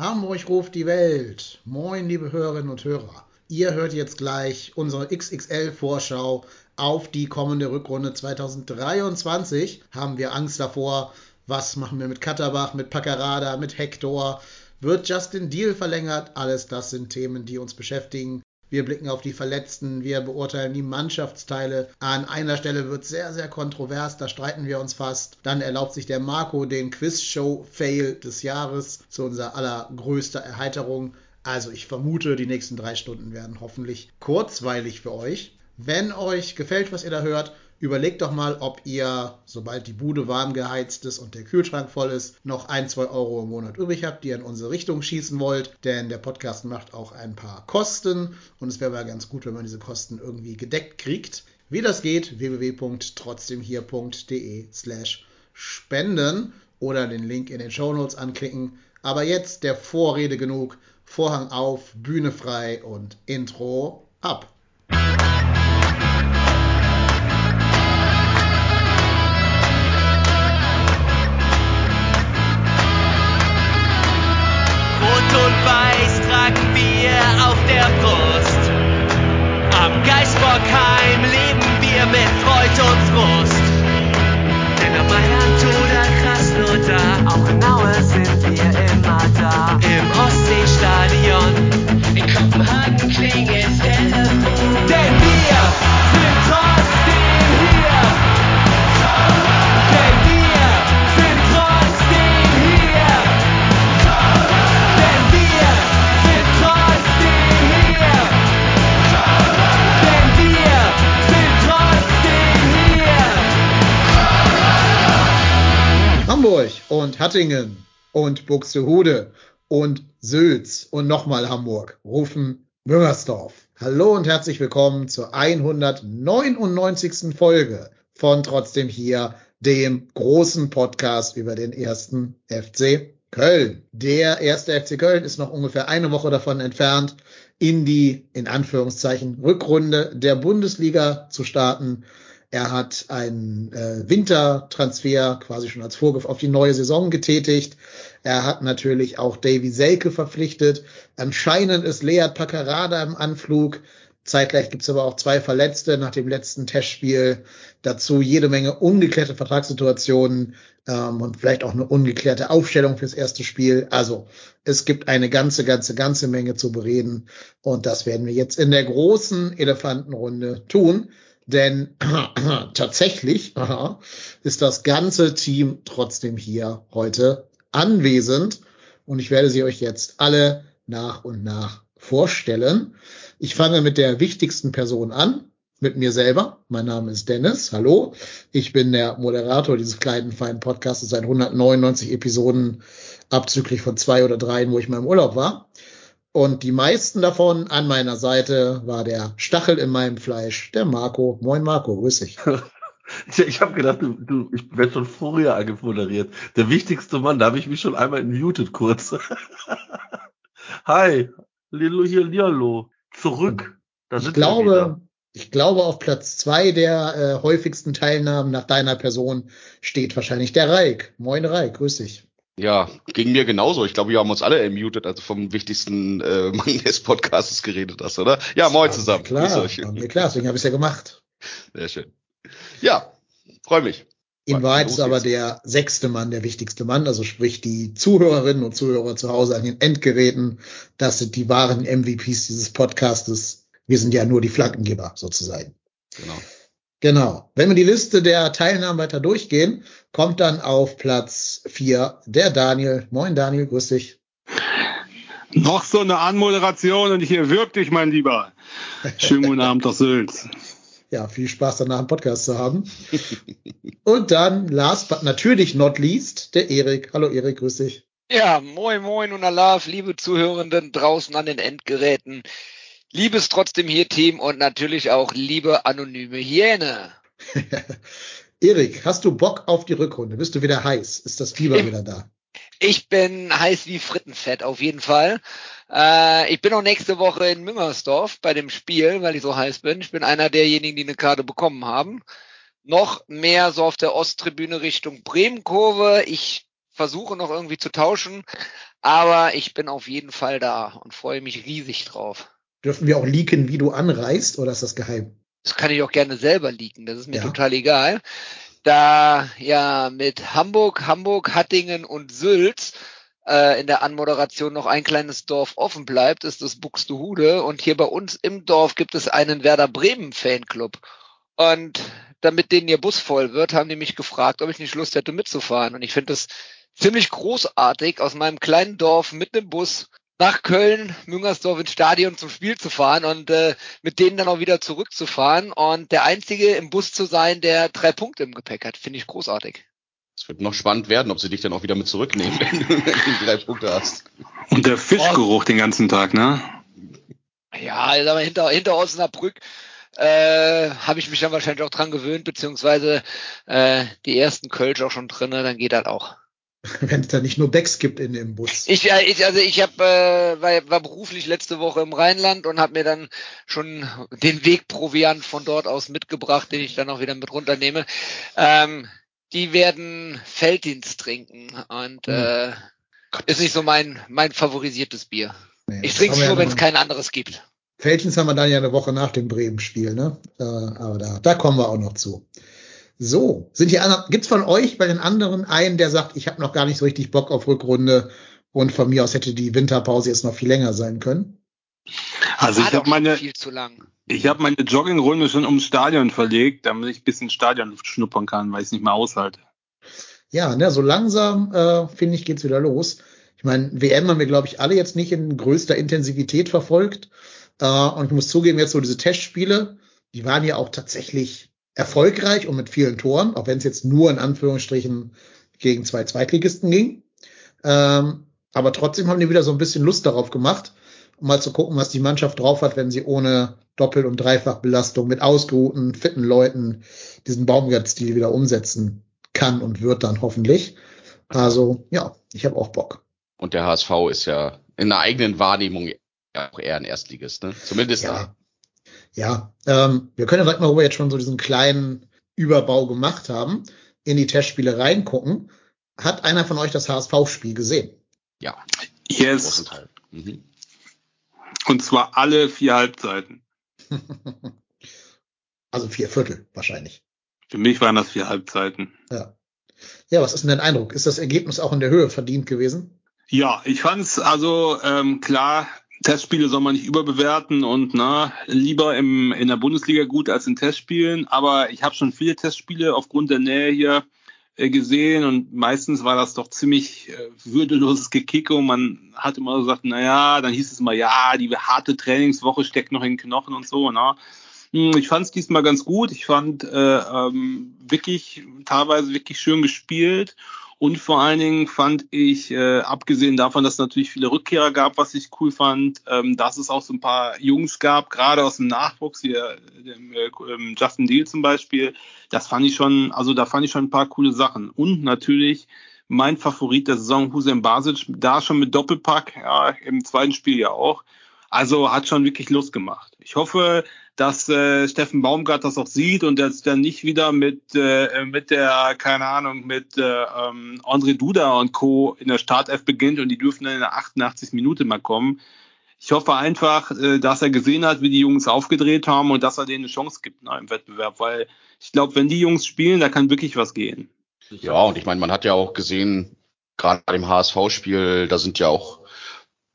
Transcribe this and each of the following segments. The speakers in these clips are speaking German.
Hamburg ruft die Welt. Moin, liebe Hörerinnen und Hörer. Ihr hört jetzt gleich unsere XXL-Vorschau auf die kommende Rückrunde 2023. Haben wir Angst davor? Was machen wir mit Katterbach, mit Packerada, mit Hector? Wird Justin Deal verlängert? Alles das sind Themen, die uns beschäftigen. Wir blicken auf die Verletzten, wir beurteilen die Mannschaftsteile. An einer Stelle wird sehr, sehr kontrovers, da streiten wir uns fast. Dann erlaubt sich der Marco den Quizshow-Fail des Jahres zu unserer allergrößter Erheiterung. Also ich vermute, die nächsten drei Stunden werden hoffentlich kurzweilig für euch. Wenn euch gefällt, was ihr da hört, Überlegt doch mal, ob ihr, sobald die Bude warm geheizt ist und der Kühlschrank voll ist, noch ein, zwei Euro im Monat übrig habt, die ihr in unsere Richtung schießen wollt. Denn der Podcast macht auch ein paar Kosten und es wäre mal ganz gut, wenn man diese Kosten irgendwie gedeckt kriegt. Wie das geht, www.trotzdemhier.de slash spenden oder den Link in den Show Notes anklicken. Aber jetzt der Vorrede genug. Vorhang auf, Bühne frei und Intro ab. Hattingen und Buxtehude und Sülz und nochmal Hamburg rufen Müngersdorf. Hallo und herzlich willkommen zur 199. Folge von Trotzdem hier, dem großen Podcast über den ersten FC Köln. Der erste FC Köln ist noch ungefähr eine Woche davon entfernt, in die, in Anführungszeichen, Rückrunde der Bundesliga zu starten. Er hat einen äh, Wintertransfer quasi schon als Vorgriff auf die neue Saison getätigt. Er hat natürlich auch Davy Selke verpflichtet. Anscheinend ist Lead Paccarada im Anflug. Zeitgleich gibt es aber auch zwei Verletzte nach dem letzten Testspiel. Dazu jede Menge ungeklärte Vertragssituationen ähm, und vielleicht auch eine ungeklärte Aufstellung fürs erste Spiel. Also es gibt eine ganze, ganze, ganze Menge zu bereden. Und das werden wir jetzt in der großen Elefantenrunde tun. Denn tatsächlich ist das ganze Team trotzdem hier heute anwesend. Und ich werde sie euch jetzt alle nach und nach vorstellen. Ich fange mit der wichtigsten Person an, mit mir selber. Mein Name ist Dennis. Hallo. Ich bin der Moderator dieses kleinen, feinen Podcasts seit 199 Episoden, abzüglich von zwei oder dreien, wo ich mal im Urlaub war. Und die meisten davon an meiner Seite war der Stachel in meinem Fleisch, der Marco. Moin Marco, grüß dich. Ich, ich habe gedacht, du, du, ich werde schon früher angemoderiert. Der wichtigste Mann, da habe ich mich schon einmal muted kurz. Hi, Lilo hier, Lialo. Zurück. Da Ich sind wir glaube, wieder. ich glaube, auf Platz zwei der äh, häufigsten Teilnahmen nach deiner Person steht wahrscheinlich der Reik. Moin Reik, grüß dich. Ja, ging mir genauso. Ich glaube, wir haben uns alle ermutet, also vom wichtigsten äh, Mann des Podcasts geredet hast, oder? Ja, moin zusammen. Klar, klar, deswegen habe ich es ja gemacht. Sehr schön. Ja, freue mich. In Wahrheit ist aber der sechste Mann der wichtigste Mann, also sprich die Zuhörerinnen und Zuhörer zu Hause an den Endgeräten. Das sind die wahren MVPs dieses Podcastes. Wir sind ja nur die Flankengeber sozusagen. Genau. Genau. Wenn wir die Liste der Teilnahmen weiter durchgehen, kommt dann auf Platz vier der Daniel. Moin Daniel, grüß dich. Noch so eine Anmoderation und ich erwürg dich, mein Lieber. Schönen guten Abend aus Sülz. Ja, viel Spaß danach im Podcast zu haben. Und dann, last but natürlich not least, der Erik. Hallo Erik, grüß dich. Ja, moin moin und Alaf, liebe Zuhörenden draußen an den Endgeräten. Liebes trotzdem hier Team und natürlich auch liebe anonyme Hyäne. Erik, hast du Bock auf die Rückrunde? Bist du wieder heiß? Ist das Fieber wieder da? Ich bin heiß wie Frittenfett auf jeden Fall. Äh, ich bin auch nächste Woche in Müngersdorf bei dem Spiel, weil ich so heiß bin. Ich bin einer derjenigen, die eine Karte bekommen haben. Noch mehr so auf der Osttribüne Richtung Bremenkurve. Ich versuche noch irgendwie zu tauschen. Aber ich bin auf jeden Fall da und freue mich riesig drauf. Dürfen wir auch leaken, wie du anreist, oder ist das geheim? Das kann ich auch gerne selber leaken, das ist mir Ja. total egal. Da ja mit Hamburg, Hamburg, Hattingen und Sülz äh, in der Anmoderation noch ein kleines Dorf offen bleibt, ist das Buxtehude. Und hier bei uns im Dorf gibt es einen Werder Bremen Fanclub. Und damit denen ihr Bus voll wird, haben die mich gefragt, ob ich nicht Lust hätte mitzufahren. Und ich finde das ziemlich großartig, aus meinem kleinen Dorf mit einem Bus nach Köln, Müngersdorf ins Stadion zum Spiel zu fahren und äh, mit denen dann auch wieder zurückzufahren und der Einzige im Bus zu sein, der drei Punkte im Gepäck hat, finde ich großartig. Es wird noch spannend werden, ob sie dich dann auch wieder mit zurücknehmen, wenn du wenn du drei Punkte hast. Und der Fischgeruch den ganzen Tag, ne? Ja, aber hinter, hinter Osnabrück äh, habe ich mich dann wahrscheinlich auch dran gewöhnt, beziehungsweise äh, die ersten Kölsch auch schon drinne, dann geht das auch. Wenn es da nicht nur Becks gibt in dem Bus. Ich, äh, ich also ich habe äh, war, war beruflich letzte Woche im Rheinland und habe mir dann schon den Wegproviant von dort aus mitgebracht, den ich dann auch wieder mit runternehme. Ähm, die werden Felddienst trinken und äh, ist nicht so mein mein favorisiertes Bier. Nee, Ich trinke es nur, ja wenn es kein anderes gibt. Feldins haben wir dann ja eine Woche nach dem Bremen-Spiel, ne? Äh, aber da, da kommen wir auch noch zu. So, sind die anderen, gibt's von euch bei den anderen einen, der sagt, ich habe noch gar nicht so richtig Bock auf Rückrunde und von mir aus hätte die Winterpause jetzt noch viel länger sein können? Also War ich habe meine, schon viel zu lang. ich habe meine Joggingrunde schon ums Stadion verlegt, damit ich ein bisschen Stadionluft schnuppern kann, weil ich es nicht mehr aushalte. Ja, ne, so langsam, äh, finde ich, geht's wieder los. Ich meine, WM haben wir, glaube ich, alle jetzt nicht in größter Intensivität verfolgt. Äh, und ich muss zugeben, jetzt so diese Testspiele, die waren ja auch tatsächlich erfolgreich und mit vielen Toren, auch wenn es jetzt nur in Anführungsstrichen gegen zwei Zweitligisten ging. Ähm, aber trotzdem haben die wieder so ein bisschen Lust darauf gemacht, um mal zu gucken, was die Mannschaft drauf hat, wenn sie ohne Doppel- und Dreifachbelastung mit ausgeruhten, fitten Leuten diesen Baumgart-Stil wieder umsetzen kann und wird dann hoffentlich. Also ja, ich habe auch Bock. Und der HSV ist ja in der eigenen Wahrnehmung auch eher ein Erstligist, ne? Zumindest Ja, ja. Ähm, wir können ja direkt mal, wo wir jetzt schon so diesen kleinen Überbau gemacht haben, in die Testspiele reingucken. Hat einer von euch das HSV-Spiel gesehen? ja, Yes. Teil. Mhm. Und zwar alle vier Halbzeiten. Also vier Viertel wahrscheinlich. Für mich waren das vier Halbzeiten. Ja. Ja, was ist denn dein Eindruck? Ist das Ergebnis auch in der Höhe verdient gewesen? Ja, ich fand's also ähm, klar, Testspiele soll man nicht überbewerten und na, lieber im, in der Bundesliga gut als in Testspielen. Aber ich habe schon viele Testspiele aufgrund der Nähe hier äh, gesehen und meistens war das doch ziemlich äh, würdeloses Gekicke und man hat immer so gesagt, na ja, dann hieß es immer, ja, die harte Trainingswoche steckt noch in den Knochen und so. Na. Hm, Ich fand es diesmal ganz gut. Ich fand äh, ähm, wirklich teilweise wirklich schön gespielt. Und vor allen Dingen fand ich, äh, abgesehen davon, dass es natürlich viele Rückkehrer gab, was ich cool fand, ähm, dass es auch so ein paar Jungs gab, gerade aus dem Nachwuchs, hier dem, äh, ähm, Justin Deal zum Beispiel. Das fand ich schon, also da fand ich schon ein paar coole Sachen. Und natürlich mein Favorit der Saison, Hussein Basic, da schon mit Doppelpack, ja, im zweiten Spiel ja auch. Also hat schon wirklich Lust gemacht. Ich hoffe, dass äh, Steffen Baumgart das auch sieht und dass dann nicht wieder mit äh, mit der keine Ahnung mit äh, ähm, André Duda und Co in der Startelf beginnt und die dürfen dann in der 88 Minute mal kommen. Ich hoffe einfach, äh, dass er gesehen hat, wie die Jungs aufgedreht haben und dass er denen eine Chance gibt ne, im Wettbewerb, weil ich glaube, wenn die Jungs spielen, da kann wirklich was gehen. Ja, und ich meine, man hat ja auch gesehen, gerade dem HSV-Spiel, da sind ja auch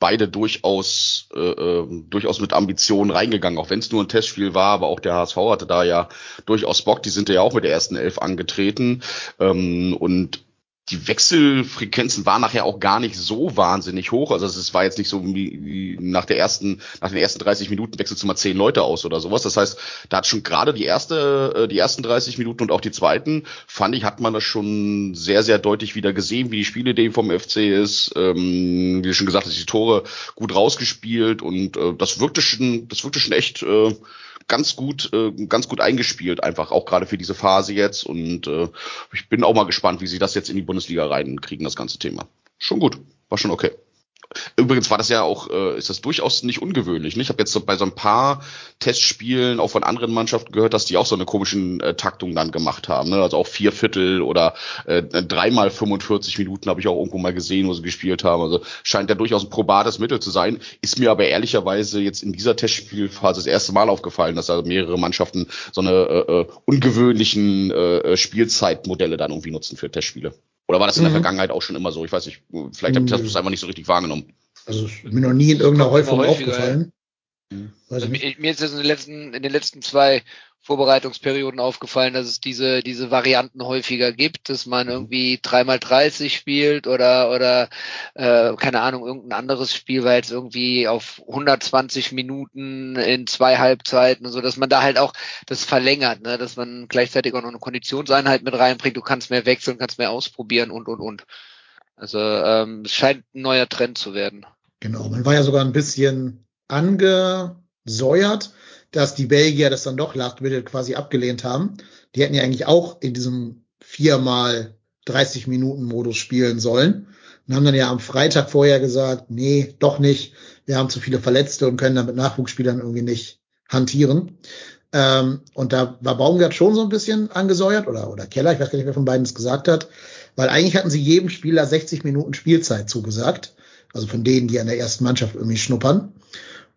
beide durchaus äh, äh, durchaus mit Ambitionen reingegangen, auch wenn es nur ein Testspiel war, aber auch der HSV hatte da ja durchaus Bock, die sind ja auch mit der ersten Elf angetreten. Ähm, und die Wechselfrequenzen waren nachher auch gar nicht so wahnsinnig hoch. Also es war jetzt nicht so wie, nach der ersten, nach den ersten 30 Minuten wechselst du mal zehn Leute aus oder sowas. Das heißt, da hat schon gerade die erste, äh, die ersten 30 Minuten und auch die zweiten, fand ich, hat man das schon sehr, sehr deutlich wieder gesehen, wie die Spielidee vom FC ist. Ähm, wie schon gesagt hast, die Tore gut rausgespielt und äh, das wirkte schon, das wirkte schon echt äh, ganz gut, äh, ganz gut eingespielt, einfach auch gerade für diese Phase jetzt. Und äh, ich bin auch mal gespannt, wie sie das jetzt in die Bundesliga reinkriegen, das ganze Thema. Schon gut, war schon okay. Übrigens war das ja auch, äh, ist das durchaus nicht ungewöhnlich. Ne? Ich habe jetzt so bei so ein paar Testspielen auch von anderen Mannschaften gehört, dass die auch so eine komischen äh, Taktung dann gemacht haben. Ne? Also auch vier Viertel oder äh, dreimal 45 Minuten habe ich auch irgendwo mal gesehen, wo sie gespielt haben. Also scheint ja durchaus ein probates Mittel zu sein. Ist mir aber ehrlicherweise jetzt in dieser Testspielphase das erste Mal aufgefallen, dass da mehrere Mannschaften so eine äh, äh ungewöhnlichen äh, Spielzeitmodelle dann irgendwie nutzen für Testspiele. Oder war das in der mhm. Vergangenheit auch schon immer so? Ich weiß nicht, vielleicht habe ich das bloß einfach nicht so richtig wahrgenommen. Also ist mir noch nie in irgendeiner Häufung aufgefallen. Also mir, ist es in den letzten, in den letzten zwei Vorbereitungsperioden aufgefallen, dass es diese, diese Varianten häufiger gibt, dass man irgendwie dreimal 30 spielt oder, oder äh, keine Ahnung, irgendein anderes Spiel, weil jetzt irgendwie auf 120 Minuten in zwei Halbzeiten, so dass man da halt auch das verlängert, ne? dass man gleichzeitig auch noch eine Konditionseinheit mit reinbringt, du kannst mehr wechseln, kannst mehr ausprobieren und und und. Also ähm, es scheint ein neuer Trend zu werden. Genau, man war ja sogar ein bisschen angesäuert, dass die Belgier das dann doch last minute quasi abgelehnt haben. Die hätten ja eigentlich auch in diesem viermal 30 Minuten Modus spielen sollen und haben dann ja am Freitag vorher gesagt, nee, doch nicht. Wir haben zu viele Verletzte und können dann mit Nachwuchsspielern irgendwie nicht hantieren. Ähm, und da war Baumgart schon so ein bisschen angesäuert oder, oder Keller, ich weiß gar nicht, wer von beiden es gesagt hat, weil eigentlich hatten sie jedem Spieler 60 Minuten Spielzeit zugesagt. Also von denen, die an der ersten Mannschaft irgendwie schnuppern.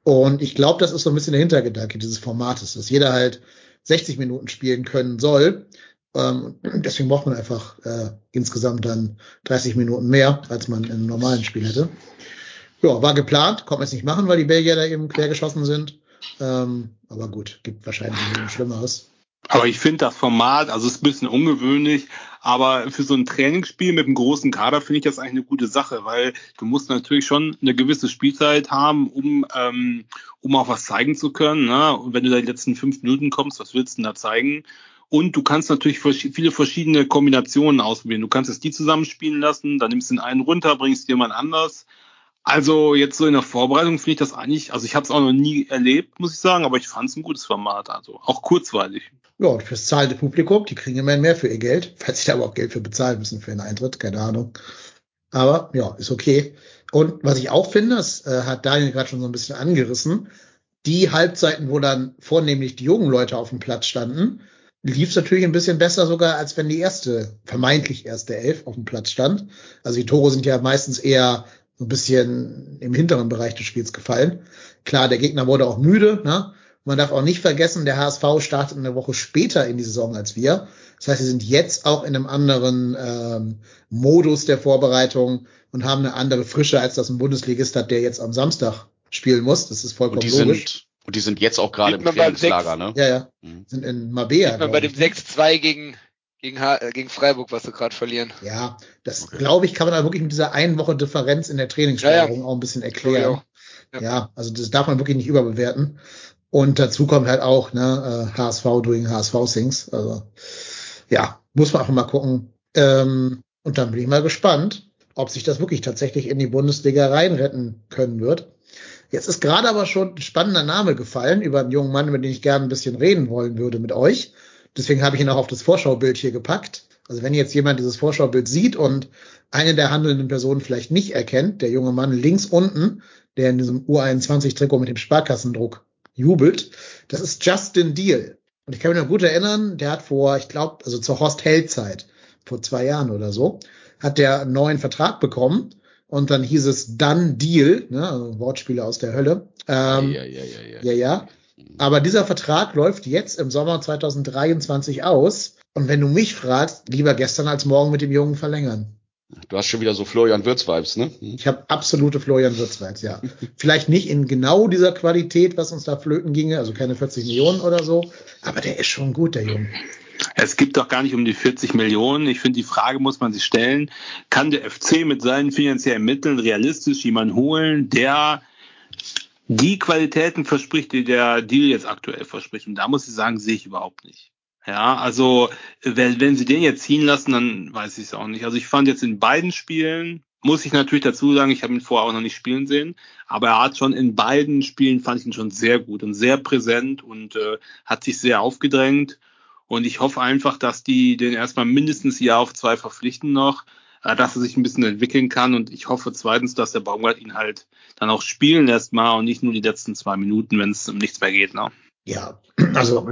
Und ich glaube, das ist so ein bisschen der Hintergedanke dieses Formates, dass jeder halt 60 Minuten spielen können soll. Ähm, deswegen braucht man einfach äh, insgesamt dann 30 Minuten mehr, als man einem normalen Spiel hätte. Ja, war geplant, konnte man es nicht machen, weil die Belgier da eben quer geschossen sind. Ähm, aber gut, gibt wahrscheinlich ein Schlimmeres. Aber ich finde das Format, also ist ein bisschen ungewöhnlich, aber für so ein Trainingsspiel mit einem großen Kader finde ich das eigentlich eine gute Sache, weil du musst natürlich schon eine gewisse Spielzeit haben, um, ähm, um auch was zeigen zu können. Ne? Und wenn du da die letzten fünf Minuten kommst, was willst du denn da zeigen? Und du kannst natürlich viele verschiedene Kombinationen ausprobieren. Du kannst es die zusammenspielen lassen, dann nimmst du den einen runter, bringst jemand anders. Also jetzt so in der Vorbereitung finde ich das eigentlich, also ich habe es auch noch nie erlebt, muss ich sagen, aber ich fand es ein gutes Format, also auch kurzweilig. Ja, und fürs zahlende Publikum, die kriegen immer mehr für ihr Geld, falls sie da aber auch Geld für bezahlen müssen für einen Eintritt, keine Ahnung. Aber ja, ist okay. Und was ich auch finde, das äh, hat Daniel gerade schon so ein bisschen angerissen, die Halbzeiten, wo dann vornehmlich die jungen Leute auf dem Platz standen, lief es natürlich ein bisschen besser sogar, als wenn die erste, vermeintlich erste Elf auf dem Platz stand. Also die Tore sind ja meistens eher ein bisschen im hinteren Bereich des Spiels gefallen. Klar, der Gegner wurde auch müde, ne? Man darf auch nicht vergessen, der HSV startet eine Woche später in die Saison als wir. Das heißt, sie sind jetzt auch in einem anderen ähm, Modus der Vorbereitung und haben eine andere Frische, als das ein Bundesligist hat, der jetzt am Samstag spielen muss. Das ist vollkommen und logisch. Sind, und die sind jetzt auch gerade im Trainingslager, ne? Ja, ja. Mhm. Sind in Mabea. Sieht man bei dem 6-2 gegen gegen, ha äh, gegen Freiburg, was sie gerade verlieren. Ja, das okay. glaube ich, kann man aber wirklich mit dieser einen Woche Differenz in der Trainingssteuerung ja, ja. auch ein bisschen erklären. Ja. ja. also das darf man wirklich nicht überbewerten. Und dazu kommt halt auch ne, HSV äh, doing HSV Things. Also ja, muss man auch mal gucken. Ähm, und dann bin ich mal gespannt, ob sich das wirklich tatsächlich in die Bundesliga reinretten können wird. Jetzt ist gerade aber schon ein spannender Name gefallen über einen jungen Mann, über den ich gerne ein bisschen reden wollen würde mit euch. Deswegen habe ich ihn auch auf das Vorschaubild hier gepackt. Also wenn jetzt jemand dieses Vorschaubild sieht und eine der handelnden Personen vielleicht nicht erkennt, der junge Mann links unten, der in diesem U21-Trikot mit dem Sparkassendruck jubelt. Das ist Justin Deal. Und ich kann mich noch gut erinnern, der hat vor, ich glaube, also zur Horst Held-Zeit, vor zwei Jahren oder so, hat der einen neuen Vertrag bekommen. Und dann hieß es Done Deal, ne, also Wortspiele aus der Hölle. Ähm, ja, ja, ja, ja, ja. Aber dieser Vertrag läuft jetzt im Sommer 2023 aus. Und wenn du mich fragst, lieber gestern als morgen mit dem Jungen verlängern. Du hast schon wieder so Florian Wirtz-Vibes, ne? Hm. Ich habe absolute Florian Wirtz-Vibes, ja. Vielleicht nicht in genau dieser Qualität, was uns da flöten ginge, also keine 40 Millionen oder so, aber der ist schon gut, der Junge. Es gibt doch gar nicht um die 40 Millionen. Ich finde, die Frage muss man sich stellen. Kann der FC mit seinen finanziellen Mitteln realistisch jemanden holen, der die Qualitäten verspricht, die der Deal jetzt aktuell verspricht? Und da muss ich sagen, sehe ich überhaupt nicht. Ja, also wenn, wenn sie den jetzt ziehen lassen, dann weiß ich es auch nicht. Also ich fand jetzt in beiden Spielen, muss ich natürlich dazu sagen, ich habe ihn vorher auch noch nicht spielen sehen, aber er hat schon in beiden Spielen, fand ich ihn schon sehr gut und sehr präsent und äh, hat sich sehr aufgedrängt. Und ich hoffe einfach, dass die den erstmal mindestens Jahr auf zwei verpflichten noch, dass er sich ein bisschen entwickeln kann. Und ich hoffe zweitens, dass der Baumgart ihn halt dann auch spielen lässt mal und nicht nur die letzten zwei Minuten, wenn es um nichts mehr geht. Ne? Ja, also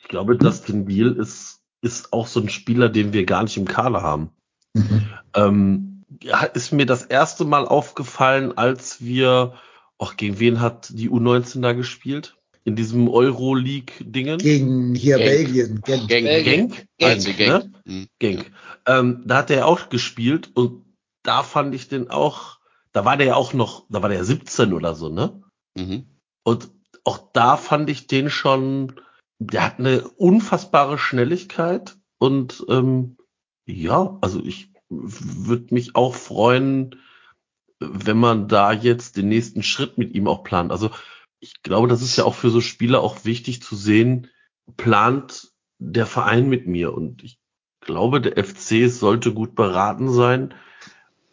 ich glaube, Dustin Beal ist, ist auch so ein Spieler, den wir gar nicht im Kader haben. Mhm. Ähm, ja, ist mir das erste Mal aufgefallen, als wir, ach, gegen wen hat die U19 da gespielt? In diesem Euroleague-Dingen? Gegen hier Genk. Belgien. Genk. Genk. Genk? Genk. Genk, Genk. ne? Mhm. Genk. Ähm, da hat er ja auch gespielt und da fand ich den auch, da war der ja auch noch, da war der ja 17 oder so, ne? Mhm. Und auch da fand ich den schon, der hat eine unfassbare Schnelligkeit und ähm, ja, also ich würde mich auch freuen, wenn man da jetzt den nächsten Schritt mit ihm auch plant. Also ich glaube, das ist ja auch für so Spieler auch wichtig zu sehen, plant der Verein mit mir. Und ich glaube, der FC sollte gut beraten sein,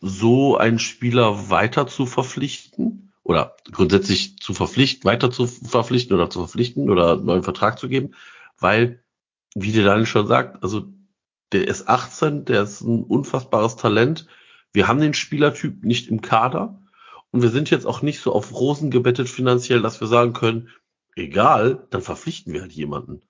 so einen Spieler weiter zu verpflichten oder grundsätzlich zu verpflichten, weiter zu verpflichten oder zu verpflichten oder einen neuen Vertrag zu geben, weil, wie der Daniel schon sagt, also der ist 18, der ist ein unfassbares Talent. Wir haben den Spielertyp nicht im Kader und wir sind jetzt auch nicht so auf Rosen gebettet finanziell, dass wir sagen können, egal, dann verpflichten wir halt jemanden.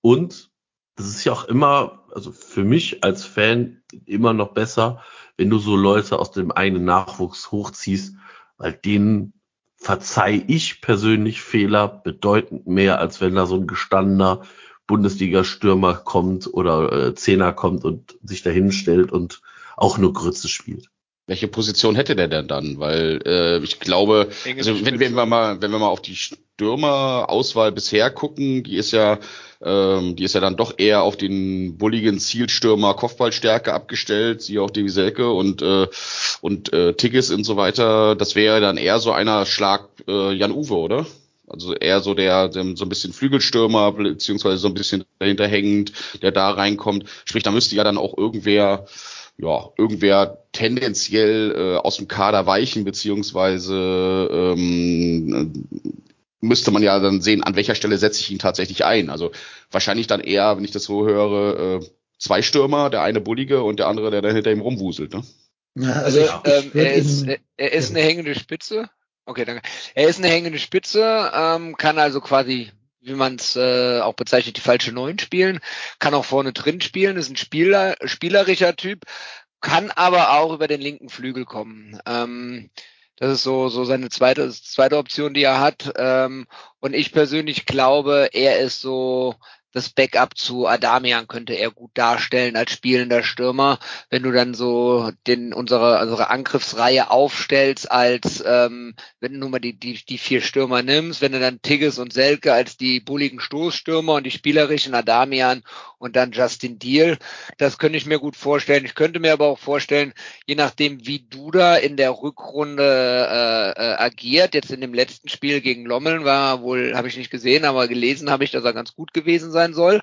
Und das ist ja auch immer, also für mich als Fan immer noch besser, wenn du so Leute aus dem eigenen Nachwuchs hochziehst, weil denen verzeih ich persönlich Fehler bedeutend mehr, als wenn da so ein gestandener Bundesliga-Stürmer kommt oder äh, Zehner kommt und sich dahin stellt und auch nur Grütze spielt. Welche Position hätte der denn dann? Weil äh, ich glaube, also wenn, wenn wir mal, wenn wir mal auf die Stürmerauswahl bisher gucken, die ist ja, ähm, die ist ja dann doch eher auf den bulligen Zielstürmer Kopfballstärke abgestellt, sie auch Devi Selke und äh, und äh, Tigges und so weiter. Das wäre dann eher so einer Schlag äh, Jan Uwe, oder? Also eher so der, der so ein bisschen Flügelstürmer beziehungsweise so ein bisschen dahinter hängend, der da reinkommt. Sprich, da müsste ja dann auch irgendwer ja, irgendwer tendenziell äh, aus dem Kader weichen, beziehungsweise ähm, müsste man ja dann sehen, an welcher Stelle setze ich ihn tatsächlich ein. Also wahrscheinlich dann eher, wenn ich das so höre, äh, zwei Stürmer, der eine bullige und der andere, der dann hinter ihm rumwuselt. Ne? Ja, Also, ich- ich ähm, er, ist, er- er ist eine hängende Spitze. Okay, danke. Er ist eine hängende Spitze, ähm, kann also quasi, wie man es äh, auch bezeichnet, die falsche Neun spielen, kann auch vorne drin spielen, ist ein Spieler, spielerischer Typ, kann aber auch über den linken Flügel kommen. Ähm, das ist so, so seine zweite, zweite Option, die er hat. Ähm, und ich persönlich glaube, er ist so das Backup zu Adamian könnte er gut darstellen als spielender Stürmer, wenn du dann so den unsere unsere Angriffsreihe aufstellst als ähm, wenn du nun mal die die die vier Stürmer nimmst, wenn du dann Tigges und Selke als die bulligen Stoßstürmer und die spielerischen Adamian und dann Justin Deal, das könnte ich mir gut vorstellen. Ich könnte mir aber auch vorstellen, je nachdem wie Duda in der Rückrunde äh, äh, agiert, jetzt in dem letzten Spiel gegen Lommeln war wohl habe ich nicht gesehen, aber gelesen habe ich, dass er ganz gut gewesen sein soll.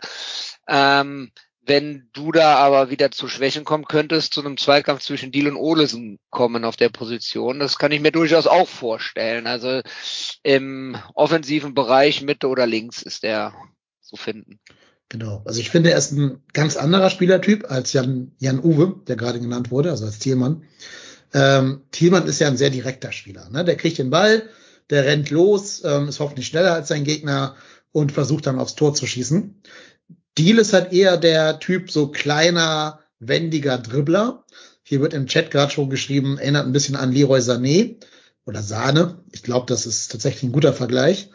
Ähm, wenn du da aber wieder zu Schwächen kommen könntest, zu einem Zweikampf zwischen Deal und Olesen kommen auf der Position, das kann ich mir durchaus auch vorstellen. Also im offensiven Bereich Mitte oder links ist der zu finden. Genau. Also ich finde, er ist ein ganz anderer Spielertyp als Jan, Jan Uwe, der gerade genannt wurde, also als Thielmann. Ähm, Thielmann ist ja ein sehr direkter Spieler. Ne? Der kriegt den Ball, der rennt los, ähm, ist hoffentlich schneller als sein Gegner und versucht dann aufs Tor zu schießen. Deal ist halt eher der Typ so kleiner, wendiger Dribbler. Hier wird im Chat gerade schon geschrieben, erinnert ein bisschen an Leroy Sané oder Sahne. Ich glaube, das ist tatsächlich ein guter Vergleich.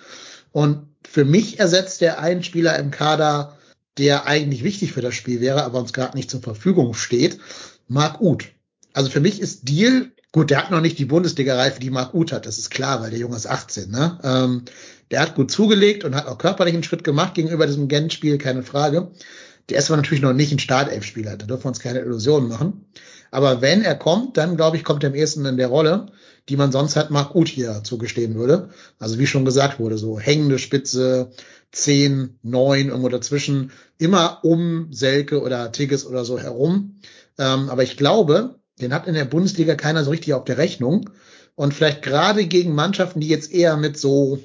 Und für mich ersetzt er einen Spieler im Kader, der eigentlich wichtig für das Spiel wäre, aber uns gerade nicht zur Verfügung steht. Marc Uth. Also für mich ist Deal, gut, der hat noch nicht die Bundesliga-Reife, die Marc Uth hat, das ist klar, weil der Junge ist 18. Ne? Ähm, der hat gut zugelegt und hat auch körperlich einen Schritt gemacht gegenüber diesem Gent-Spiel, keine Frage. Der ist aber natürlich noch nicht ein Startelf-Spieler, da dürfen wir uns keine Illusionen machen. Aber wenn er kommt, dann glaube ich, kommt er am ehesten in der Rolle, die man sonst halt Marc Uth hier zugestehen würde. Also wie schon gesagt wurde, so hängende Spitze, 10, 9, irgendwo dazwischen, immer um Selke oder Tigges oder so herum. Ähm, aber ich glaube, den hat in der Bundesliga keiner so richtig auf der Rechnung. Und vielleicht gerade gegen Mannschaften, die jetzt eher mit so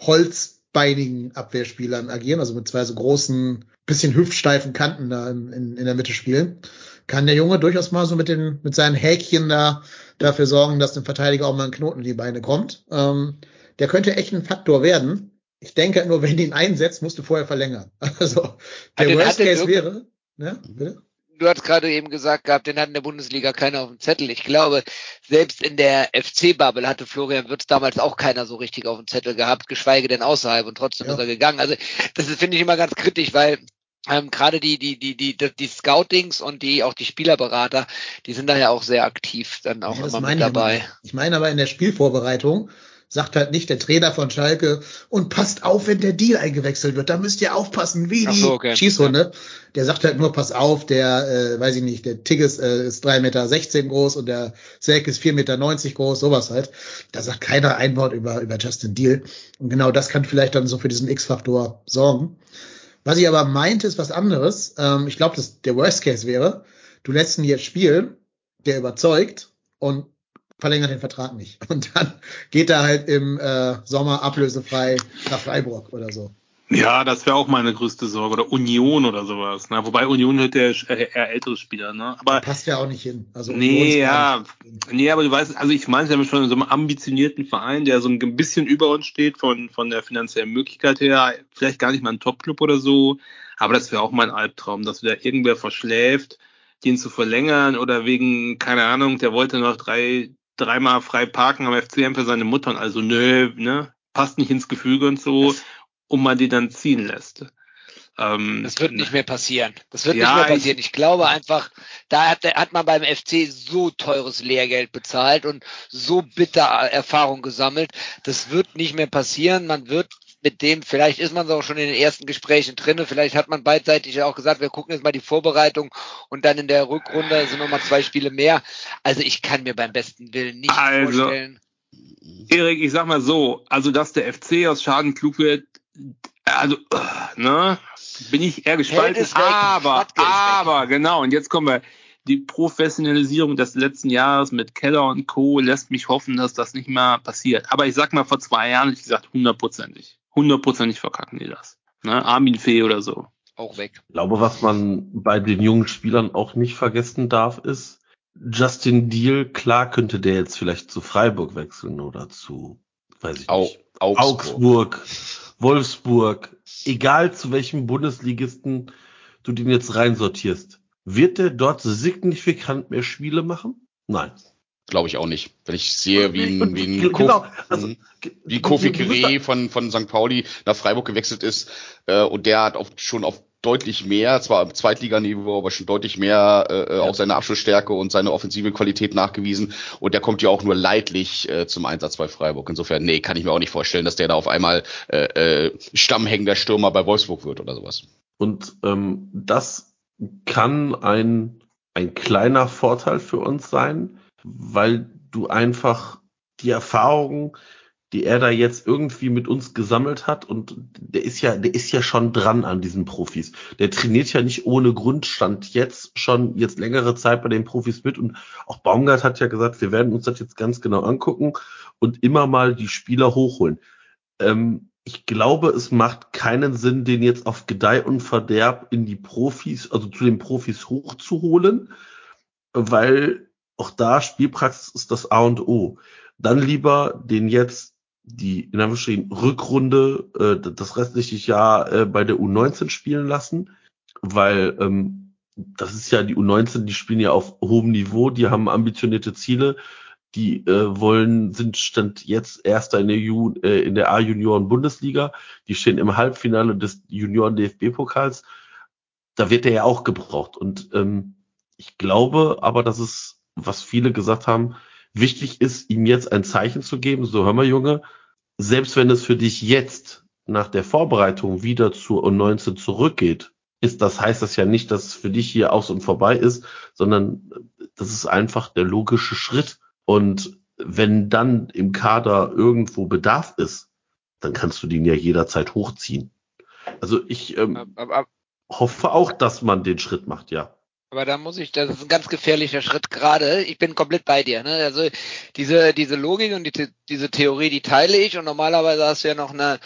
holzbeinigen Abwehrspielern agieren, also mit zwei so großen, bisschen hüftsteifen Kanten da in, in, in der Mitte spielen, kann der Junge durchaus mal so mit den, mit seinen Häkchen da dafür sorgen, dass dem Verteidiger auch mal ein Knoten in die Beine kommt. Ähm, der könnte echt ein Faktor werden. Ich denke nur, wenn du ihn einsetzt, musst du vorher verlängern. Also der den- Worst Case wäre, ne, bitte? Du hast gerade eben gesagt gehabt, den hat in der Bundesliga keiner auf dem Zettel. Ich glaube, selbst in der FC-Bubble hatte Florian Wirtz damals auch keiner so richtig auf dem Zettel gehabt, geschweige denn außerhalb und trotzdem Ja. ist er gegangen. Also das finde ich immer ganz kritisch, weil ähm, gerade die, die, die, die, die, die Scoutings und die auch die Spielerberater, die sind da ja auch sehr aktiv dann auch Ja, immer mit dabei. Ich meine aber in der Spielvorbereitung sagt halt nicht der Trainer von Schalke und passt auf, wenn der Deal eingewechselt wird. Da müsst ihr aufpassen, wie die so, okay. Schießhunde. Der sagt halt nur, pass auf, der, äh, weiß ich nicht, der Tigges äh, ist 3,16 Meter groß und der Selk ist 4,90 Meter groß, sowas halt. Da sagt keiner ein Wort über, über Justin Deal. Und genau das kann vielleicht dann so für diesen X-Faktor sorgen. Was ich aber meinte, ist was anderes. Ähm, ich glaube, dass der Worst Case wäre, du lässt ihn jetzt spielen, der überzeugt und verlängert den Vertrag nicht. Und dann geht er halt im äh, Sommer ablösefrei nach Freiburg oder so. Ja, das wäre auch meine größte Sorge. Oder Union oder sowas. Ne? Wobei Union hört ja eher, eher ältere Spieler. Ne? Aber Passt ja auch nicht hin. Also Nee, ja. Nee, aber du weißt, also ich meine ja schon so einem ambitionierten Verein, der so ein bisschen über uns steht von, von der finanziellen Möglichkeit her. Vielleicht gar nicht mal ein Top-Club oder so. Aber das wäre auch mein Albtraum, dass wieder irgendwer verschläft, den zu verlängern oder wegen, keine Ahnung, der wollte noch drei, dreimal frei parken am FCM für seine Mutter und also nö, ne, passt nicht ins Gefüge und so, und man die dann ziehen lässt. Ähm, Das wird nicht mehr passieren. Das wird Ja, nicht mehr passieren. Ich, glaube einfach, da hat, hat man beim FC so teures Lehrgeld bezahlt und so bitter Erfahrung gesammelt. Das wird nicht mehr passieren. Man wird mit dem, vielleicht ist man so auch schon in den ersten Gesprächen drinne, vielleicht hat man beidseitig ja auch gesagt, wir gucken jetzt mal die Vorbereitung und dann in der Rückrunde sind nochmal zwei Spiele mehr. Also ich kann mir beim besten Willen nicht Also, vorstellen. Erik, ich sag mal so, also dass der FC aus Schaden klug wird, also, ne, bin ich eher gespalten. weg, aber, aber, genau, und jetzt kommen wir, die Professionalisierung des letzten Jahres mit Keller und Co. lässt mich hoffen, dass das nicht mehr passiert. Aber ich sag mal, vor zwei Jahren hätte ich gesagt, hundertprozentig. Hundertprozentig verkacken die das. Ne, Armin Fee oder so. Auch weg. Ich glaube, was man bei den jungen Spielern auch nicht vergessen darf, ist, Justin Deal, klar könnte der jetzt vielleicht zu Freiburg wechseln oder zu, weiß ich Au, nicht, Augsburg. Augsburg, Wolfsburg, egal zu welchem Bundesligisten du den jetzt reinsortierst. Wird der dort signifikant mehr Spiele machen? Nein. Glaube ich auch nicht. Wenn ich sehe, wie ein, wie ein genau, Kof- also, ge- wie Kofi Kire von, von St. Pauli nach Freiburg gewechselt ist äh, und der hat auch schon auf deutlich mehr, zwar im Zweitliganiveau, aber schon deutlich mehr äh, auch seine Abschlussstärke und seine offensive Qualität nachgewiesen und der kommt ja auch nur leidlich äh, zum Einsatz bei Freiburg. Insofern, nee, kann ich mir auch nicht vorstellen, dass der da auf einmal äh, äh, stammhängender Stürmer bei Wolfsburg wird oder sowas. Und ähm, das kann ein, ein kleiner Vorteil für uns sein, weil du einfach die Erfahrung, die er da jetzt irgendwie mit uns gesammelt hat, und der ist ja, der ist ja schon dran an diesen Profis. Der trainiert ja nicht ohne Grundstand jetzt schon jetzt längere Zeit bei den Profis mit. Und auch Baumgart hat ja gesagt, wir werden uns das jetzt ganz genau angucken und immer mal die Spieler hochholen. Ähm, ich glaube, es macht keinen Sinn, den jetzt auf Gedeih und Verderb in die Profis, also zu den Profis hochzuholen, weil auch da Spielpraxis ist das A und O. Dann lieber den jetzt die in Anführungsstrichen Rückrunde äh, das restliche Jahr äh, bei der U19 spielen lassen, weil ähm, das ist ja die U19, die spielen ja auf hohem Niveau, die haben ambitionierte Ziele, die äh, wollen, sind stand jetzt erster in der, Ju, äh, in der A-Junioren-Bundesliga. Die stehen im Halbfinale des Junioren-DFB-Pokals. Da wird er ja auch gebraucht. Und ähm, ich glaube aber, dass es, was viele gesagt haben, wichtig ist, ihm jetzt ein Zeichen zu geben. So, hör mal, Junge, selbst wenn es für dich jetzt nach der Vorbereitung wieder zur U19 zurückgeht, ist das heißt das ja nicht, dass es für dich hier aus und vorbei ist, sondern das ist einfach der logische Schritt. Und wenn dann im Kader irgendwo Bedarf ist, dann kannst du den ja jederzeit hochziehen. Also ich ähm, Aber, aber, hoffe auch, dass man den Schritt macht, ja. Aber da muss ich, das ist ein ganz gefährlicher Schritt gerade. Ich bin komplett bei dir. Ne? Also diese, diese Logik und die, diese Theorie, die teile ich und normalerweise hast du ja noch eine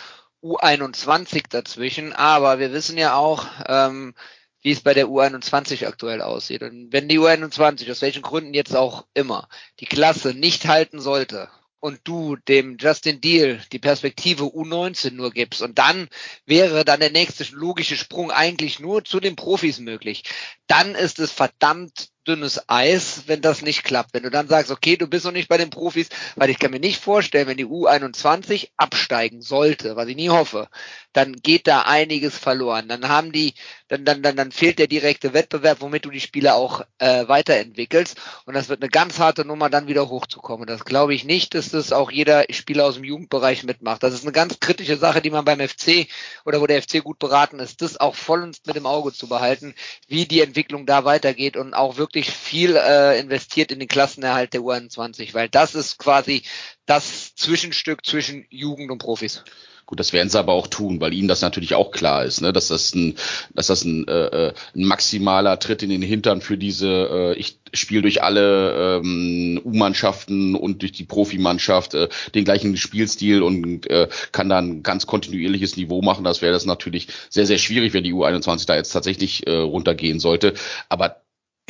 U21 dazwischen, aber wir wissen ja auch, ähm, wie es bei der U21 aktuell aussieht. Und wenn die U21, aus welchen Gründen jetzt auch immer, die Klasse nicht halten sollte, und du dem Justin Deal die Perspektive U19 nur gibst und dann wäre dann der nächste logische Sprung eigentlich nur zu den Profis möglich, dann ist es verdammt dünnes Eis, wenn das nicht klappt. Wenn du dann sagst, okay, du bist noch nicht bei den Profis, weil ich kann mir nicht vorstellen, wenn die U21 absteigen sollte, was ich nie hoffe, dann geht da einiges verloren. Dann haben die, dann, dann, dann, dann fehlt der direkte Wettbewerb, womit du die Spieler auch äh, weiterentwickelst. Und das wird eine ganz harte Nummer, dann wieder hochzukommen. Das glaube ich nicht, dass das auch jeder Spieler aus dem Jugendbereich mitmacht. Das ist eine ganz kritische Sache, die man beim FC oder wo der FC gut beraten ist, das auch vollends mit dem Auge zu behalten, wie die Entwicklung da weitergeht und auch wirklich viel äh, investiert in den Klassenerhalt der U21, weil das ist quasi das Zwischenstück zwischen Jugend und Profis. Gut, das werden sie aber auch tun, weil ihnen das natürlich auch klar ist, ne? dass das ein, dass das ein, äh, äh ein maximaler Tritt in den Hintern für diese, äh, ich spiele durch alle ähm, U-Mannschaften und durch die Profimannschaft äh, den gleichen Spielstil und äh, kann dann ganz kontinuierliches Niveau machen. Das wäre das natürlich sehr, sehr schwierig, wenn die U21 da jetzt tatsächlich äh, runtergehen sollte. Aber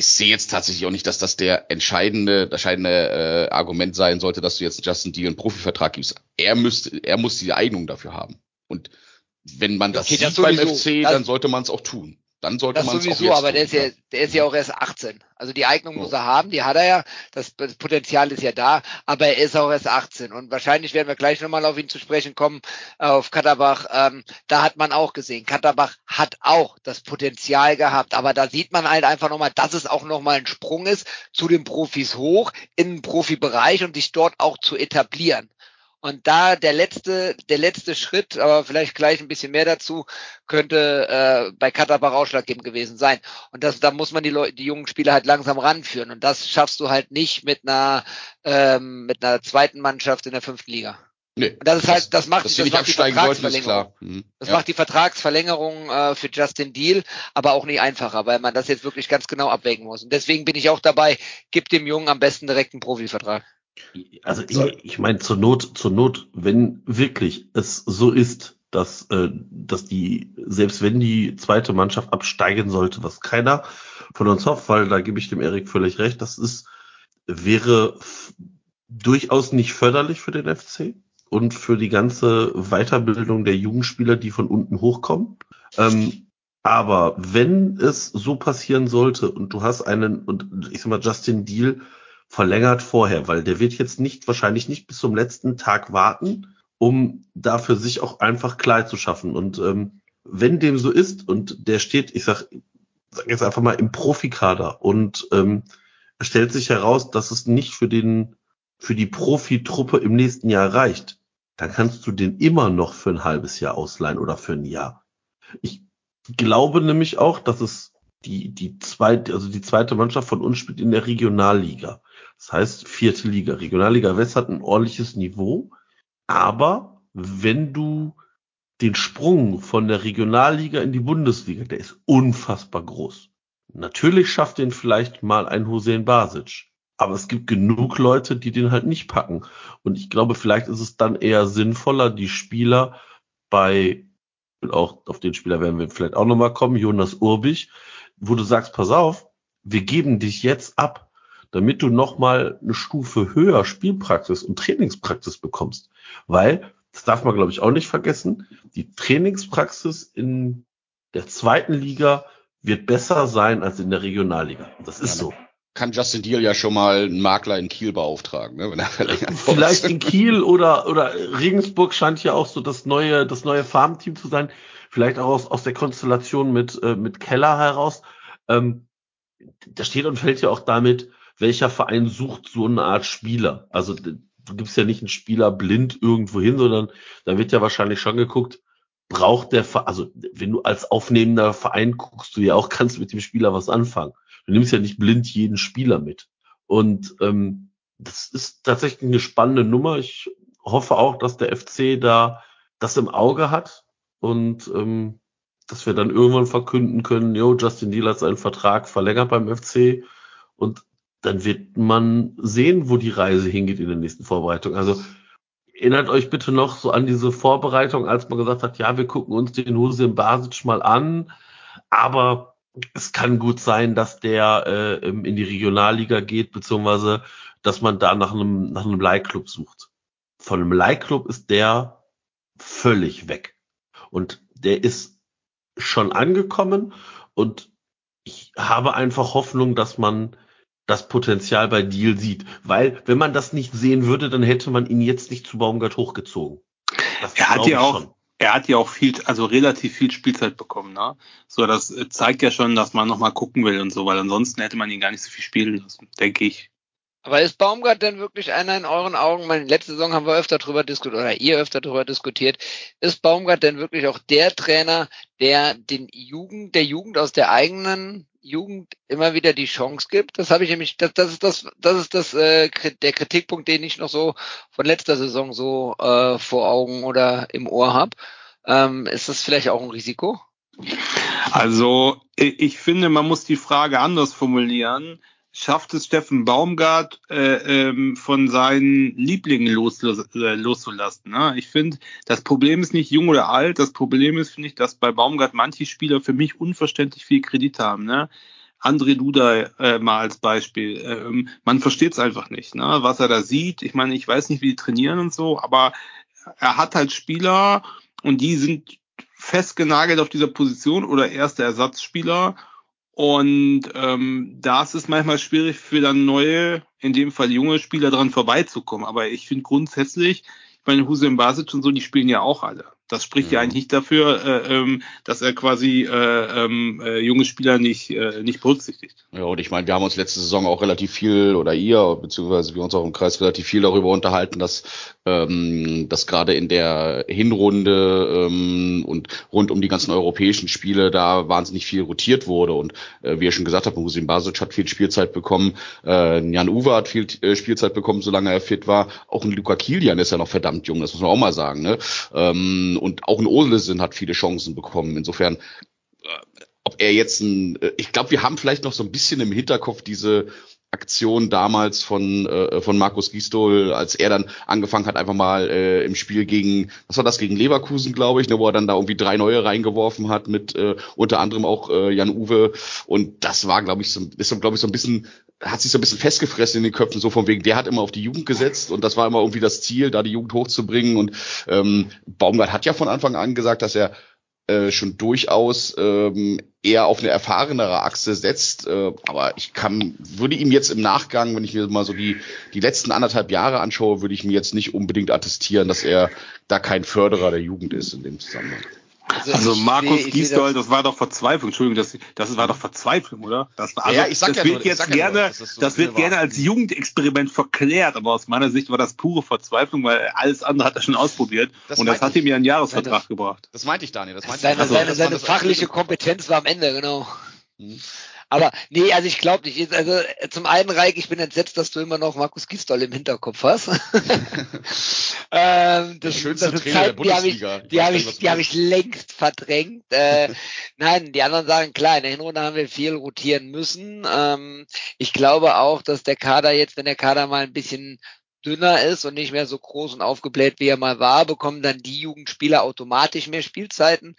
ich sehe jetzt tatsächlich auch nicht, dass das der entscheidende, das entscheidende äh, Argument sein sollte, dass du jetzt Justin Deal einen Profivertrag gibst. Er müsste, er muss die Eignung dafür haben. Und wenn man das Okay, sieht das beim sowieso. FC, dann sollte man es auch tun. Dann sollte Das man sowieso, aber tun. der ist ja, der ist ja auch erst 18. Also die Eignung muss er haben, die hat er ja. Das Potenzial ist ja da, aber er ist auch erst 18. Und wahrscheinlich werden wir gleich nochmal auf ihn zu sprechen kommen, äh, auf Katterbach. Ähm, da hat man auch gesehen, Katterbach hat auch das Potenzial gehabt, aber da sieht man halt einfach nochmal, dass es auch nochmal ein Sprung ist zu den Profis hoch, in den Profibereich und sich dort auch zu etablieren. Und da der letzte, der letzte Schritt, aber vielleicht gleich ein bisschen mehr dazu, könnte äh, bei Katterbach ausschlaggebend gewesen sein. Und das, da muss man die Leute, die jungen Spieler halt langsam ranführen. Und das schaffst du halt nicht mit einer, ähm, mit einer zweiten Mannschaft in der fünften Liga. Nee, Und das ist halt, das macht, das nicht macht die Vertragsverlängerung. Mhm. Das Ja. macht die Vertragsverlängerung äh, für Justin Deal, aber auch nicht einfacher, weil man das jetzt wirklich ganz genau abwägen muss. Und deswegen bin ich auch dabei, gib dem Jungen am besten direkt einen Profivertrag. Also ich, ich meine zur Not, zur Not, wenn wirklich es so ist, dass, äh, dass die, selbst wenn die zweite Mannschaft absteigen sollte, was keiner von uns hofft, weil da gebe ich dem Erik völlig recht, das ist, wäre durchaus nicht förderlich für den FC und für die ganze Weiterbildung der Jugendspieler, die von unten hochkommen. Ähm, aber wenn es so passieren sollte und du hast einen, und ich sag mal, Justin Deal verlängert vorher, weil der wird jetzt nicht, wahrscheinlich nicht bis zum letzten Tag warten, um da für sich auch einfach Klarheit zu schaffen. Und ähm, wenn dem so ist und der steht, ich sag, sag jetzt einfach mal im Profikader und ähm, stellt sich heraus, dass es nicht für den, für die Profitruppe im nächsten Jahr reicht, dann kannst du den immer noch für ein halbes Jahr ausleihen oder für ein Jahr. Ich glaube nämlich auch, dass es die, die zweite, also die zweite Mannschaft von uns spielt in der Regionalliga. Das heißt, vierte Liga. Regionalliga West hat ein ordentliches Niveau. Aber wenn du den Sprung von der Regionalliga in die Bundesliga, der ist unfassbar groß. Natürlich schafft den vielleicht mal ein Hussein Basic. Aber es gibt genug Leute, die den halt nicht packen. Und ich glaube, vielleicht ist es dann eher sinnvoller, die Spieler bei, auch auf den Spieler werden wir vielleicht auch nochmal kommen, Jonas Urbich, wo du sagst, pass auf, wir geben dich jetzt ab, damit du nochmal eine Stufe höher Spielpraxis und Trainingspraxis bekommst. Weil, das darf man glaube ich auch nicht vergessen, die Trainingspraxis in der zweiten Liga wird besser sein als in der Regionalliga. Das ist Ja, so. Kann Justin Deal ja schon mal einen Makler in Kiel beauftragen, ne, wenn er verlängert Vielleicht in Kiel oder, oder Regensburg scheint ja auch so das neue, das neue Farmteam zu sein. Vielleicht auch aus, aus der Konstellation mit, äh, mit Keller heraus. Ähm, da steht und fällt ja auch damit, welcher Verein sucht so eine Art Spieler. Also du gibst ja nicht einen Spieler blind irgendwo hin, sondern da wird ja wahrscheinlich schon geguckt, braucht der also wenn du als aufnehmender Verein guckst, du ja auch kannst mit dem Spieler was anfangen. Du nimmst ja nicht blind jeden Spieler mit. Und ähm, das ist tatsächlich eine spannende Nummer. Ich hoffe auch, dass der FC da das im Auge hat und ähm, dass wir dann irgendwann verkünden können, jo, Justin Deal hat seinen Vertrag verlängert beim FC und dann wird man sehen, wo die Reise hingeht in der nächsten Vorbereitung. Also erinnert euch bitte noch so an diese Vorbereitung, als man gesagt hat, ja, wir gucken uns den Hussein Basic mal an, aber es kann gut sein, dass der äh, in die Regionalliga geht, beziehungsweise dass man da nach einem, nach einem Leihclub sucht. Von einem Leihclub ist der völlig weg. Und der ist schon angekommen und ich habe einfach Hoffnung, dass man das Potenzial bei Deal sieht. Weil, wenn man das nicht sehen würde, dann hätte man ihn jetzt nicht zu Baumgart hochgezogen. Das er hat ja auch, schon. er hat ja auch viel, also relativ viel Spielzeit bekommen, ne? So, das zeigt ja schon, dass man nochmal gucken will und so, weil ansonsten hätte man ihn gar nicht so viel spielen lassen, denke ich. Aber ist Baumgart denn wirklich einer in euren Augen? Meine, letzte Saison haben wir öfter drüber diskutiert, oder ihr öfter drüber diskutiert. Ist Baumgart denn wirklich auch der Trainer, der den Jugend, der Jugend aus der eigenen Jugend immer wieder die Chance gibt? Das habe ich nämlich, das, das ist das, das ist das, äh, der Kritikpunkt, den ich noch so von letzter Saison so äh, vor Augen oder im Ohr habe. Ähm, ist das vielleicht auch ein Risiko? Also, ich finde, man muss die Frage anders formulieren schafft es Steffen Baumgart äh, ähm, von seinen Lieblingen los, äh, loszulassen. Ne? Ich finde, das Problem ist nicht jung oder alt, das Problem ist, finde ich, dass bei Baumgart manche Spieler für mich unverständlich viel Kredit haben. Ne? André Duda äh, mal als Beispiel. Ähm, man versteht es einfach nicht, ne? was er da sieht. Ich meine, ich weiß nicht, wie die trainieren und so, aber er hat halt Spieler und die sind festgenagelt auf dieser Position oder erste Ersatzspieler und ähm, da ist es manchmal schwierig für dann neue, in dem Fall junge Spieler dran vorbeizukommen. Aber ich finde grundsätzlich, ich meine, Hussein Basic und so, die spielen ja auch alle. Das spricht ja, ja eigentlich nicht dafür, äh, ähm, dass er quasi äh, ähm, äh, junge Spieler nicht, äh, nicht berücksichtigt. Ja, und ich meine, wir haben uns letzte Saison auch relativ viel, oder ihr, beziehungsweise wir uns auch im Kreis relativ viel darüber unterhalten, dass, ähm, dass gerade in der Hinrunde ähm, und rund um die ganzen europäischen Spiele da wahnsinnig viel rotiert wurde. Und äh, wie ihr schon gesagt habt, Husin Basic hat viel Spielzeit bekommen, äh, Jan Uwe hat viel äh, Spielzeit bekommen, solange er fit war. Auch ein Luca Kilian ist ja noch verdammt jung, das muss man auch mal sagen. Ne? Ähm, und auch ein Olesen hat viele Chancen bekommen. Insofern, äh, ob er jetzt ein, äh, ich glaube, wir haben vielleicht noch so ein bisschen im Hinterkopf diese Aktion damals von äh, von Markus Gistol, als er dann angefangen hat, einfach mal äh, im Spiel gegen, was war das, gegen Leverkusen, glaube ich, ne, wo er dann da irgendwie drei neue reingeworfen hat, mit äh, unter anderem auch äh, Jan Uwe. Und das war, glaube ich, so, ist so, glaube ich, so ein bisschen, hat sich so ein bisschen festgefressen in den Köpfen, so von wegen, der hat immer auf die Jugend gesetzt und das war immer irgendwie das Ziel, da die Jugend hochzubringen. Und ähm, Baumgart hat ja von Anfang an gesagt, dass er äh, schon durchaus ähm, eher auf eine erfahrenere Achse setzt. Äh, aber ich kann, würde ihm jetzt im Nachgang, wenn ich mir mal so die, die letzten anderthalb Jahre anschaue, würde ich mir jetzt nicht unbedingt attestieren, dass er da kein Förderer der Jugend ist in dem Zusammenhang. Also, also Markus Gisdol, das war doch Verzweiflung. Entschuldigung, das, das war doch Verzweiflung, oder? Das, war, also, ja, ich sag das ja wird nur, jetzt gerne, ja nur, das, so das wird gerne als Jugendexperiment verklärt, aber aus meiner Sicht war das pure Verzweiflung, weil alles andere hat er schon ausprobiert das und das hat ihm ja einen Jahresvertrag gebracht. Das meinte ich, Daniel. Das meinte seine, ich. Also, seine, seine fachliche Kompetenz war am Ende, genau. Hm. Aber nee, also ich glaube nicht. Also zum einen, Reik, ich bin entsetzt, dass du immer noch Markus Gisdol im Hinterkopf hast. ähm, das, schönste das Trainer Zeit, der Bundesliga. Die habe ich, die hab ich, die hab ich längst verdrängt. äh, nein, die anderen sagen, klar, in der Hinrunde haben wir viel rotieren müssen. Ähm, ich glaube auch, dass der Kader jetzt, wenn der Kader mal ein bisschen dünner ist und nicht mehr so groß und aufgebläht, wie er mal war, bekommen dann die Jugendspieler automatisch mehr Spielzeiten,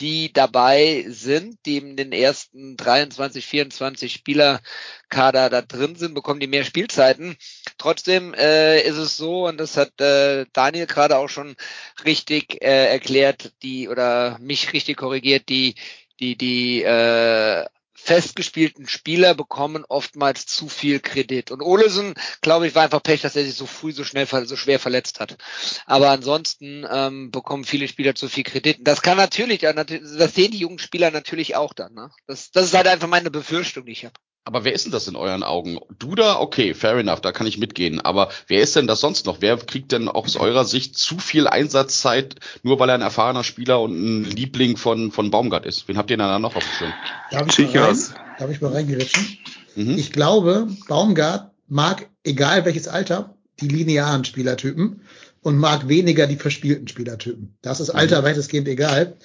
die dabei sind, die in den ersten 23, 24 Spielerkader da drin sind, bekommen die mehr Spielzeiten. Trotzdem äh, ist es so, und das hat äh, Daniel gerade auch schon richtig äh, erklärt, die oder mich richtig korrigiert, die die die äh, festgespielten Spieler bekommen oftmals zu viel Kredit. Und Olesen, glaube ich, war einfach Pech, dass er sich so früh so schnell, so schwer verletzt hat. Aber ansonsten ähm, bekommen viele Spieler zu viel Kredit. Das kann natürlich, das sehen die jungen Spieler natürlich auch dann. Ne? Das, das ist halt einfach meine Befürchtung, die ich habe. Aber wer ist denn das in euren Augen? Duda, okay, fair enough, da kann ich mitgehen. Aber wer ist denn das sonst noch? Wer kriegt denn aus eurer Sicht zu viel Einsatzzeit, nur weil er ein erfahrener Spieler und ein Liebling von, von Baumgart ist? Wen habt ihr denn da noch auf dem Schirm? Darf ich, mal rein, darf ich mal reingeritschen? Mhm. Ich glaube, Baumgart mag, egal welches Alter, die linearen Spielertypen und mag weniger die verspielten Spielertypen. Das ist Alter mhm. weitestgehend egal.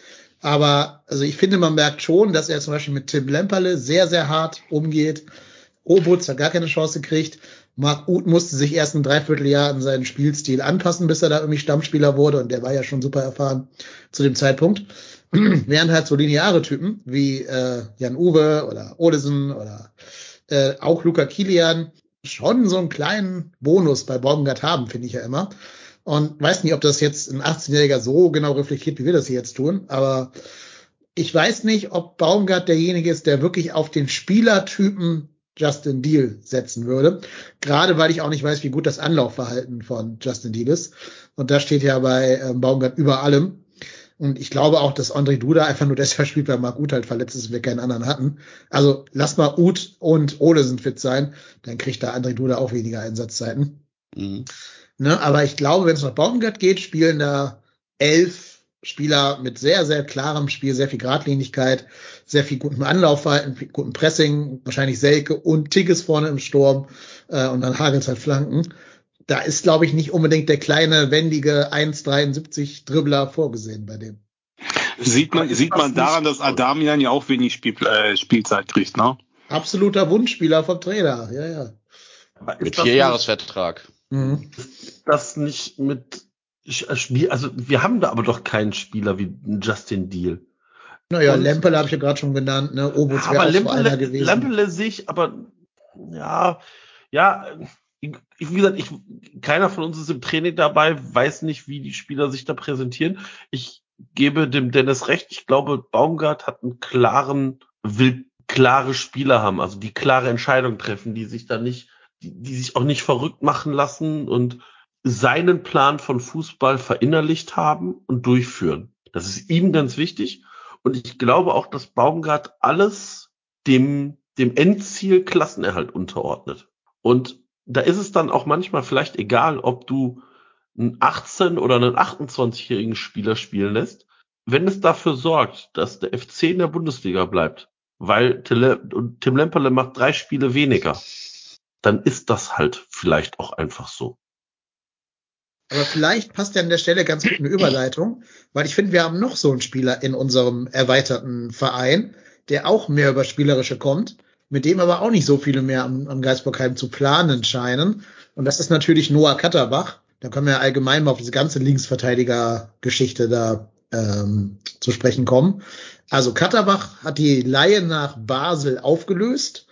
Aber also ich finde, man merkt schon, dass er zum Beispiel mit Tim Lemperle sehr, sehr hart umgeht. Obutz hat gar keine Chance gekriegt. Marc Uth musste sich erst ein Dreivierteljahr an seinen Spielstil anpassen, bis er da irgendwie Stammspieler wurde. Und der war ja schon super erfahren zu dem Zeitpunkt. während halt so lineare Typen wie äh, Jan Uwe oder Olesen oder äh, auch Luca Kilian schon so einen kleinen Bonus bei Baumgart haben, finde ich ja immer. Und weiß nicht, ob das jetzt ein 18-Jähriger so genau reflektiert, wie wir das hier jetzt tun, aber ich weiß nicht, ob Baumgart derjenige ist, der wirklich auf den Spielertypen Justin Deal setzen würde. Gerade weil ich auch nicht weiß, wie gut das Anlaufverhalten von Justin Deal ist. Und das steht ja bei ähm, Baumgart über allem. Und ich glaube auch, dass André Duda einfach nur deshalb spielt, weil Marc Uth halt verletzt ist und wir keinen anderen hatten. Also lass mal Uth und Olesen fit sein, dann kriegt da André Duda auch weniger Einsatzzeiten. Mhm. Ne, aber ich glaube, wenn es nach Baumgart geht, spielen da elf Spieler mit sehr, sehr klarem Spiel, sehr viel Gradlinigkeit, sehr viel gutem Anlaufverhalten, gutem Pressing, wahrscheinlich Selke und Tigges vorne im Sturm äh, und dann Hagels halt Flanken. Da ist, glaube ich, nicht unbedingt der kleine, wendige 1,73 Dribbler vorgesehen bei dem. Sieht man, sieht man daran, dass Adamian ja auch wenig Spiel, äh, Spielzeit kriegt, ne? Absoluter Wunschspieler vom Trainer, ja, ja. Mit vier Jahresvertrag. Mhm. Das nicht mit äh, Spiel, also wir haben da aber doch keinen Spieler wie Justin Deal. Naja, Lempele habe ich ja gerade schon genannt, ne? Obutz wäre Lempele, gewesen. Lempele sehe ich, aber ja, ja, ich, wie gesagt, ich, keiner von uns ist im Training dabei, weiß nicht, wie die Spieler sich da präsentieren. Ich gebe dem Dennis recht. Ich glaube, Baumgart hat einen klaren, will klare Spieler haben, also die klare Entscheidung treffen, die sich da nicht, die, die sich auch nicht verrückt machen lassen und seinen Plan von Fußball verinnerlicht haben und durchführen. Das ist ihm ganz wichtig. Und ich glaube auch, dass Baumgart alles dem, dem Endziel Klassenerhalt unterordnet. Und da ist es dann auch manchmal vielleicht egal, ob du einen 18 oder einen 28-jährigen Spieler spielen lässt, wenn es dafür sorgt, dass der FC in der Bundesliga bleibt, weil Tim Lemperle macht drei Spiele weniger, dann ist das halt vielleicht auch einfach so. Aber vielleicht passt ja an der Stelle ganz gut eine Überleitung, weil ich finde, wir haben noch so einen Spieler in unserem erweiterten Verein, der auch mehr über Spielerische kommt, mit dem aber auch nicht so viele mehr am, am Geisburgheim zu planen scheinen. Und das ist natürlich Noah Katterbach. Da können wir allgemein mal auf diese ganze Linksverteidiger-Geschichte da ähm, zu sprechen kommen. Also Katterbach hat die Laie nach Basel aufgelöst,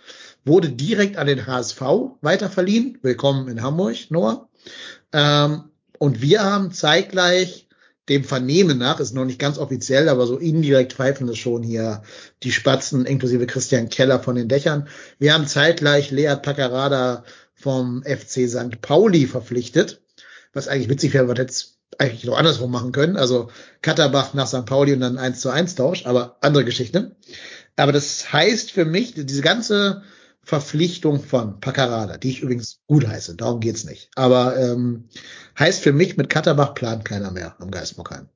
wurde direkt an den HSV weiterverliehen. Willkommen in Hamburg, Noah. Ähm, und wir haben zeitgleich dem Vernehmen nach, ist noch nicht ganz offiziell, aber so indirekt pfeifen es schon hier die Spatzen inklusive Christian Keller von den Dächern. Wir haben zeitgleich Lea Paccarada vom FC St. Pauli verpflichtet, was eigentlich witzig wäre, was jetzt eigentlich noch andersrum machen können. Also Katterbach nach St. Pauli und dann 1 zu 1 Tausch, aber andere Geschichte. Aber das heißt für mich, diese ganze Verpflichtung von Paccarada, die ich übrigens gut heiße, darum geht's nicht. Aber ähm, heißt für mich, mit Katterbach plant keiner mehr am Geistbockheim.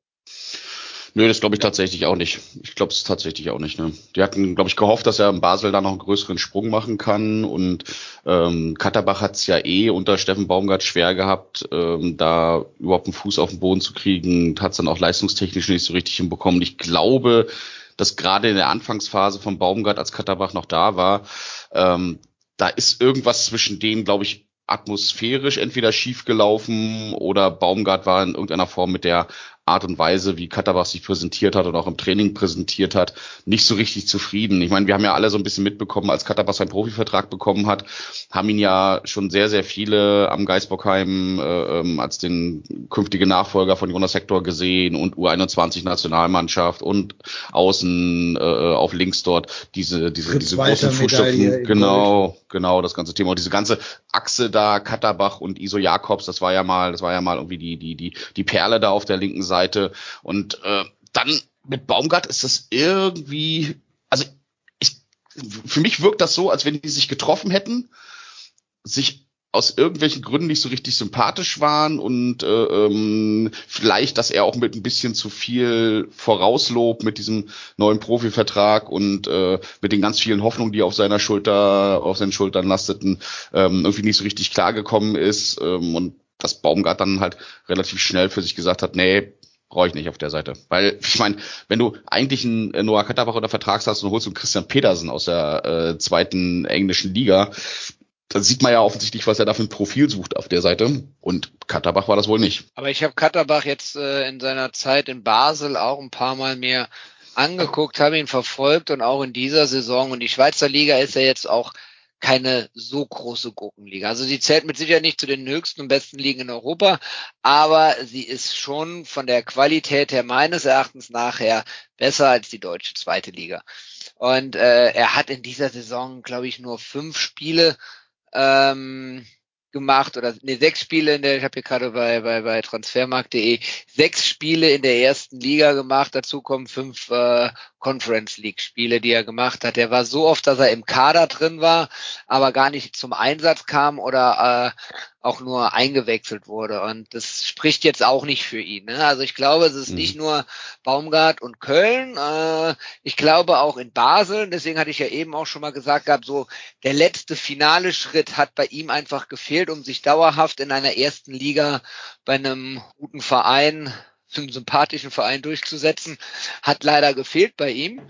Nö, das glaube ich tatsächlich auch nicht. Ich glaube es tatsächlich auch nicht. Ne? Die hatten, glaube ich, gehofft, dass er in Basel da noch einen größeren Sprung machen kann. Und ähm, Katterbach hat es ja eh unter Steffen Baumgart schwer gehabt, ähm, da überhaupt einen Fuß auf den Boden zu kriegen. Hat es dann auch leistungstechnisch nicht so richtig hinbekommen. Ich glaube, dass gerade in der Anfangsphase von Baumgart, als Katterbach noch da war, ähm, da ist irgendwas zwischen denen, glaube ich, atmosphärisch entweder schief gelaufen oder Baumgart war in irgendeiner Form mit der Art und Weise, wie Katterbach sich präsentiert hat und auch im Training präsentiert hat, nicht so richtig zufrieden. Ich meine, wir haben ja alle so ein bisschen mitbekommen, als Katterbach seinen Profivertrag bekommen hat, haben ihn ja schon sehr, sehr viele am Geisbockheim äh, ähm, als den künftigen Nachfolger von Jonas Hector gesehen und U21-Nationalmannschaft und außen äh, auf links dort diese, diese, diese großen Fußstapfen. Genau, genau, das ganze Thema. Und diese ganze Achse da, Katterbach und Iso Jakobs, das war ja mal, das war ja mal irgendwie die, die, die, die Perle da auf der linken Seite Seite. Und äh, dann mit Baumgart ist das irgendwie, also ich, für mich wirkt das so, als wenn die sich getroffen hätten, sich aus irgendwelchen Gründen nicht so richtig sympathisch waren und äh, ähm, vielleicht, dass er auch mit ein bisschen zu viel Vorauslob mit diesem neuen Profivertrag und äh, mit den ganz vielen Hoffnungen, die auf seiner Schulter, auf seinen Schultern lasteten, ähm, irgendwie nicht so richtig klargekommen ist ähm, und dass Baumgart dann halt relativ schnell für sich gesagt hat, nee, brauche ich nicht auf der Seite. Weil, ich meine, wenn du eigentlich einen äh, Noah Katterbach unter Vertrags hast und holst du Christian Petersen aus der äh, zweiten englischen Liga, dann sieht man ja offensichtlich, was er da für ein Profil sucht auf der Seite. Und Katterbach war das wohl nicht. Aber ich habe Katterbach jetzt äh, in seiner Zeit in Basel auch ein paar Mal mehr angeguckt, habe ihn verfolgt und auch in dieser Saison. Und die Schweizer Liga ist ja jetzt auch keine so große Gurkenliga. Also sie zählt mit Sicherheit nicht zu den höchsten und besten Ligen in Europa, aber sie ist schon von der Qualität her meines Erachtens nachher besser als die deutsche zweite Liga. Und äh, er hat in dieser Saison, glaube ich, nur fünf Spiele ähm, gemacht oder nee, sechs Spiele in der, ich habe hier gerade bei, bei, bei transfermarkt.de sechs Spiele in der ersten Liga gemacht. Dazu kommen fünf äh, Conference League Spiele, die er gemacht hat. Er war so oft, dass er im Kader drin war, aber gar nicht zum Einsatz kam oder äh, auch nur eingewechselt wurde. Und das spricht jetzt auch nicht für ihn. Ne? Also ich glaube, es ist mhm. nicht nur Baumgart und Köln. Äh, ich glaube auch in Basel. Deswegen hatte ich ja eben auch schon mal gesagt gehabt, so der letzte finale Schritt hat bei ihm einfach gefehlt, um sich dauerhaft in einer ersten Liga bei einem guten Verein einen sympathischen Verein durchzusetzen, hat leider gefehlt bei ihm.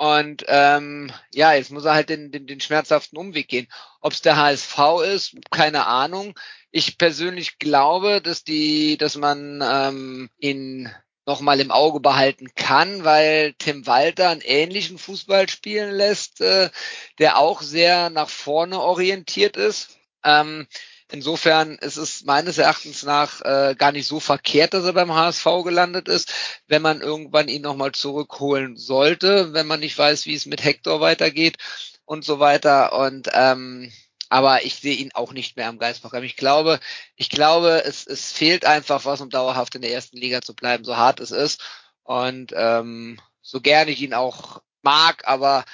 Und ähm, ja, jetzt muss er halt den, den, den schmerzhaften Umweg gehen. Ob es der HSV ist, keine Ahnung. Ich persönlich glaube, dass die, dass man ähm, ihn nochmal im Auge behalten kann, weil Tim Walter einen ähnlichen Fußball spielen lässt, äh, der auch sehr nach vorne orientiert ist. Ähm, Insofern ist es meines Erachtens nach äh, gar nicht so verkehrt, dass er beim HSV gelandet ist, wenn man irgendwann ihn nochmal zurückholen sollte, wenn man nicht weiß, wie es mit Hector weitergeht und so weiter. Und ähm, aber ich sehe ihn auch nicht mehr am Geistprogramm. Ich glaube, ich glaube, es, es fehlt einfach was, um dauerhaft in der ersten Liga zu bleiben, so hart es ist. Und ähm, so gerne ich ihn auch mag, aber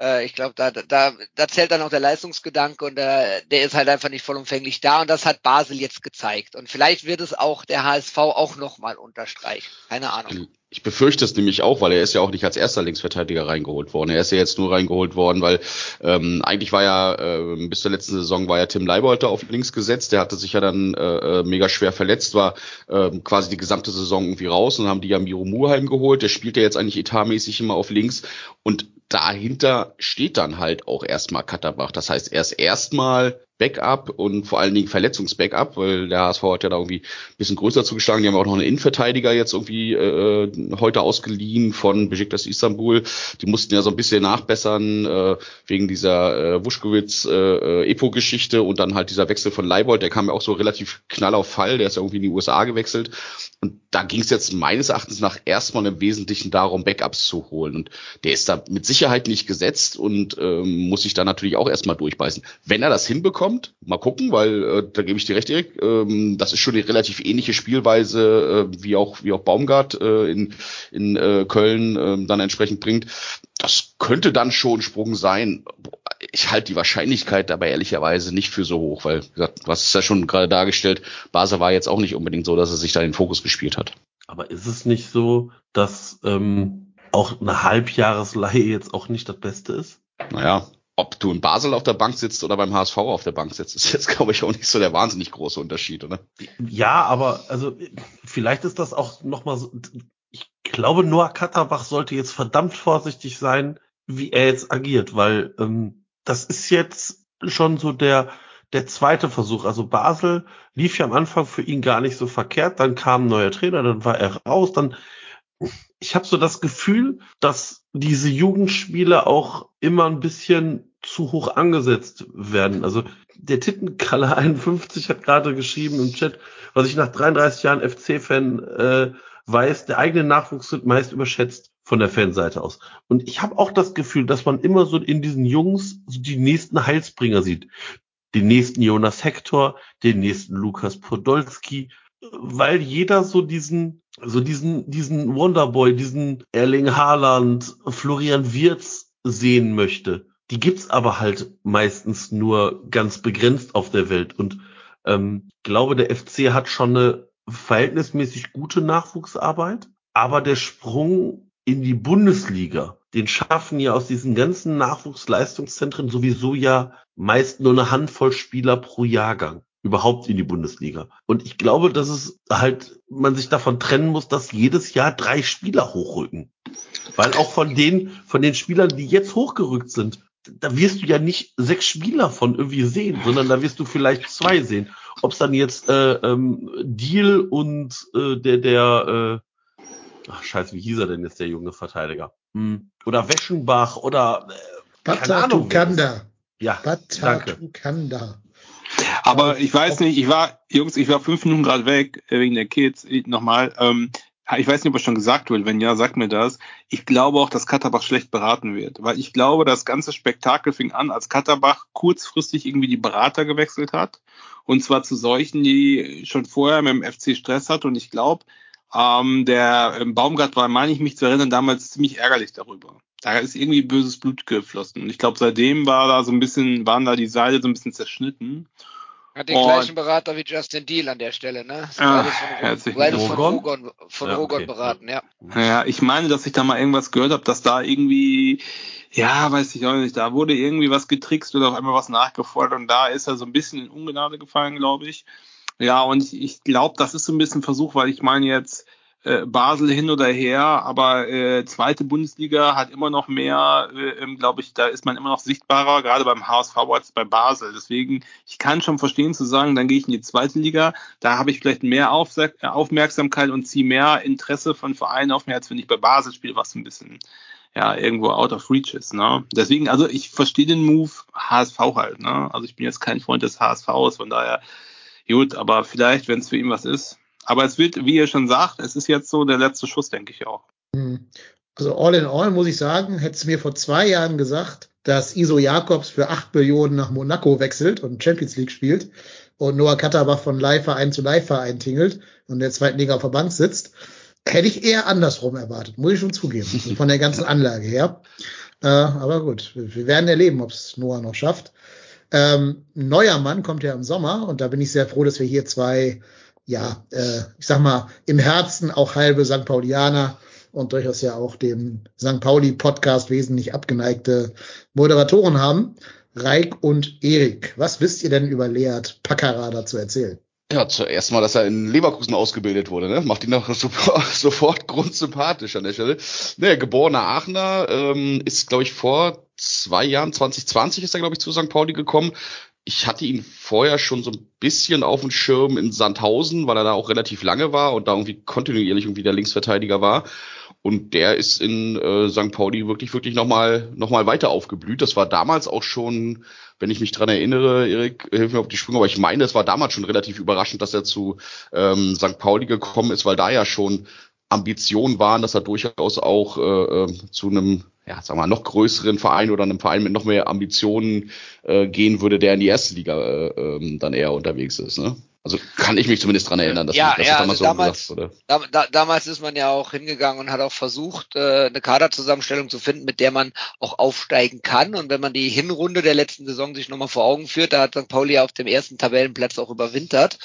äh, ich glaube, da, da, da zählt dann auch der Leistungsgedanke und der, der ist halt einfach nicht vollumfänglich da und das hat Basel jetzt gezeigt. Und vielleicht wird es auch der HSV auch nochmal unterstreichen. Keine Ahnung. Ich befürchte es nämlich auch, weil er ist ja auch nicht als erster Linksverteidiger reingeholt worden. Er ist ja jetzt nur reingeholt worden, weil ähm, eigentlich war ja äh, bis zur letzten Saison war ja Tim Leibolter auf links gesetzt. Der hatte sich ja dann äh, äh mega schwer verletzt, war äh, quasi die gesamte Saison irgendwie raus und haben die ja Miro Muheim geholt. Der spielt ja jetzt eigentlich etatmäßig immer auf links und dahinter steht dann halt auch erstmal Katterbach. Das heißt, er ist erstmal Backup und vor allen Dingen Verletzungsbackup, weil der HSV hat ja da irgendwie ein bisschen größer zugeschlagen. Die haben auch noch einen Innenverteidiger jetzt irgendwie äh, heute ausgeliehen von Besiktas Istanbul. Die mussten ja so ein bisschen nachbessern äh, wegen dieser äh, Wuschkowitz äh, Epo-Geschichte und dann halt dieser Wechsel von Leibold, der kam ja auch so relativ knall auf Fall. Der ist ja irgendwie in die USA gewechselt. Und da ging es jetzt meines Erachtens nach erstmal im Wesentlichen darum, Backups zu holen. Und der ist da mit Sicherheit nicht gesetzt und ähm, muss sich da natürlich auch erstmal durchbeißen. Wenn er das hinbekommt, kommt. Mal gucken, weil äh, da gebe ich dir recht, Erik. Ähm, das ist schon eine relativ ähnliche Spielweise, äh, wie auch wie auch Baumgart äh, in in äh, Köln äh, dann entsprechend bringt. Das könnte dann schon ein Sprung sein. Ich halte die Wahrscheinlichkeit dabei ehrlicherweise nicht für so hoch, weil wie gesagt, hast es ja schon gerade dargestellt, Basel war jetzt auch nicht unbedingt so, dass er sich da in den Fokus gespielt hat. Aber ist es nicht so, dass ähm, auch eine Halbjahresleihe jetzt auch nicht das Beste ist? Naja, ob du in Basel auf der Bank sitzt oder beim HSV auf der Bank sitzt, ist jetzt, glaube ich, auch nicht so der wahnsinnig große Unterschied, oder? Ja, aber also vielleicht ist das auch nochmal so. Ich glaube, Noah Katterbach sollte jetzt verdammt vorsichtig sein, wie er jetzt agiert, weil ähm, das ist jetzt schon so der der zweite Versuch. Also Basel lief ja am Anfang für ihn gar nicht so verkehrt, dann kam ein neuer Trainer, dann war er raus, dann ich habe so das Gefühl, dass diese Jugendspiele auch immer ein bisschen zu hoch angesetzt werden. Also der Tittenkalle 51 hat gerade geschrieben im Chat, was ich nach 33 Jahren FC-Fan äh, weiß, der eigene Nachwuchs wird meist überschätzt von der Fanseite aus. Und ich habe auch das Gefühl, dass man immer so in diesen Jungs so die nächsten Heilsbringer sieht. Den nächsten Jonas Hector, den nächsten Lukas Podolski, weil jeder so diesen so diesen, diesen Wonderboy, diesen Erling Haaland, Florian Wirz sehen möchte. Die gibt's aber halt meistens nur ganz begrenzt auf der Welt. Und ähm, glaube, der FC hat schon eine verhältnismäßig gute Nachwuchsarbeit, aber der Sprung in die Bundesliga, den schaffen ja aus diesen ganzen Nachwuchsleistungszentren sowieso ja meist nur eine Handvoll Spieler pro Jahrgang überhaupt in die Bundesliga. Und ich glaube, dass es halt, man sich davon trennen muss, dass jedes Jahr drei Spieler hochrücken. Weil auch von den, von den Spielern, die jetzt hochgerückt sind, da wirst du ja nicht sechs Spieler von irgendwie sehen, sondern da wirst du vielleicht zwei sehen. Ob es dann jetzt äh, ähm, Deal und äh, der, der, äh, ach scheiße, wie hieß er denn jetzt, der junge Verteidiger? Hm. Oder Weschenbach oder äh, keine Ahnung. Batatukanda. Ja, danke. Batatukanda. Aber ich weiß nicht, ich war, Jungs, ich war fünf Minuten gerade weg, äh, wegen der Kids, Ich- nochmal. Ähm, ich weiß nicht, ob es schon gesagt wurde. Wenn ja, sagt mir das. Ich glaube auch, dass Katterbach schlecht beraten wird. Weil ich glaube, das ganze Spektakel fing an, als Katterbach kurzfristig irgendwie die Berater gewechselt hat. Und zwar zu solchen, die schon vorher mit dem FC Stress hat. Und ich glaube, ähm, der ähm, Baumgart war, meine ich mich zu erinnern, damals ziemlich ärgerlich darüber. Da ist irgendwie böses Blut geflossen. Und ich glaube, seitdem war da so ein bisschen, waren da die Seile so ein bisschen zerschnitten. Hat den Und- gleichen Berater wie Justin Deal an der Stelle, ne? Ah, beides von, Rogon? Von Ja, Rogon okay. beraten, ja. Ja, ich meine, dass ich da mal irgendwas gehört habe, dass da irgendwie, ja, weiß ich auch nicht, da wurde irgendwie was getrickst oder auf einmal was nachgefordert und da ist er so ein bisschen in Ungnade gefallen, glaube ich. Ja, und ich, ich glaube, das ist so ein bisschen Versuch, weil ich meine jetzt äh, Basel hin oder her, aber äh, zweite Bundesliga hat immer noch mehr, äh, glaube ich, da ist man immer noch sichtbarer, gerade beim HSV als bei Basel. Deswegen, ich kann schon verstehen zu sagen, dann gehe ich in die zweite Liga, da habe ich vielleicht mehr Aufsa- äh, Aufmerksamkeit und ziehe mehr Interesse von Vereinen auf mir, als wenn ich bei Basel spiele, was ein bisschen ja irgendwo out of reach ist. Ne? Deswegen, also ich verstehe den Move HSV halt. Ne? Also ich bin jetzt kein Freund des HSVs, von daher gut, aber vielleicht, wenn es für ihn was ist. Aber es wird, wie ihr schon sagt, es ist jetzt so der letzte Schuss, denke ich auch. Hm. Also all in all muss ich sagen, hättest du mir vor zwei Jahren gesagt, dass Iso Jakobs für 8 Billionen nach Monaco wechselt und Champions League spielt und Noah Katterbach von Leihverein zu Leihverein tingelt und in der zweiten Liga auf der Bank sitzt, hätte ich eher andersrum erwartet, muss ich schon zugeben, also von der ganzen Anlage her. Äh, aber gut, wir werden erleben, ob es Noah noch schafft. Ähm, neuer Mann kommt ja im Sommer und da bin ich sehr froh, dass wir hier zwei, ja, äh, ich sag mal, im Herzen auch halbe St. Paulianer und durchaus ja auch dem St. Pauli Podcast wesentlich abgeneigte Moderatoren haben. Reik und Erik, was wisst ihr denn über Leert Packerada zu erzählen? Ja, zuerst mal, dass er in Leverkusen ausgebildet wurde, ne? Macht ihn doch sofort grundsympathisch an der Stelle. Ne, geborener Aachener, ähm, ist, glaube ich, vor zwei Jahren, 2020 ist er, glaube ich, zu St. Pauli gekommen. Ich hatte ihn vorher schon so ein bisschen auf dem Schirm in Sandhausen, weil er da auch relativ lange war und da irgendwie kontinuierlich irgendwie der Linksverteidiger war. Und der ist in äh, St. Pauli wirklich, wirklich nochmal noch mal weiter aufgeblüht. Das war damals auch schon, wenn ich mich dran erinnere, Erik, hilf mir auf die Sprünge, aber ich meine, es war damals schon relativ überraschend, dass er zu ähm, St. Pauli gekommen ist, weil da ja schon Ambitionen waren, dass er durchaus auch äh, äh, zu einem, ja, sagen wir mal, noch größeren Verein oder einem Verein mit noch mehr Ambitionen äh, gehen würde, der in die erste Liga äh, ähm, dann eher unterwegs ist. Ne? Also kann ich mich zumindest dran erinnern, dass, Ja, dass ja, das damals also so damals- gesagt wurde. Da, da, damals ist man ja auch hingegangen und hat auch versucht, äh, eine Kaderzusammenstellung zu finden, mit der man auch aufsteigen kann. Und wenn man die Hinrunde der letzten Saison sich nochmal vor Augen führt, da hat St. Pauli auf dem ersten Tabellenplatz auch überwintert,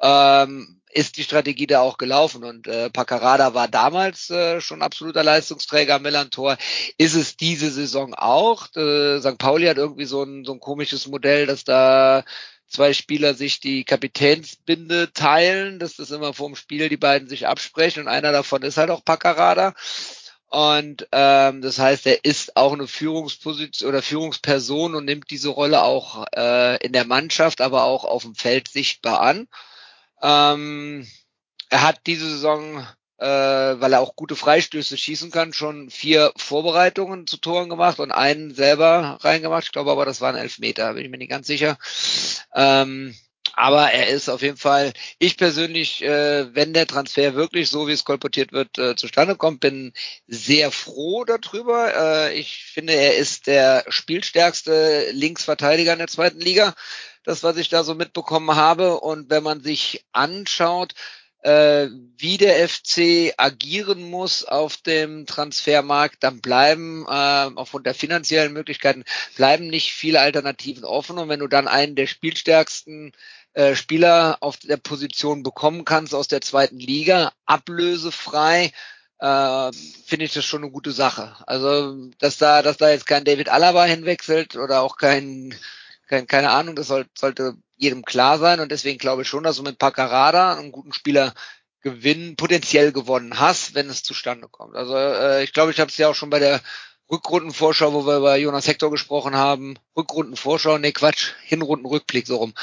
ähm, ist die Strategie da auch gelaufen. Und äh, Paccarada war damals äh, schon absoluter Leistungsträger am. Ist es diese Saison auch? Äh, St. Pauli hat irgendwie so ein, so ein komisches Modell, dass da zwei Spieler sich die Kapitänsbinde teilen, dass das immer vorm Spiel die beiden sich absprechen und einer davon ist halt auch Paccarada. Und ähm, das heißt, er ist auch eine Führungsposition oder Führungsperson und nimmt diese Rolle auch äh, in der Mannschaft, aber auch auf dem Feld sichtbar an. Ähm, er hat diese Saison, äh, weil er auch gute Freistöße schießen kann, schon vier Vorbereitungen zu Toren gemacht und einen selber reingemacht. Ich glaube aber, das waren Elfmeter, bin ich mir nicht ganz sicher. Ähm, aber er ist auf jeden Fall, ich persönlich, äh, wenn der Transfer wirklich so, wie es kolportiert wird, äh, zustande kommt, bin sehr froh darüber. Äh, ich finde, er ist der spielstärkste Linksverteidiger in der zweiten Liga. Das, was ich da so mitbekommen habe. Und wenn man sich anschaut, äh, wie der FC agieren muss auf dem Transfermarkt, dann bleiben äh, aufgrund der finanziellen Möglichkeiten bleiben nicht viele Alternativen offen. Und wenn du dann einen der spielstärksten äh, Spieler auf der Position bekommen kannst aus der zweiten Liga, ablösefrei, äh, finde ich das schon eine gute Sache. Also, dass da, dass da jetzt kein David Alaba hinwechselt oder auch kein, kein keine Ahnung, das soll, sollte jedem klar sein und deswegen glaube ich schon, dass du mit Paccarada einen guten Spieler gewinnen, potenziell gewonnen hast, wenn es zustande kommt. Also äh, ich glaube, ich habe es ja auch schon bei der Rückrundenvorschau, wo wir über Jonas Hector gesprochen haben, Rückrundenvorschau, nee Quatsch, Hinrundenrückblick so rum,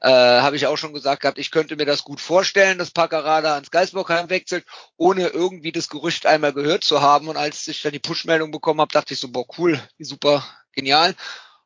Äh, Habe ich auch schon gesagt gehabt, ich könnte mir das gut vorstellen, dass Paccarada ans Geisbockheim wechselt, ohne irgendwie das Gerücht einmal gehört zu haben. Und als ich dann die Push-Meldung bekommen habe, dachte ich so, boah, cool, super, genial.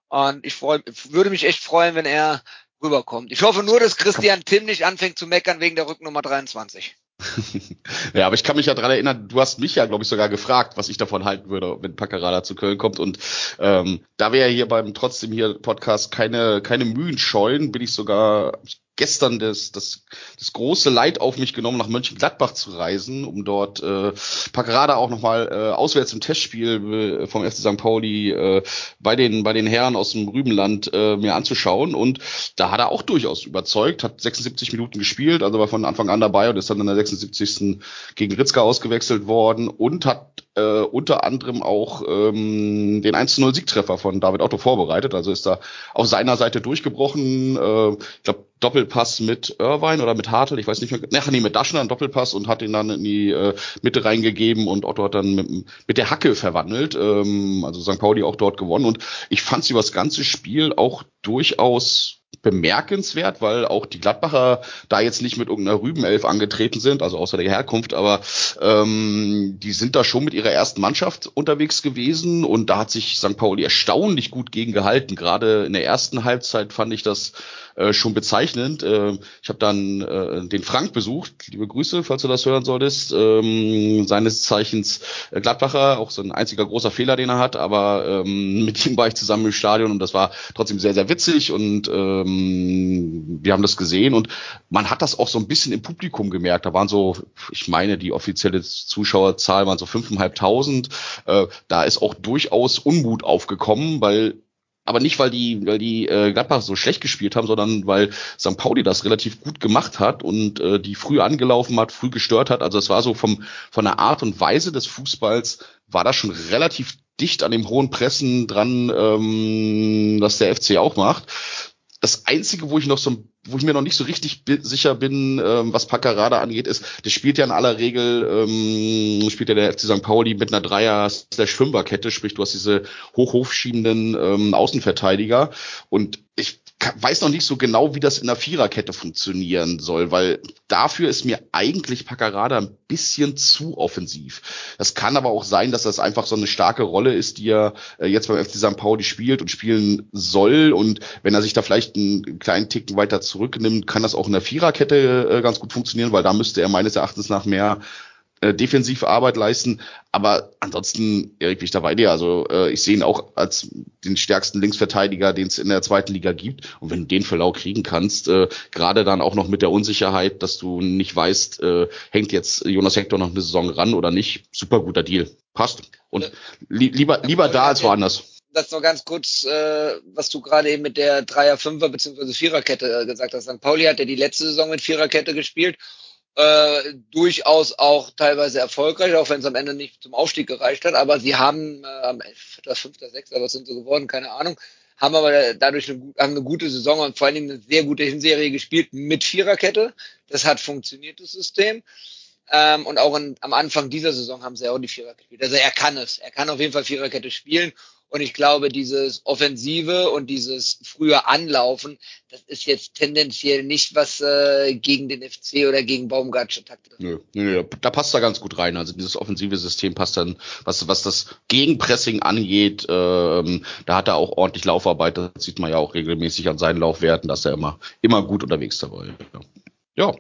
Und ich freu, würde mich echt freuen, wenn er rüberkommt. Ich hoffe nur, dass Christian Tim nicht anfängt zu meckern wegen der Rücknummer 23. ja, aber ich kann mich ja dran erinnern, du hast mich ja, glaube ich, sogar gefragt, was ich davon halten würde, wenn Packerada zu Köln kommt. Und ähm, da wir ja hier beim trotzdem hier Podcast keine, keine Mühen scheuen, bin ich sogar, gestern das, das, das große Leid auf mich genommen, nach Mönchengladbach zu reisen, um dort äh, Packerada auch nochmal äh, auswärts im Testspiel äh, vom FC St. Pauli äh, bei, den, bei den Herren aus dem Rübenland äh, mir anzuschauen. Und da hat er auch durchaus überzeugt, hat 76 Minuten gespielt, also war von Anfang an dabei und ist dann in der 76. gegen Ritzka ausgewechselt worden und hat äh, unter anderem auch ähm, den 1-0-Siegtreffer von David Otto vorbereitet. Also ist da auf seiner Seite durchgebrochen. Äh, ich glaube, Doppelpass mit Irvine oder mit Hartl, ich weiß nicht mehr, ne, nee, mit Daschner einen Doppelpass und hat ihn dann in die äh, Mitte reingegeben und Otto hat dann mit, mit der Hacke verwandelt. Ähm, also St. Pauli auch dort gewonnen und ich fand sie über das ganze Spiel auch durchaus bemerkenswert, weil auch die Gladbacher da jetzt nicht mit irgendeiner Rübenelf angetreten sind, also außer der Herkunft, aber ähm, die sind da schon mit ihrer ersten Mannschaft unterwegs gewesen und da hat sich St. Pauli erstaunlich gut gegen gehalten. Gerade in der ersten Halbzeit fand ich das äh, schon bezeichnend. Äh, ich habe dann äh, den Frank besucht, liebe Grüße, falls du das hören solltest. Ähm, seines Zeichens äh, Gladbacher, auch so ein einziger großer Fehler, den er hat, aber ähm, mit ihm war ich zusammen im Stadion und das war trotzdem sehr, sehr witzig und ähm, wir haben das gesehen und man hat das auch so ein bisschen im Publikum gemerkt. Da waren so, ich meine, die offizielle Zuschauerzahl waren so fünfeinhalbtausend. Äh, da ist auch durchaus Unmut aufgekommen, weil aber nicht, weil die, weil die äh, Gladbach so schlecht gespielt haben, sondern weil St. Pauli das relativ gut gemacht hat und äh, die früh angelaufen hat, früh gestört hat. Also es war so vom von der Art und Weise des Fußballs war das schon relativ dicht an dem hohen Pressen dran, ähm, was der FC auch macht. Das einzige, wo ich noch so, wo ich mir noch nicht so richtig sicher bin, ähm, was Paccarada angeht, ist, das spielt ja in aller Regel, ähm, spielt ja der FC St. Pauli mit einer Dreier slash Fünferkette, sprich du hast diese hochhofschiebenden ähm, Außenverteidiger und ich weiß noch nicht so genau, wie das in der Viererkette funktionieren soll, weil dafür ist mir eigentlich Paccarada ein bisschen zu offensiv. Das kann aber auch sein, dass das einfach so eine starke Rolle ist, die er äh, jetzt beim FC St. Pauli spielt und spielen soll. Und wenn er sich da vielleicht einen kleinen Ticken weiter zurücknimmt, kann das auch in der Viererkette äh, ganz gut funktionieren, weil da müsste er meines Erachtens nach mehr äh, defensive Arbeit leisten. Aber ansonsten, Erik, bin ich da bei dir. Also äh, ich sehe ihn auch als den stärksten Linksverteidiger, den es in der zweiten Liga gibt. Und wenn du den Verlau kriegen kannst, äh, gerade dann auch noch mit der Unsicherheit, dass du nicht weißt, äh, hängt jetzt Jonas Hector noch eine Saison ran oder nicht, super guter Deal. Passt. Und li lieber, lieber da als woanders das noch ganz kurz, äh, was du gerade eben mit der Dreier, Fünfer beziehungsweise Viererkette äh, gesagt hast. St. Pauli hat ja die letzte Saison mit Viererkette gespielt äh, durchaus auch teilweise erfolgreich, auch wenn es am Ende nicht zum Aufstieg gereicht hat. Aber sie haben äh, fünfter, sechster, was sind sie geworden, keine Ahnung, haben aber dadurch eine, haben eine gute Saison und vor allen Dingen eine sehr gute Hinserie gespielt mit Viererkette. Das hat funktioniert, das System. Ähm, und auch in, am Anfang dieser Saison haben sie auch die Viererkette gespielt. Also er kann es. Er kann auf jeden Fall Viererkette spielen. Und ich glaube, dieses Offensive und dieses frühe Anlaufen, das ist jetzt tendenziell nicht was äh, gegen den FC oder gegen Baumgartsche Taktik. Nö, nö, da passt er ganz gut rein. Also dieses offensive System passt dann, was, was das Gegenpressing angeht, ähm, da hat er auch ordentlich Laufarbeit. Das sieht man ja auch regelmäßig an seinen Laufwerten, dass er immer, immer gut unterwegs dabei. Ja. ja.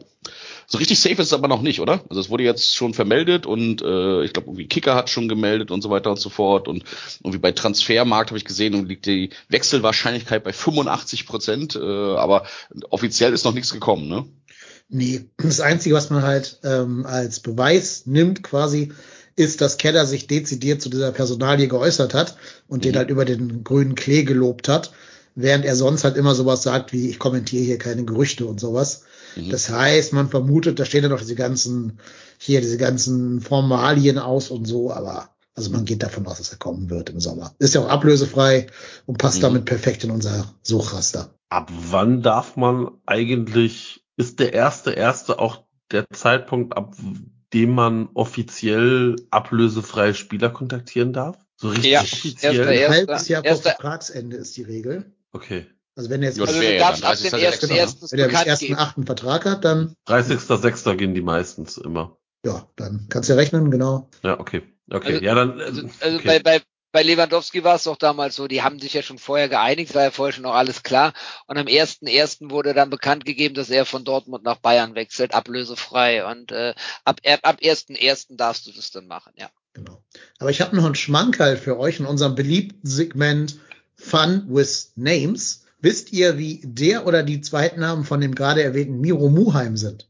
So richtig safe ist es aber noch nicht, oder? Also es wurde jetzt schon vermeldet und äh, ich glaube, irgendwie Kicker hat schon gemeldet und so weiter und so fort. Und irgendwie bei Transfermarkt habe ich gesehen, und liegt die Wechselwahrscheinlichkeit bei 85 Prozent, äh, aber offiziell ist noch nichts gekommen, ne? Nee, das Einzige, was man halt ähm, als Beweis nimmt, quasi, ist, dass Keller sich dezidiert zu dieser Personalie geäußert hat und mhm. den halt über den grünen Klee gelobt hat, während er sonst halt immer sowas sagt wie, ich kommentiere hier keine Gerüchte und sowas. Mhm. Das heißt, man vermutet, da stehen ja noch diese ganzen, hier diese ganzen Formalien aus und so, aber also man geht davon aus, dass er kommen wird im Sommer. Ist ja auch ablösefrei und passt mhm. damit perfekt in unser Suchraster. Ab wann darf man eigentlich, ist der erste erste auch der Zeitpunkt, ab dem man offiziell ablösefreie Spieler kontaktieren darf? So richtig ja, offiziell? Erster, erster, ein halbes Jahr vor Vertragsende ist die Regel. Okay. Also wenn er jetzt, Ja, Also du ja darfst dann ab dem 30.06., ersten ne? ersten wenn er bis bekannt ersten geben. achten Vertrag hat, dann, 30.06. gehen die meistens immer. ja, dann kannst du ja rechnen, genau. Ja, okay. Okay, Also- ja, dann. Also, ähm, also okay. bei, bei, bei Lewandowski war es doch damals so, die haben sich ja schon vorher geeinigt, war ja vorher schon noch alles klar. Und am 1.1. wurde dann bekannt gegeben, dass er von Dortmund nach Bayern wechselt, ablösefrei. Und äh, ab, ab 1.1. darfst du das dann machen, ja. Genau. Aber ich habe noch einen Schmankerl für euch in unserem beliebten Segment Fun with Names. Wisst ihr, wie der oder die Zweitnamen von dem gerade erwähnten Miro Muheim sind?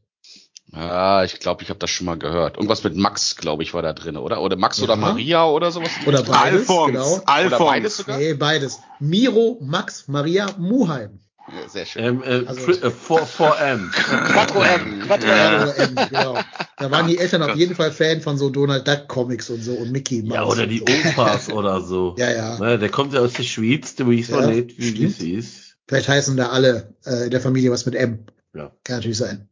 Ah, ich glaube, ich habe das schon mal gehört. Irgendwas mit Max, glaube ich, war da drin, oder? Oder Max Ja. oder Maria oder sowas? Oder beides, Alphons, genau. Oder beides Alphons. sogar? Nee, beides. Miro, Max, Maria, Muheim. Ja, sehr schön. ähm, äh, Also- tri- äh, 4, 4M. Quattro M, Quattro Ja. M. Also, ähm, genau. Da waren die Eltern auf jeden Fall Fan von so Donald Duck Comics und so und Mickey Mouse. Ja, oder die Opas oder so. Ja, ja. Ne, der kommt ja aus der Schweiz, du weißt Ja, nicht, wie stimmt. das ist. Vielleicht heißen da alle äh, in der Familie was mit M. Ja. Kann natürlich sein.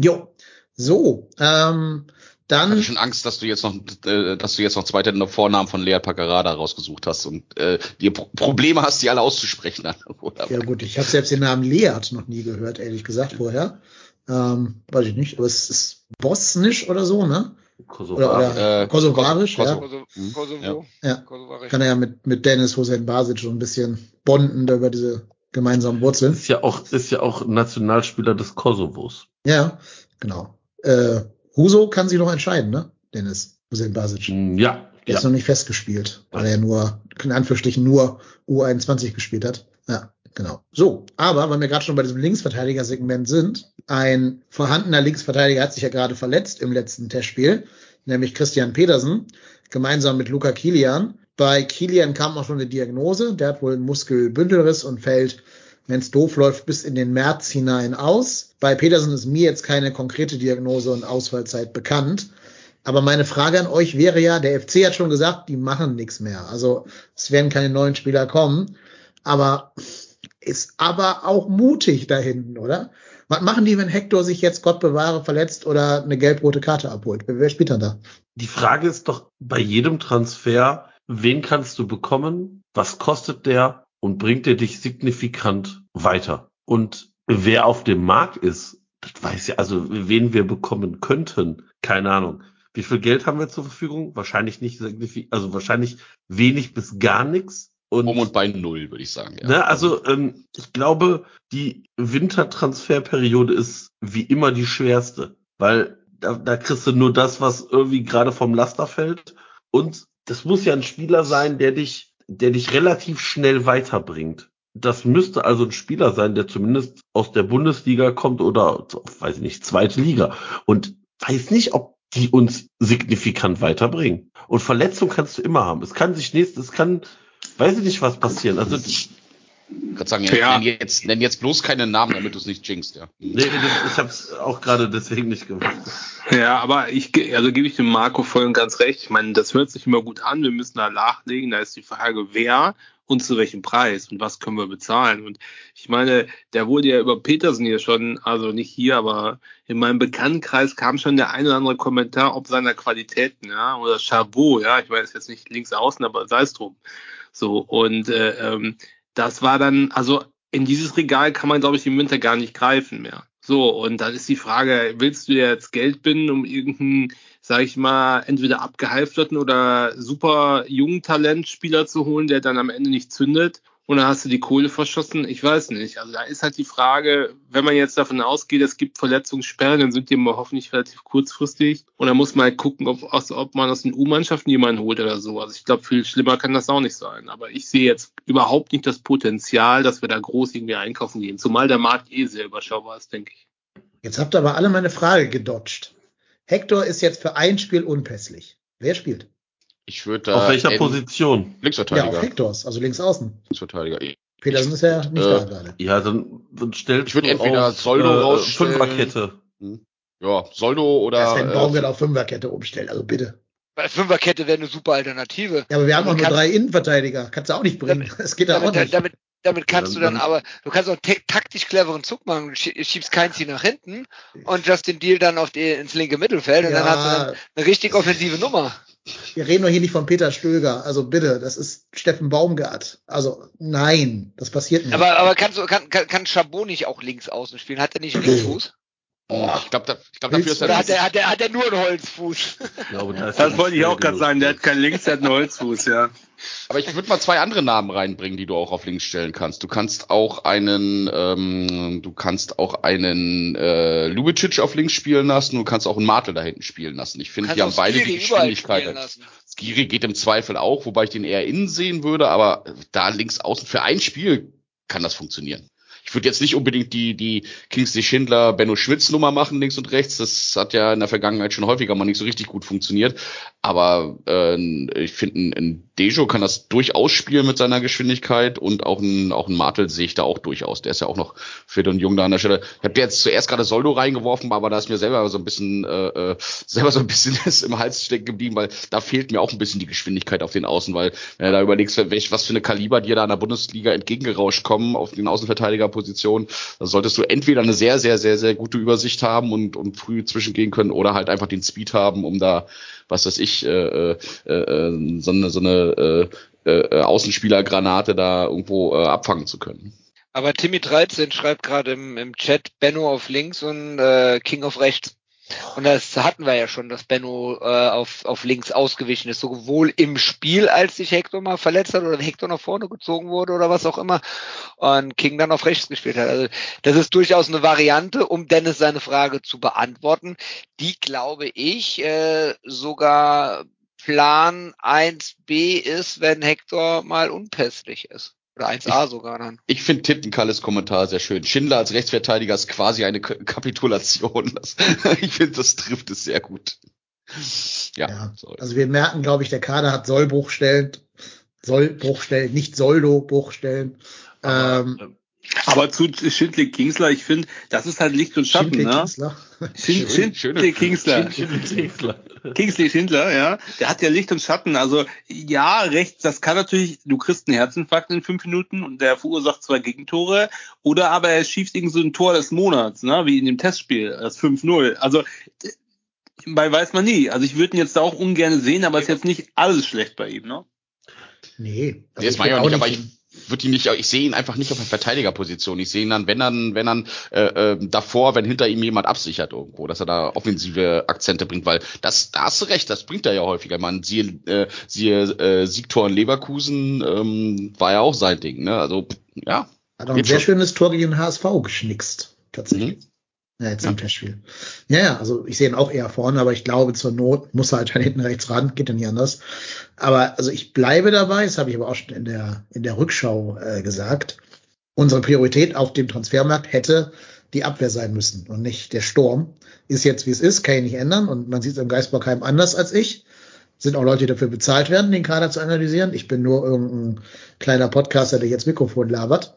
Jo. So, ähm, Ich hatte dann, schon Angst, dass du jetzt noch, äh, dass du jetzt noch zweite Vornamen von Lea Paccarada rausgesucht hast und äh, dir Pro Probleme hast, die alle auszusprechen. Oder? ja gut, ich habe selbst den Namen Leat noch nie gehört, ehrlich gesagt, vorher. Ähm, weiß ich nicht, aber es ist bosnisch oder so, ne? Kosovo. Oder, oder Äh, kosovarisch, Kosovo. ja. Kosovo, Mhm, Kosovo, Ja. Kosovarisch. Kann er ja mit, mit Dennis Hussein Basic so ein bisschen bonden über diese gemeinsamen Wurzeln. Ist ja auch, ist ja auch Nationalspieler des Kosovos. Ja, genau. Äh, Huso kann sich noch entscheiden, ne? Dennis Hussein Basic. Hm, Ja, Der ja. ist noch nicht festgespielt, weil er nur, in Anführungsstrichen, nur U21 gespielt hat. Ja, genau. So, aber weil wir gerade schon bei diesem Linksverteidiger-Segment sind, ein vorhandener Linksverteidiger hat sich ja gerade verletzt im letzten Testspiel, nämlich Christian Pedersen, gemeinsam mit Luca Kilian. Bei Kilian kam auch schon eine Diagnose, der hat wohl einen Muskelbündelriss und fällt, wenn es doof läuft, bis in den März hinein aus. Bei Pedersen ist mir jetzt keine konkrete Diagnose und Ausfallzeit bekannt. Aber meine Frage an euch wäre ja, der FC hat schon gesagt, die machen nichts mehr. Also es werden keine neuen Spieler kommen. Aber ist aber auch mutig da hinten, oder? Was machen die, wenn Hector sich jetzt Gott bewahre verletzt oder eine gelb-rote Karte abholt? Wer spielt dann da? Die Frage ist doch bei jedem Transfer, wen kannst du bekommen? Was kostet der? Und bringt der dich signifikant weiter? Und wer auf dem Markt ist, das weiß ja, also wen wir bekommen könnten, keine Ahnung. Wie viel Geld haben wir zur Verfügung? Wahrscheinlich nicht signifikant, also wahrscheinlich wenig bis gar nichts. Und, Um und bei null, würde ich sagen. Ja. ne, also ähm, ich glaube, die Wintertransferperiode ist wie immer die schwerste, weil da, da kriegst du nur das, was irgendwie gerade vom Laster fällt. Und das muss ja ein Spieler sein, der dich, der dich relativ schnell weiterbringt. Das müsste also ein Spieler sein, der zumindest aus der Bundesliga kommt oder, weiß ich nicht, zweite Liga. Und weiß nicht, ob die uns signifikant weiterbringen. Und Verletzung kannst du immer haben. Es kann sich nächstes, es kann, weiß ich nicht, was passieren. Also, Ich kann sagen, Ja. nenn, jetzt, nenn jetzt bloß keine Namen, damit du es nicht jinxst, ja. nee, nee, das, ich habe es auch gerade deswegen nicht gemacht. Ja, aber ich, also gebe ich dem Marco voll und ganz recht. Ich meine, das hört sich immer gut an. Wir müssen da nachlegen. Da ist die Frage, wer und zu welchem Preis und was können wir bezahlen. Und ich meine, der wurde ja über Petersen hier schon, also nicht hier, aber in meinem Bekanntenkreis kam schon der ein oder andere Kommentar, ob seiner Qualitäten, ja, oder Chabot, ja, ich weiß jetzt nicht links außen, aber sei es drum. So, und äh, ähm, das war dann, also in dieses Regal kann man, glaube ich, im Winter gar nicht greifen mehr. So, und dann ist die Frage, willst du jetzt Geld binden, um irgendeinen, sag ich mal, entweder abgehalfterten oder super jungen Talentspieler zu holen, der dann am Ende nicht zündet? Und dann hast du die Kohle verschossen? Ich weiß nicht. Also da ist halt die Frage, wenn man jetzt davon ausgeht, es gibt Verletzungssperren, dann sind die immer hoffentlich relativ kurzfristig. Und dann muss man halt gucken, ob, aus, ob man aus den U-Mannschaften jemanden holt oder so. Also ich glaube, viel schlimmer kann das auch nicht sein. Aber ich sehe jetzt überhaupt nicht das Potenzial, dass wir da groß irgendwie einkaufen gehen. Zumal der Markt eh sehr überschaubar ist, denke ich. Jetzt habt ihr aber alle meine Frage gedodged. Hector ist jetzt für ein Spiel unpässlich. Wer spielt? Ich würde Auf da welcher en- Position? Ja, auf Linksverteidiger. Hectors, also links außen. Linksverteidiger. Petersen ist ja nicht äh, da gerade. Ja, dann, dann stellst Ich würd du entweder auf, Soldo äh, rausstellen. Fünferkette. Ja, Soldo oder. Erst wenn äh, Baumgart auf Fünferkette umstellt, also bitte. Bei Fünferkette wäre eine super Alternative. Ja, aber wir haben auch nur drei Innenverteidiger. Kannst du auch nicht bringen. Es geht ja auch Damit, nicht. damit, damit kannst Ja, du dann dann- aber, du kannst auch te- taktisch cleveren Zug machen. Du schie- schiebst Keinzi nach hinten und Justin Deal dann auf die, ins linke Mittelfeld und dann hast du dann Ja, eine richtig offensive Nummer. Wir reden doch hier nicht von Peter Stöger. Also bitte, das ist Steffen Baumgart. Also nein, das passiert nicht. Aber, aber kannst du, kann, kann, kann Chabot nicht auch links außen spielen? Hat er nicht Linksfuß? Oh, ich glaube, da, ich glaub, dafür ist er hat er, hat er, hat er nur einen Holzfuß? Glaube, Das er wollte ich auch gerade sagen. Der hat keinen Links, der hat einen Holzfuß, ja. Aber ich würde mal zwei andere Namen reinbringen, die du auch auf links stellen kannst. Du kannst auch einen, ähm, du kannst auch einen äh, Lubicic auf links spielen lassen. Du kannst auch einen Martel da hinten spielen lassen. Ich finde, die haben beide die Geschwindigkeit. Skiri geht im Zweifel auch, wobei ich den eher innen sehen würde, aber da links außen für ein Spiel kann das funktionieren. Ich würde jetzt nicht unbedingt die, die Kingsley Schindler, Benno Schwitz Nummer machen, links und rechts. Das hat ja in der Vergangenheit schon häufiger mal nicht so richtig gut funktioniert. Aber äh, ich finde, ein, Dejo kann das durchaus spielen mit seiner Geschwindigkeit und auch ein, auch ein Martel sehe ich da auch durchaus. Der ist ja auch noch fit und jung da an der Stelle. Ich habe jetzt zuerst gerade Soldo reingeworfen, aber da ist mir selber so ein bisschen äh, äh, selber so ein bisschen ist im Hals stecken geblieben, weil da fehlt mir auch ein bisschen die Geschwindigkeit auf den Außen, weil wenn du da überlegst, welch, was für eine Kaliber dir da in der Bundesliga entgegengerauscht kommen auf den Außenverteidigerpositionen, dann solltest du entweder eine sehr, sehr, sehr, sehr gute Übersicht haben und, und früh zwischengehen können oder halt einfach den Speed haben, um da, was weiß ich, äh, äh, äh, so eine, so eine äh, äh, Außenspielergranate da irgendwo äh, abfangen zu können. Aber Timmy 13 schreibt gerade im, im Chat Benno auf links und äh, King auf rechts. Und das hatten wir ja schon, dass Benno äh, auf, auf links ausgewichen ist, sowohl im Spiel, als sich Hector mal verletzt hat oder Hector nach vorne gezogen wurde oder was auch immer und King dann auf rechts gespielt hat. Also das ist durchaus eine Variante, um Dennis seine Frage zu beantworten, die glaube ich äh, sogar Plan 1b ist, wenn Hector mal unpässlich ist. Oder 1a sogar dann. Ich finde Tittenkalles Kommentar sehr schön. Schindler als Rechtsverteidiger ist quasi eine K Kapitulation. Das, ich finde, das trifft es sehr gut. Ja, Ja, also wir merken, glaube ich, der Kader hat Sollbruchstellen, Sollbruchstellen, nicht Soldo-Bruchstellen. Ähm, ähm, Aber zu Schindler Kingsler, ich finde, das ist halt Licht und Schatten, Schindler, ne? Kienzler. Schind, Schön, Schindler Kingsler. Kingsler. Kingsley Schindler, ja, der hat ja Licht und Schatten. Also ja, rechts, das kann natürlich, du kriegst einen Herzinfarkt in fünf Minuten und der verursacht zwei Gegentore. Oder aber er schießt irgend so ein Tor des Monats, ne, wie in dem Testspiel, das 5-0. Also bei weiß man nie. Also ich würde ihn jetzt da auch ungern sehen, aber ist jetzt nicht alles schlecht bei ihm, ne? Nee, also Nee, das ich würd auch nicht, aber ich würde ihn nicht, ich sehe ihn einfach nicht auf der Verteidigerposition. Ich sehe ihn dann, wenn dann, wenn dann äh, äh, davor, wenn hinter ihm jemand absichert irgendwo, dass er da offensive Akzente bringt, weil das, da hast du recht, das bringt er ja häufiger. Man siehe, äh, siehe äh, Siegtor in Leverkusen ähm, war ja auch sein Ding, ne? Also ja, Hat auch ein sehr schon. schönes Tor gegen HSV geschnickst, tatsächlich. Ja, jetzt im Testspiel. Ja, ja, also ich sehe ihn auch eher vorne, aber ich glaube, zur Not muss er halt hinten rechts ran, geht ja nicht anders. Aber also ich bleibe dabei, das habe ich aber auch schon in der, in der Rückschau äh, gesagt. Unsere Priorität auf dem Transfermarkt hätte die Abwehr sein müssen und nicht der Sturm. Ist jetzt wie es ist, kann ich nicht ändern und man sieht es im Geistbockheim anders als ich. Sind auch Leute, die dafür bezahlt werden, den Kader zu analysieren. Ich bin nur irgendein kleiner Podcaster, der jetzt Mikrofon labert.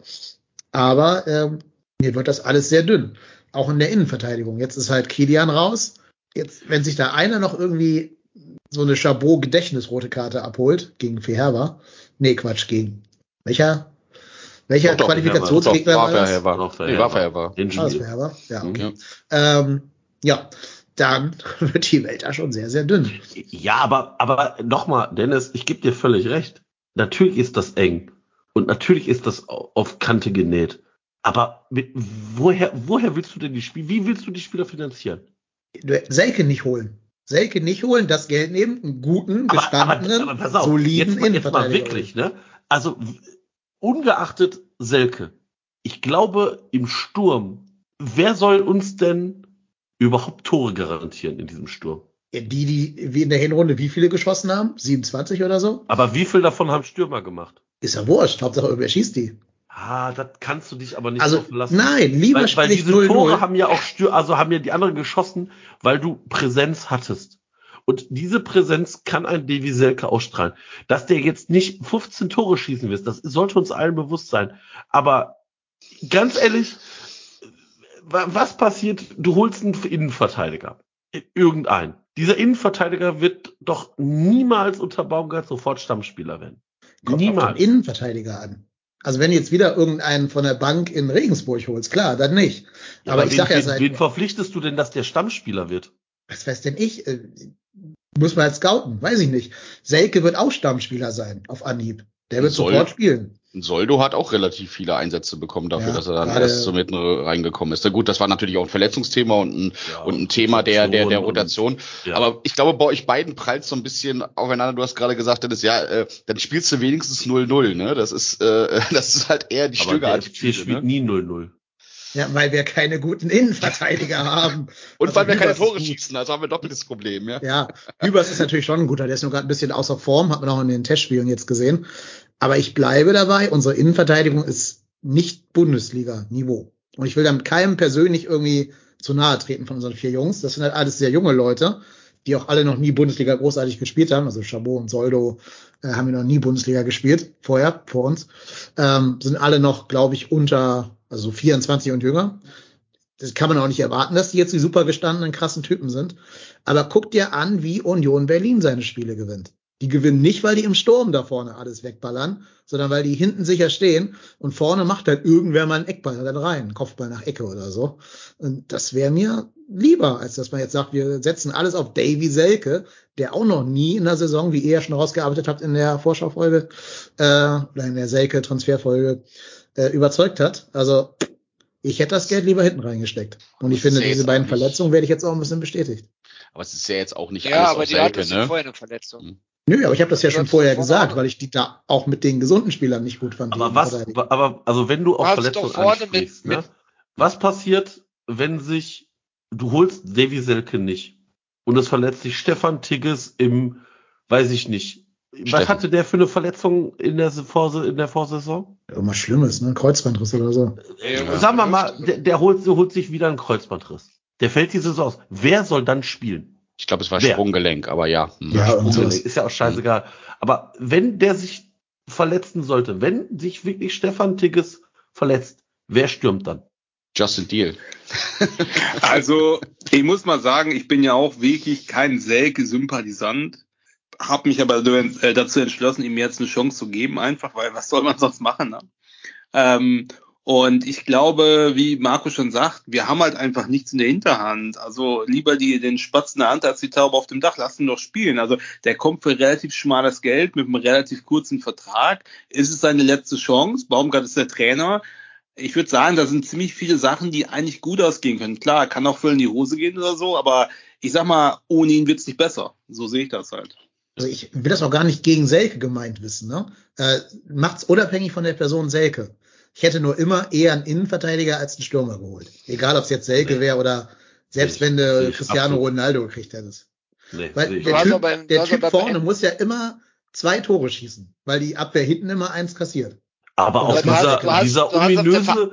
Aber ähm, mir wird das alles sehr dünn. Auch in der Innenverteidigung. Jetzt ist halt Kilian raus. Jetzt, wenn sich da einer noch irgendwie so eine Chabot-Gedächtnisrote Karte abholt gegen Feherber. Nee, Quatsch, gegen welcher? Welcher Doch, doch, Qualifikationsgegner war das? war. Noch Nee, war Ah, das Spiel. Feherber? Ja, okay. Ja. Ähm, ja, dann wird die Welt da schon sehr, sehr dünn. Ja, aber, aber nochmal, Dennis, ich gebe dir völlig recht. Natürlich ist das eng. Und natürlich ist das au- auf Kante genäht. Aber mit, woher, woher willst du denn die Spiele, wie willst du die Spieler finanzieren? Selke nicht holen. Selke nicht holen, das Geld nehmen, einen guten, gestandenen, pass auf, soliden jetzt, mal- jetzt mal wirklich, ne? Also, ungeachtet Selke, ich glaube, im Sturm, wer soll uns denn überhaupt Tore garantieren in diesem Sturm? Die, die wie in der Hinrunde wie viele geschossen haben? 27 oder so? Aber wie viel davon haben Stürmer gemacht? Ist ja wurscht. Hauptsache, irgendwer schießt die. Ah, das kannst du dich aber nicht Also, so verlassen. nein, lieber weil, weil spiele ich diese Tore 0-0. haben ja auch Stür, also haben ja die anderen geschossen, weil du Präsenz hattest. Und diese Präsenz kann ein Devi Selke ausstrahlen. Dass der jetzt nicht 15 Tore schießen wird, das sollte uns allen bewusst sein. Aber ganz ehrlich, wa- was passiert? Du holst einen Innenverteidiger. Irgendeinen. Dieser Innenverteidiger wird doch niemals unter Baumgart sofort Stammspieler werden. Kommt auf niemals. den Innenverteidiger an. Also wenn du jetzt wieder irgendeinen von der Bank in Regensburg holst, klar, dann nicht. Ja, aber ich wen, sag ja seit, wen verpflichtest du denn, dass der Stammspieler wird? was weiß denn ich, äh, Muss man halt scouten, weiß ich nicht. Selke wird auch Stammspieler sein auf Anhieb. Der wird Soll- sofort spielen. Soldo hat auch relativ viele Einsätze bekommen dafür, Ja, dass er dann gerade- erst so mitten reingekommen ist. Na gut, das war natürlich auch ein Verletzungsthema und ein, Ja, und ein Thema der, der, der Rotation. Ja. Aber ich glaube, bei euch beiden prallt so ein bisschen aufeinander. Du hast gerade gesagt, Dennis, ja, äh, dann spielst du wenigstens 0-0, ne? Das ist, äh, das ist halt eher die Stüge der FC spielt ne? nie 0-0. Ja, weil wir keine guten Innenverteidiger haben. Und Also weil wir keine Tore gut. schießen, also haben wir doppeltes Problem, ja. Ja, Hübers ist natürlich schon ein guter. Der ist nur gerade ein bisschen außer Form, hat man auch in den Testspielen jetzt gesehen. Aber ich bleibe dabei, unsere Innenverteidigung ist nicht Bundesliga-Niveau. Und ich will damit keinem persönlich irgendwie zu nahe treten von unseren vier Jungs. Das sind halt alles sehr junge Leute, die auch alle noch nie Bundesliga großartig gespielt haben. Also Chabot und Soldo äh, haben ja noch nie Bundesliga gespielt, vorher, vor uns. Ähm, sind alle noch, glaube ich, unter, also 24 und jünger. Das kann man auch nicht erwarten, dass die jetzt die super gestandenen, krassen Typen sind. Aber guck dir an, wie Union Berlin seine Spiele gewinnt. Die gewinnen nicht, weil die im Sturm da vorne alles wegballern, sondern weil die hinten sicher stehen und vorne macht halt irgendwer mal einen Eckball dann rein, einen Kopfball nach Ecke oder so. Und das wäre mir lieber, als dass man jetzt sagt, wir setzen alles auf Davy Selke, der auch noch nie in der Saison, wie ihr ja schon rausgearbeitet habt in der Vorschaufolge, äh, oder in der Selke-Transferfolge, äh, überzeugt hat. Also ich hätte das Geld lieber hinten reingesteckt. Und ich Das finde, diese beiden Verletzungen werde ich jetzt auch ein bisschen bestätigt. Aber es ist ja jetzt auch nicht Ja, alles aber auf die Selke, ne? vorher eine Verletzung. Nö, aber ich habe das ja schon vorher gesagt, weil ich die da auch mit den gesunden Spielern nicht gut fand. Aber was, aber, also wenn du auf Verletzungen mit- ansprichst, ne? mit- Was passiert, wenn sich, du holst Davy Selke nicht und es verletzt sich Stefan Tigges im, weiß ich nicht. Was Steffen. hatte der für eine Verletzung in der, Vorse in der Vorsaison? Irgendwas Schlimmes, ne? Ein Kreuzbandriss oder so. Äh, Sagen wir mal, der, der, holt, der holt sich wieder einen Kreuzbandriss. Der fällt die Saison aus. Wer soll dann spielen? Ich glaube, es war Wer? Sprunggelenk, aber ja. hm. Ja, Sprunggelenk, ist ja auch scheißegal. Aber wenn der sich verletzen sollte, wenn sich wirklich Stefan Tigges verletzt, wer stürmt dann? Justin Deal. Also, ich muss mal sagen, ich bin ja auch wirklich kein Selke-Sympathisant. Hab mich aber äh, dazu entschlossen, ihm jetzt eine Chance zu geben, einfach, weil was soll man sonst machen? Ne? Ähm, und ich glaube, wie Marco schon sagt, wir haben halt einfach nichts in der Hinterhand. Also lieber die, den Spatz in der Hand als die Taube auf dem Dach. Lass ihn doch spielen. Also der kommt für relativ schmales Geld mit einem relativ kurzen Vertrag. Ist es seine letzte Chance? Baumgart ist der Trainer ich würde sagen, da sind ziemlich viele Sachen, die eigentlich gut ausgehen können. Klar, kann auch voll in die Hose gehen oder so, aber ich sag mal, ohne ihn wird's nicht besser. So sehe ich das halt. Also ich will das auch gar nicht gegen Selke gemeint wissen, ne? Äh, macht's unabhängig von der Person Selke. Ich hätte nur immer eher einen Innenverteidiger als einen Stürmer geholt. Egal, ob es jetzt Selke Nee. wäre oder selbst ich- wenn du Cristiano absolut. Ronaldo gekriegt hättest. Nee, Weil der Typ, aber der typ vorne muss ja immer zwei Tore schießen, weil die Abwehr hinten immer eins kassiert. Aber auch dieser, hast- dieser ominöse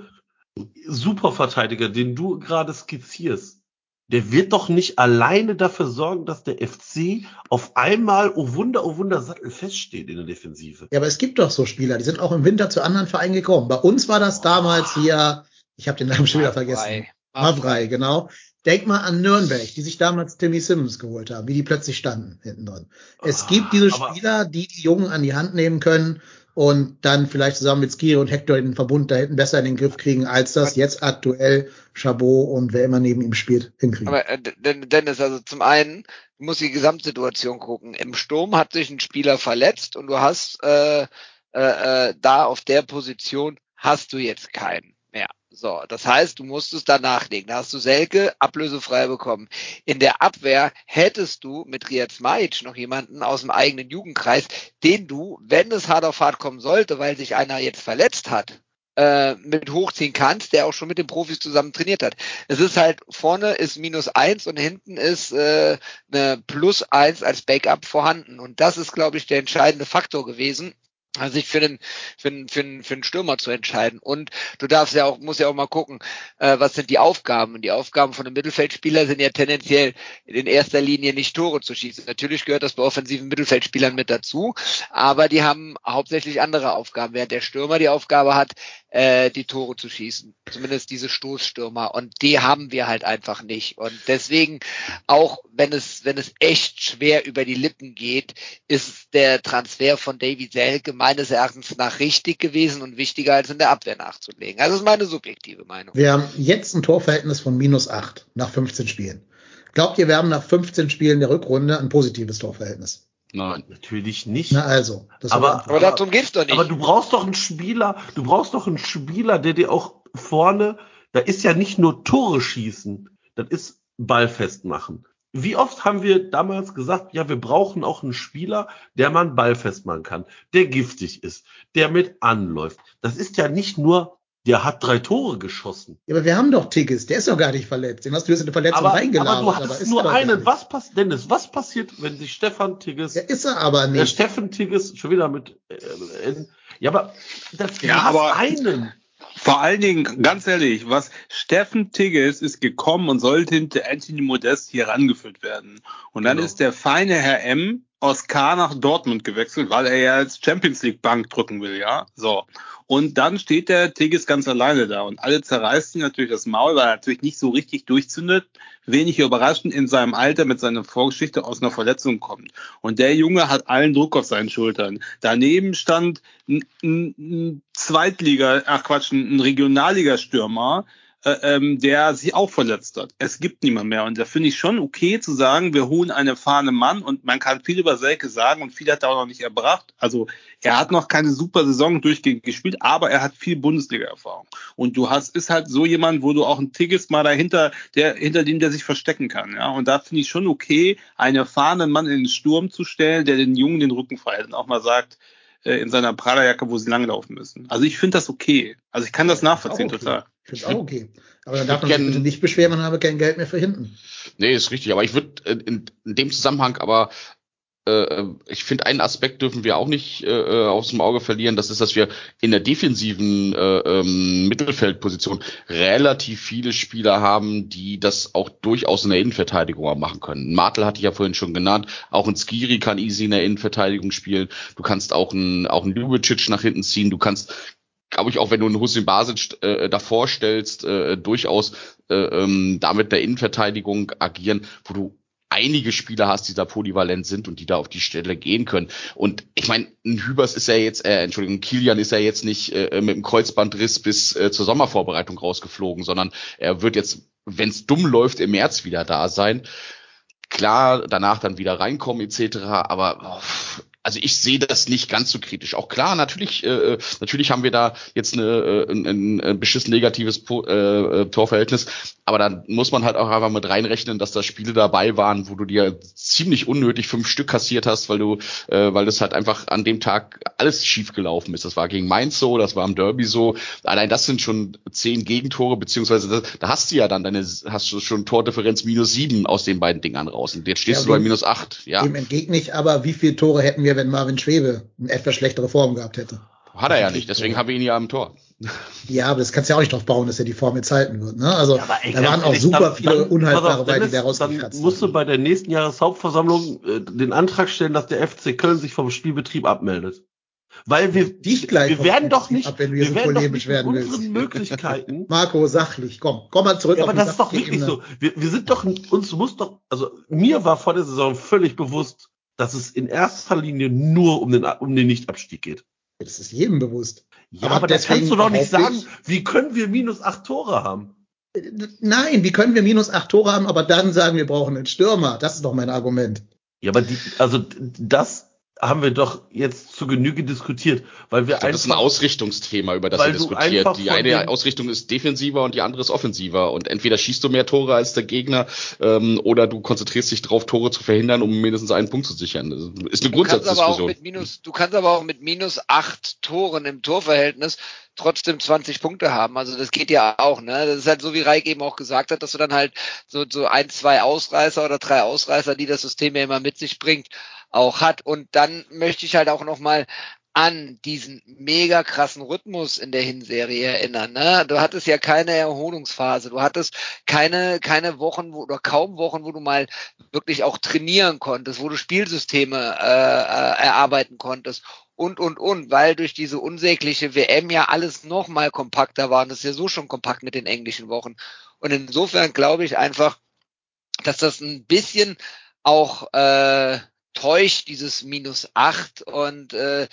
Superverteidiger, den du gerade skizzierst, der wird doch nicht alleine dafür sorgen, dass der FC auf einmal, oh Wunder, oh Wunder, sattelfest steht in der Defensive. Ja, aber es gibt doch so Spieler, die sind auch im Winter zu anderen Vereinen gekommen. Bei uns war das damals hier, ich habe den Namen schon wieder vergessen. Mavrei, genau. Denk mal an Nürnberg, die sich damals Timmy Simmons geholt haben, wie die plötzlich standen hinten drin. Es Ah, gibt diese Spieler, die die Jungen an die Hand nehmen können und dann vielleicht zusammen mit Skiri und Hector den Verbund da hinten besser in den Griff kriegen, als das jetzt aktuell Chabot und wer immer neben ihm spielt, hinkriegen. Aber äh, Den- Dennis, also zum einen, du musst die Gesamtsituation gucken. Im Sturm hat sich ein Spieler verletzt und du hast äh, äh, äh, da auf der Position hast du jetzt keinen. So, das heißt, du musst es da nachlegen. Da hast du Selke ablösefrei bekommen. In der Abwehr hättest du mit Riyad Majic noch jemanden aus dem eigenen Jugendkreis, den du, wenn es hart auf hart kommen sollte, weil sich einer jetzt verletzt hat, äh, mit hochziehen kannst, der auch schon mit den Profis zusammen trainiert hat. Es ist halt, vorne ist minus eins und hinten ist äh, eine plus eins als Backup vorhanden. Und das ist, glaube ich, der entscheidende Faktor gewesen, sich für den für den, für den, für den Stürmer zu entscheiden. Und du darfst ja auch, musst ja auch mal gucken, äh, was sind die Aufgaben? Und die Aufgaben von einem Mittelfeldspieler sind ja tendenziell in erster Linie nicht Tore zu schießen. Natürlich gehört das bei offensiven Mittelfeldspielern mit dazu, aber die haben hauptsächlich andere Aufgaben, während der Stürmer die Aufgabe hat, äh, die Tore zu schießen. Zumindest diese Stoßstürmer. Und die haben wir halt einfach nicht. Und deswegen, auch wenn es, wenn es echt schwer über die Lippen geht, ist der Transfer von Davy Selke meines Erachtens nach richtig gewesen und wichtiger als in der Abwehr nachzulegen. Also das ist meine subjektive Meinung. Wir haben jetzt ein Torverhältnis von minus acht nach 15 Spielen. Glaubt ihr, wir haben nach 15 Spielen der Rückrunde ein positives Torverhältnis? Nein. Natürlich nicht. Na also. Das Aber- Aber darum geht's doch nicht. Aber du brauchst doch einen Spieler, du brauchst doch einen Spieler, der dir auch vorne, da ist ja nicht nur Tore schießen, das ist Ball festmachen. Wie oft haben wir damals gesagt, ja, wir brauchen auch einen Spieler, der man Ball festmachen kann, der giftig ist, der mit anläuft. Das ist ja nicht nur, der hat drei Tore geschossen. ja, aber wir haben doch Tigges, der ist doch gar nicht verletzt. Den hast du jetzt in eine Verletzung Aber, reingelabert. aber du hattest ist nur einen. nicht. Was passiert, Dennis, was passiert, wenn sich Stefan Tigges Ja, ist er aber Der nicht. Steffen Tigges schon wieder mit. Äh, äh, ja, aber das Ja, du hast aber- einen. Vor allen Dingen, ganz ehrlich, was Steffen Tigges ist gekommen und sollte hinter Anthony Modest hier rangeführt werden. Und dann Genau. ist der feine Herr M aus K nach Dortmund gewechselt, weil er ja als Champions League Bank drücken will, ja. So. Und dann steht der Tigges ganz alleine da und alle zerreißen natürlich das Maul, weil er natürlich nicht so richtig durchzündet. Wenig überraschend in seinem Alter mit seiner Vorgeschichte aus einer Verletzung kommt. Und der Junge hat allen Druck auf seinen Schultern. Daneben stand ein, Zweitliga, ach Quatsch, ein, Regionalligastürmer, äh, ähm, der sich auch verletzt hat. Es gibt niemand mehr. Und da finde ich schon okay zu sagen, wir holen einen erfahrenen Mann und man kann viel über Selke sagen und viel hat er auch noch nicht erbracht. Also er hat noch keine super Saison durchgehend gespielt, aber er hat viel Bundesliga-Erfahrung. Und du hast, ist halt so jemand, wo du auch ein Tigges mal dahinter, der, hinter dem der sich verstecken kann. Ja, und da finde ich schon okay, einen erfahrenen Mann in den Sturm zu stellen, der den Jungen den Rücken frei hält und auch mal sagt, äh, in seiner Prada-Jacke, wo sie langlaufen müssen. Also ich finde das okay. Also ich kann das nachvollziehen, okay. total. Ich finde auch okay. Aber dann darf man sich bitte nicht beschweren, man habe kein Geld mehr für hinten. Nee, ist richtig. Aber ich würde in, in dem Zusammenhang aber äh, ich finde, einen Aspekt dürfen wir auch nicht äh, aus dem Auge verlieren. Das ist, dass wir in der defensiven äh, ähm, Mittelfeldposition relativ viele Spieler haben, die das auch durchaus in der Innenverteidigung machen können. Martel hatte ich ja vorhin schon genannt. Auch ein Skiri kann easy in der Innenverteidigung spielen. Du kannst auch einen auch einen Ljubicic nach hinten ziehen. Du kannst glaube ich, auch wenn du einen Hussein Basic äh, davor stellst, äh, durchaus äh, ähm, damit der Innenverteidigung agieren, wo du einige Spieler hast, die da polyvalent sind und die da auf die Stelle gehen können. Und ich meine, ein Hübers ist ja jetzt, äh, Entschuldigung, Kilian ist ja jetzt nicht äh, mit dem Kreuzbandriss bis äh, zur Sommervorbereitung rausgeflogen, sondern er wird jetzt, wenn es dumm läuft, im März wieder da sein. Klar, danach dann wieder reinkommen etc. Aber also ich sehe das nicht ganz so kritisch. Auch klar, natürlich, äh, natürlich haben wir da jetzt eine, äh, ein, ein beschissen negatives po äh, äh, Torverhältnis, aber dann muss man halt auch einfach mit reinrechnen, dass da Spiele dabei waren, wo du dir ziemlich unnötig fünf Stück kassiert hast, weil du, äh, weil das halt einfach an dem Tag alles schief gelaufen ist. Das war gegen Mainz so, das war im Derby so. Allein das sind schon zehn Gegentore, beziehungsweise das, da hast du ja dann deine, hast du schon Tordifferenz minus sieben aus den beiden Dingern raus. Und jetzt stehst Ja, du bei minus acht. Ja, Dem entgegne ich aber, wie viele Tore hätten wir, wenn Marvin Schwebe eine etwas schlechtere Form gehabt hätte. hat er ja nicht. Deswegen haben wir ihn ja am Tor. Ja, aber das kannst du ja auch nicht drauf bauen, dass er die Form jetzt halten wird. Ne? Also Ja, ey, da waren auch super dann- viele dann- unhaltbare auf, die da Dennis, Dann rausgekratzt musst du bei der nächsten Jahreshauptversammlung äh, den Antrag stellen, dass der FC Köln sich vom Spielbetrieb abmeldet. Weil wir, Dich gleich wir werden doch nicht, ab, wenn du hier wir so werden doch nicht werden willst. unseren Möglichkeiten. Marco, sachlich, komm, komm mal zurück ja, aber das ist doch wirklich Ebene. so. Wir, wir sind doch, uns muss doch, also mir war vor der Saison völlig bewusst, dass es in erster Linie nur um den, um den Nichtabstieg geht. Das ist jedem bewusst. Ja, Aber aber, das kannst du doch nicht sagen, wie können wir minus acht Tore haben? Nein, wie können wir minus acht Tore haben, aber dann sagen, wir brauchen einen Stürmer? Das ist doch mein Argument. Ja, aber die, also das haben wir doch jetzt zu Genüge diskutiert, weil wir Ich glaub, das ist ein einfach Ausrichtungsthema, über das diskutiert. einfach Die eine Ausrichtung ist defensiver und die andere ist offensiver. Und entweder schießt du mehr Tore als der Gegner ähm, oder du konzentrierst dich darauf, Tore zu verhindern, um mindestens einen Punkt zu sichern. Das ist eine Du kannst aber auch Grundsatzdiskussion. mit minus, du kannst aber auch mit minus acht Toren im Torverhältnis trotzdem 20 Punkte haben. Also das geht ja auch, ne? Das ist halt so, wie Reik eben auch gesagt hat, dass du dann halt so, so ein, zwei Ausreißer oder drei Ausreißer, die das System ja immer mit sich bringt, auch hat. Und dann möchte ich halt auch nochmal an diesen mega krassen Rhythmus in der Hinserie erinnern. Ne? Du hattest ja keine Erholungsphase, du hattest keine, keine Wochen wo, oder kaum Wochen, wo du mal wirklich auch trainieren konntest, wo du Spielsysteme äh, äh, erarbeiten konntest und, und, und, weil durch diese unsägliche WM ja alles noch mal kompakter war und das ist ja so schon kompakt mit den englischen Wochen. Und insofern glaube ich einfach, dass das ein bisschen auch äh, täuscht, dieses Minus acht und äh,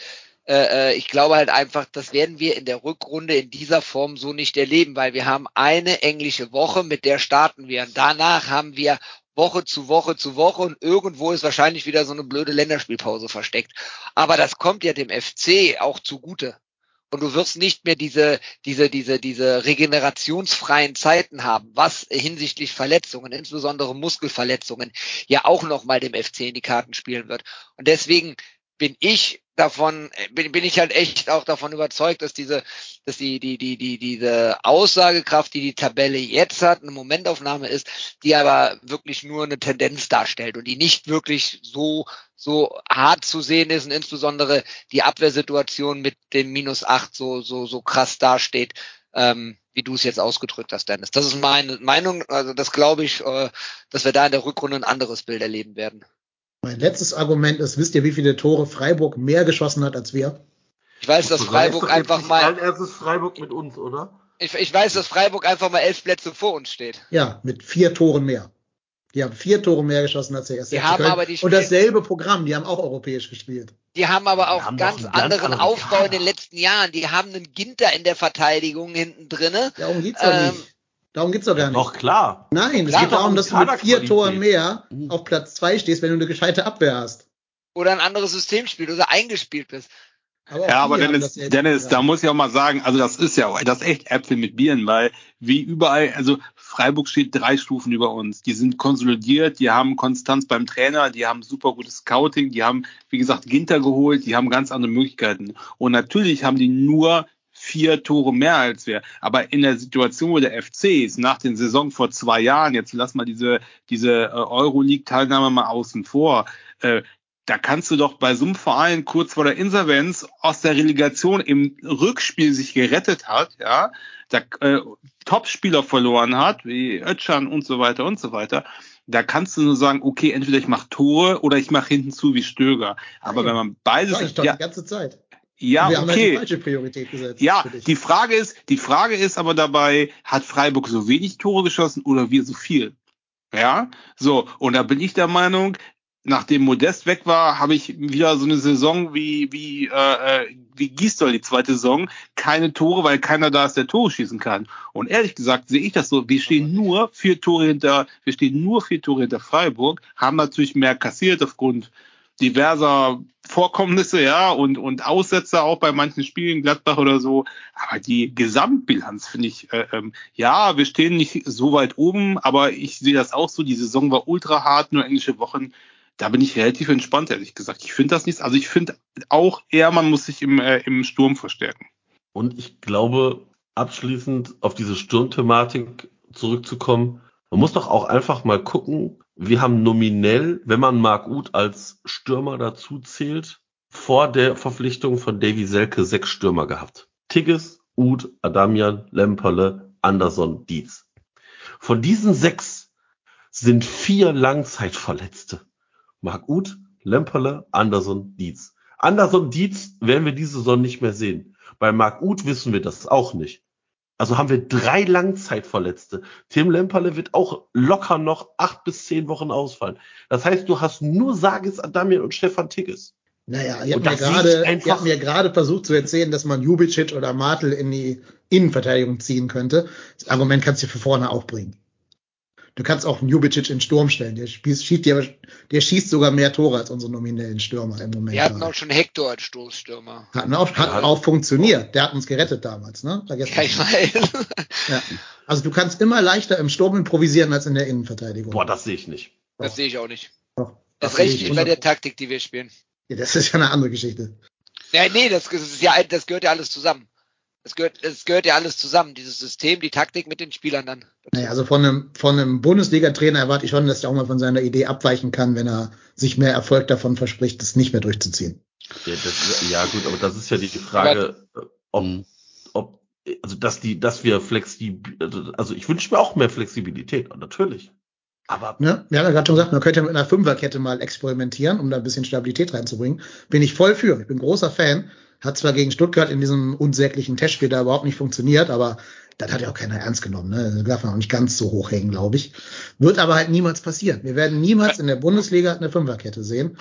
äh, ich glaube halt einfach, das werden wir in der Rückrunde in dieser Form so nicht erleben, weil wir haben eine englische Woche, mit der starten wir. Und danach haben wir Woche zu Woche zu Woche und irgendwo ist wahrscheinlich wieder so eine blöde Länderspielpause versteckt. Aber das kommt ja dem FC auch zugute. Und du wirst nicht mehr diese, diese, diese, diese regenerationsfreien Zeiten haben, was hinsichtlich Verletzungen, insbesondere Muskelverletzungen, ja auch nochmal dem FC in die Karten spielen wird. Und deswegen bin ich davon, bin, bin ich halt echt auch davon überzeugt, dass diese, dass die, die, die, die, diese Aussagekraft, die die Tabelle jetzt hat, eine Momentaufnahme ist, die aber wirklich nur eine Tendenz darstellt und die nicht wirklich so, so hart zu sehen ist und insbesondere die Abwehrsituation mit dem Minus acht so, so, so krass dasteht, ähm, wie du es jetzt ausgedrückt hast, Dennis. Das ist meine Meinung, also das glaube ich, äh, dass wir da in der Rückrunde ein anderes Bild erleben werden. Mein letztes Argument ist, wisst ihr, wie viele Tore Freiburg mehr geschossen hat als wir? Ich weiß, dass Freiburg einfach mal. Allen Erstes Freiburg mit uns, oder? Ich, ich weiß, dass Freiburg einfach mal elf Plätze vor uns steht. Ja, mit vier Toren mehr. Die haben vier Tore mehr geschossen als der erste. Die FC haben Köln. aber die Und dasselbe Programm, die haben auch europäisch gespielt. Die haben aber auch haben ganz ganz anderen anderen Aufbau in den letzten Jahren. Die haben einen Ginter in der Verteidigung hinten drinne. Darum geht's doch Ähm, nicht. Darum geht's doch gar nicht. Doch, klar. Nein, es klar, geht darum, um dass du mit vier. Toren mehr Mhm. auf Platz zwei stehst, wenn du eine gescheite Abwehr hast. Oder ein anderes System spielt oder eingespielt bist. auch Ja, aber Dennis, dasselbe Dennis, da muss ich auch mal sagen, also das ist ja, das ist echt Äpfel mit Bieren, weil wie überall, also Freiburg steht drei Stufen über uns. Die sind konsolidiert, die haben Konstanz beim Trainer, die haben super gutes Scouting, die haben, wie gesagt, Ginter geholt, die haben ganz andere Möglichkeiten. Und natürlich haben die nur vier Tore mehr als wir. Aber in der Situation, wo der FC ist, nach den Saison vor zwei Jahren, jetzt lass mal diese, diese äh, Euroleague-Teilnahme mal außen vor, äh, da kannst du doch bei so einem Verein kurz vor der Insolvenz aus der Relegation im Rückspiel sich gerettet hat, ja, da äh, Topspieler verloren hat, wie Ötchan und so weiter und so weiter. Da kannst du nur sagen, okay, entweder ich mache Tore oder ich mache hinten zu wie Stöger. Aber Nein. wenn man beides, Sag ich doch ja, die ganze Zeit. Ja, wir haben halt die okay, falsche Priorität gesetzt. ja, die Frage ist, die Frage ist aber dabei, hat Freiburg so wenig Tore geschossen oder wir so viel? Ja, so, und da bin ich der Meinung, nachdem Modest weg war, habe ich wieder so eine Saison wie, wie, äh, äh, wie Gisdol die zweite Saison, keine Tore, weil keiner da ist, der Tore schießen kann. Und ehrlich gesagt sehe ich das so, wir stehen nur vier Tore hinter, wir stehen nur vier Tore hinter Freiburg, haben natürlich mehr kassiert aufgrund diverser Vorkommnisse, ja, und, und Aussetzer auch bei manchen Spielen, Gladbach oder so. Aber die Gesamtbilanz finde ich, äh, ähm, ja, wir stehen nicht so weit oben, aber ich sehe das auch so. Die Saison war ultra hart, nur englische Wochen. Da bin ich relativ entspannt, ehrlich gesagt. Ich finde das nicht, also ich finde auch eher, man muss sich im, äh, im Sturm verstärken. Und ich glaube, abschließend auf diese Sturmthematik zurückzukommen, man muss doch auch einfach mal gucken, wir haben nominell, wenn man Marc Uth als Stürmer dazu zählt, vor der Verpflichtung von Davy Selke sechs Stürmer gehabt. Tigges, Uth, Adamian, Lemperle, Anderson, Dietz. Von diesen sechs sind vier Langzeitverletzte. Marc Uth, Lemperle, Anderson, Dietz. Anderson, Dietz werden wir diese Saison nicht mehr sehen. Bei Marc Uth wissen wir das auch nicht. Also haben wir drei Langzeitverletzte. Tim Lemperle wird auch locker noch acht bis zehn Wochen ausfallen. Das heißt, du hast nur Sagis Adamian und Stefan Tigges. Naja, ihr habt, mir gerade, ihr habt mir gerade versucht zu erzählen, dass man Jubicic oder Martel in die Innenverteidigung ziehen könnte. Das Argument kannst du für vorne auch bringen. Du kannst auch einen Jubicic in Sturm stellen. Der schießt, der, der schießt sogar mehr Tore als unsere nominellen Stürmer im Moment. Wir hatten gerade. auch schon Hector als Stoßstürmer. Hat, auch, hat Ja. auch funktioniert. Der hat uns gerettet damals, ne? Vergessen. Ja, ich weiß. ja. Also du kannst immer leichter im Sturm improvisieren als in der Innenverteidigung. Boah, das sehe ich nicht. Das sehe ich auch nicht. Doch. Das sehe recht ich nicht bei der 100%. Taktik, die wir spielen. Ja, das ist ja eine andere Geschichte. Ja, nee, das, das ist ja, das gehört ja alles zusammen. Das gehört, das gehört ja alles zusammen. Dieses System, die Taktik mit den Spielern dann. Naja, also von einem, von einem Bundesliga-Trainer erwarte ich schon, dass er auch mal von seiner Idee abweichen kann, wenn er sich mehr Erfolg davon verspricht, das nicht mehr durchzuziehen. Ja, das, ja gut, aber das ist ja die Frage, ob, ob, also dass die, dass wir flexibel, also ich wünsche mir auch mehr Flexibilität, natürlich. Aber Ne? Wir haben ja gerade schon gesagt, man könnte mit einer Fünferkette mal experimentieren, um da ein bisschen Stabilität reinzubringen. Bin ich voll für. Ich bin großer Fan. Hat zwar gegen Stuttgart in diesem unsäglichen Testspiel da überhaupt nicht funktioniert, aber das hat ja auch keiner ernst genommen. Ne? Das darf man auch nicht ganz so hoch hängen, glaube ich. Wird aber halt niemals passieren. Wir werden niemals in der Bundesliga eine Fünferkette sehen.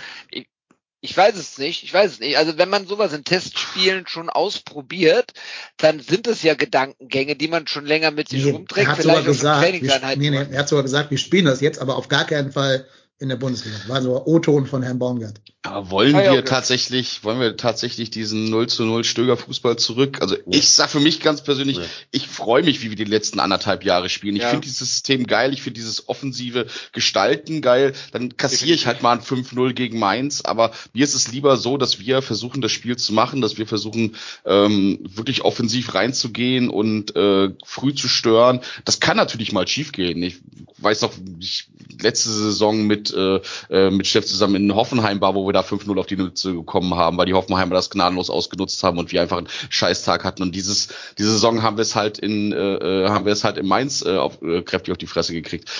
Ich weiß es nicht, ich weiß es nicht. Also wenn man sowas in Testspielen schon ausprobiert, dann sind es ja Gedankengänge, die man schon länger mit sich Nee, rumträgt, er hat sogar gesagt, wir, nee, nee, er hat sogar gesagt, wir spielen das jetzt, aber auf gar keinen Fall in der Bundesliga. War so O-Ton von Herrn Baumgart. Aber wollen wir okay. tatsächlich, wollen wir tatsächlich diesen 0 zu 0 Stöger Fußball zurück? Also ich sag für mich ganz persönlich, Ja. ich freue mich, wie wir die letzten anderthalb Jahre spielen. Ich Ja. finde dieses System geil, ich finde dieses offensive Gestalten geil. Dann kassiere ich halt mal ein 5-0 gegen Mainz, aber mir ist es lieber so, dass wir versuchen, das Spiel zu machen, dass wir versuchen, ähm, wirklich offensiv reinzugehen und äh, früh zu stören. Das kann natürlich mal schiefgehen. Ich weiß noch, ich letzte Saison mit, äh, äh, mit Steff zusammen in Hoffenheim war, wo wir da 5-0 auf die Nütze bekommen haben, weil die Hoffenheimer das gnadenlos ausgenutzt haben und wir einfach einen Scheißtag hatten. Und dieses, diese Saison haben wir es halt in, äh, äh, haben wir es halt in Mainz äh, auf, äh, kräftig auf die Fresse gekriegt.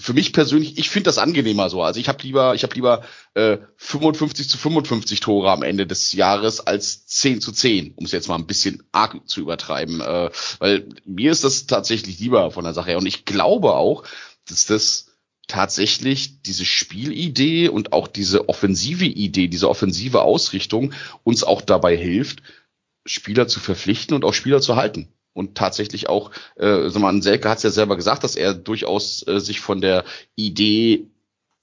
Für mich persönlich, ich finde das angenehmer so. Also ich habe lieber, ich habe lieber äh, 55 zu 55 Tore am Ende des Jahres als 10 zu 10, um es jetzt mal ein bisschen arg zu übertreiben. Äh, weil mir ist das tatsächlich lieber von der Sache her. Und ich glaube auch, dass das tatsächlich diese Spielidee und auch diese offensive Idee, diese offensive Ausrichtung uns auch dabei hilft, Spieler zu verpflichten und auch Spieler zu halten. Und tatsächlich auch, äh, sag mal, Selke hat es ja selber gesagt, dass er durchaus äh, sich von der Idee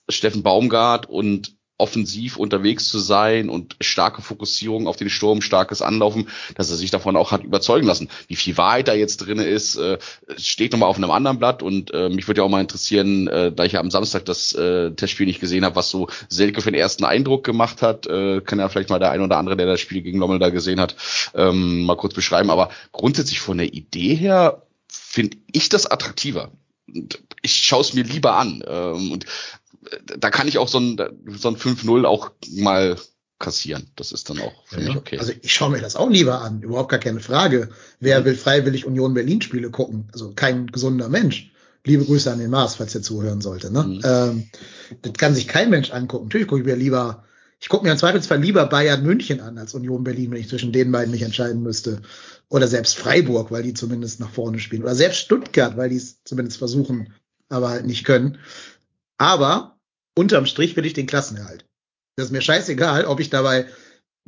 Steffen Baumgart und offensiv unterwegs zu sein und starke Fokussierung auf den Sturm, starkes Anlaufen, dass er sich davon auch hat überzeugen lassen. Wie viel Wahrheit da jetzt drin ist, äh, steht nochmal auf einem anderen Blatt und äh, mich würde ja auch mal interessieren, äh, da ich ja am Samstag das äh, Testspiel nicht gesehen habe, was so Selke für den ersten Eindruck gemacht hat, äh, kann ja vielleicht mal der ein oder andere, der das Spiel gegen Lommel da gesehen hat, ähm, mal kurz beschreiben. Aber grundsätzlich von der Idee her finde ich das attraktiver. Ich schaue es mir lieber an. Ähm, und da kann ich auch so ein, so ein 5-0 auch mal kassieren. Das ist dann auch für mich okay. Also ich schaue mir das auch lieber an, überhaupt gar keine Frage. Wer will freiwillig Union Berlin Spiele gucken? Also kein gesunder Mensch. Liebe Grüße an den Mars, falls er zuhören sollte. Ne? Mhm. Ähm, das kann sich kein Mensch angucken. Natürlich gucke ich mir lieber, ich gucke mir im Zweifelsfall lieber Bayern München an als Union Berlin, wenn ich zwischen den beiden mich entscheiden müsste. Oder selbst Freiburg, weil die zumindest nach vorne spielen. Oder selbst Stuttgart, weil die es zumindest versuchen, aber halt nicht können. Aber unterm Strich will ich den Klassenerhalt. Das ist mir scheißegal, ob ich dabei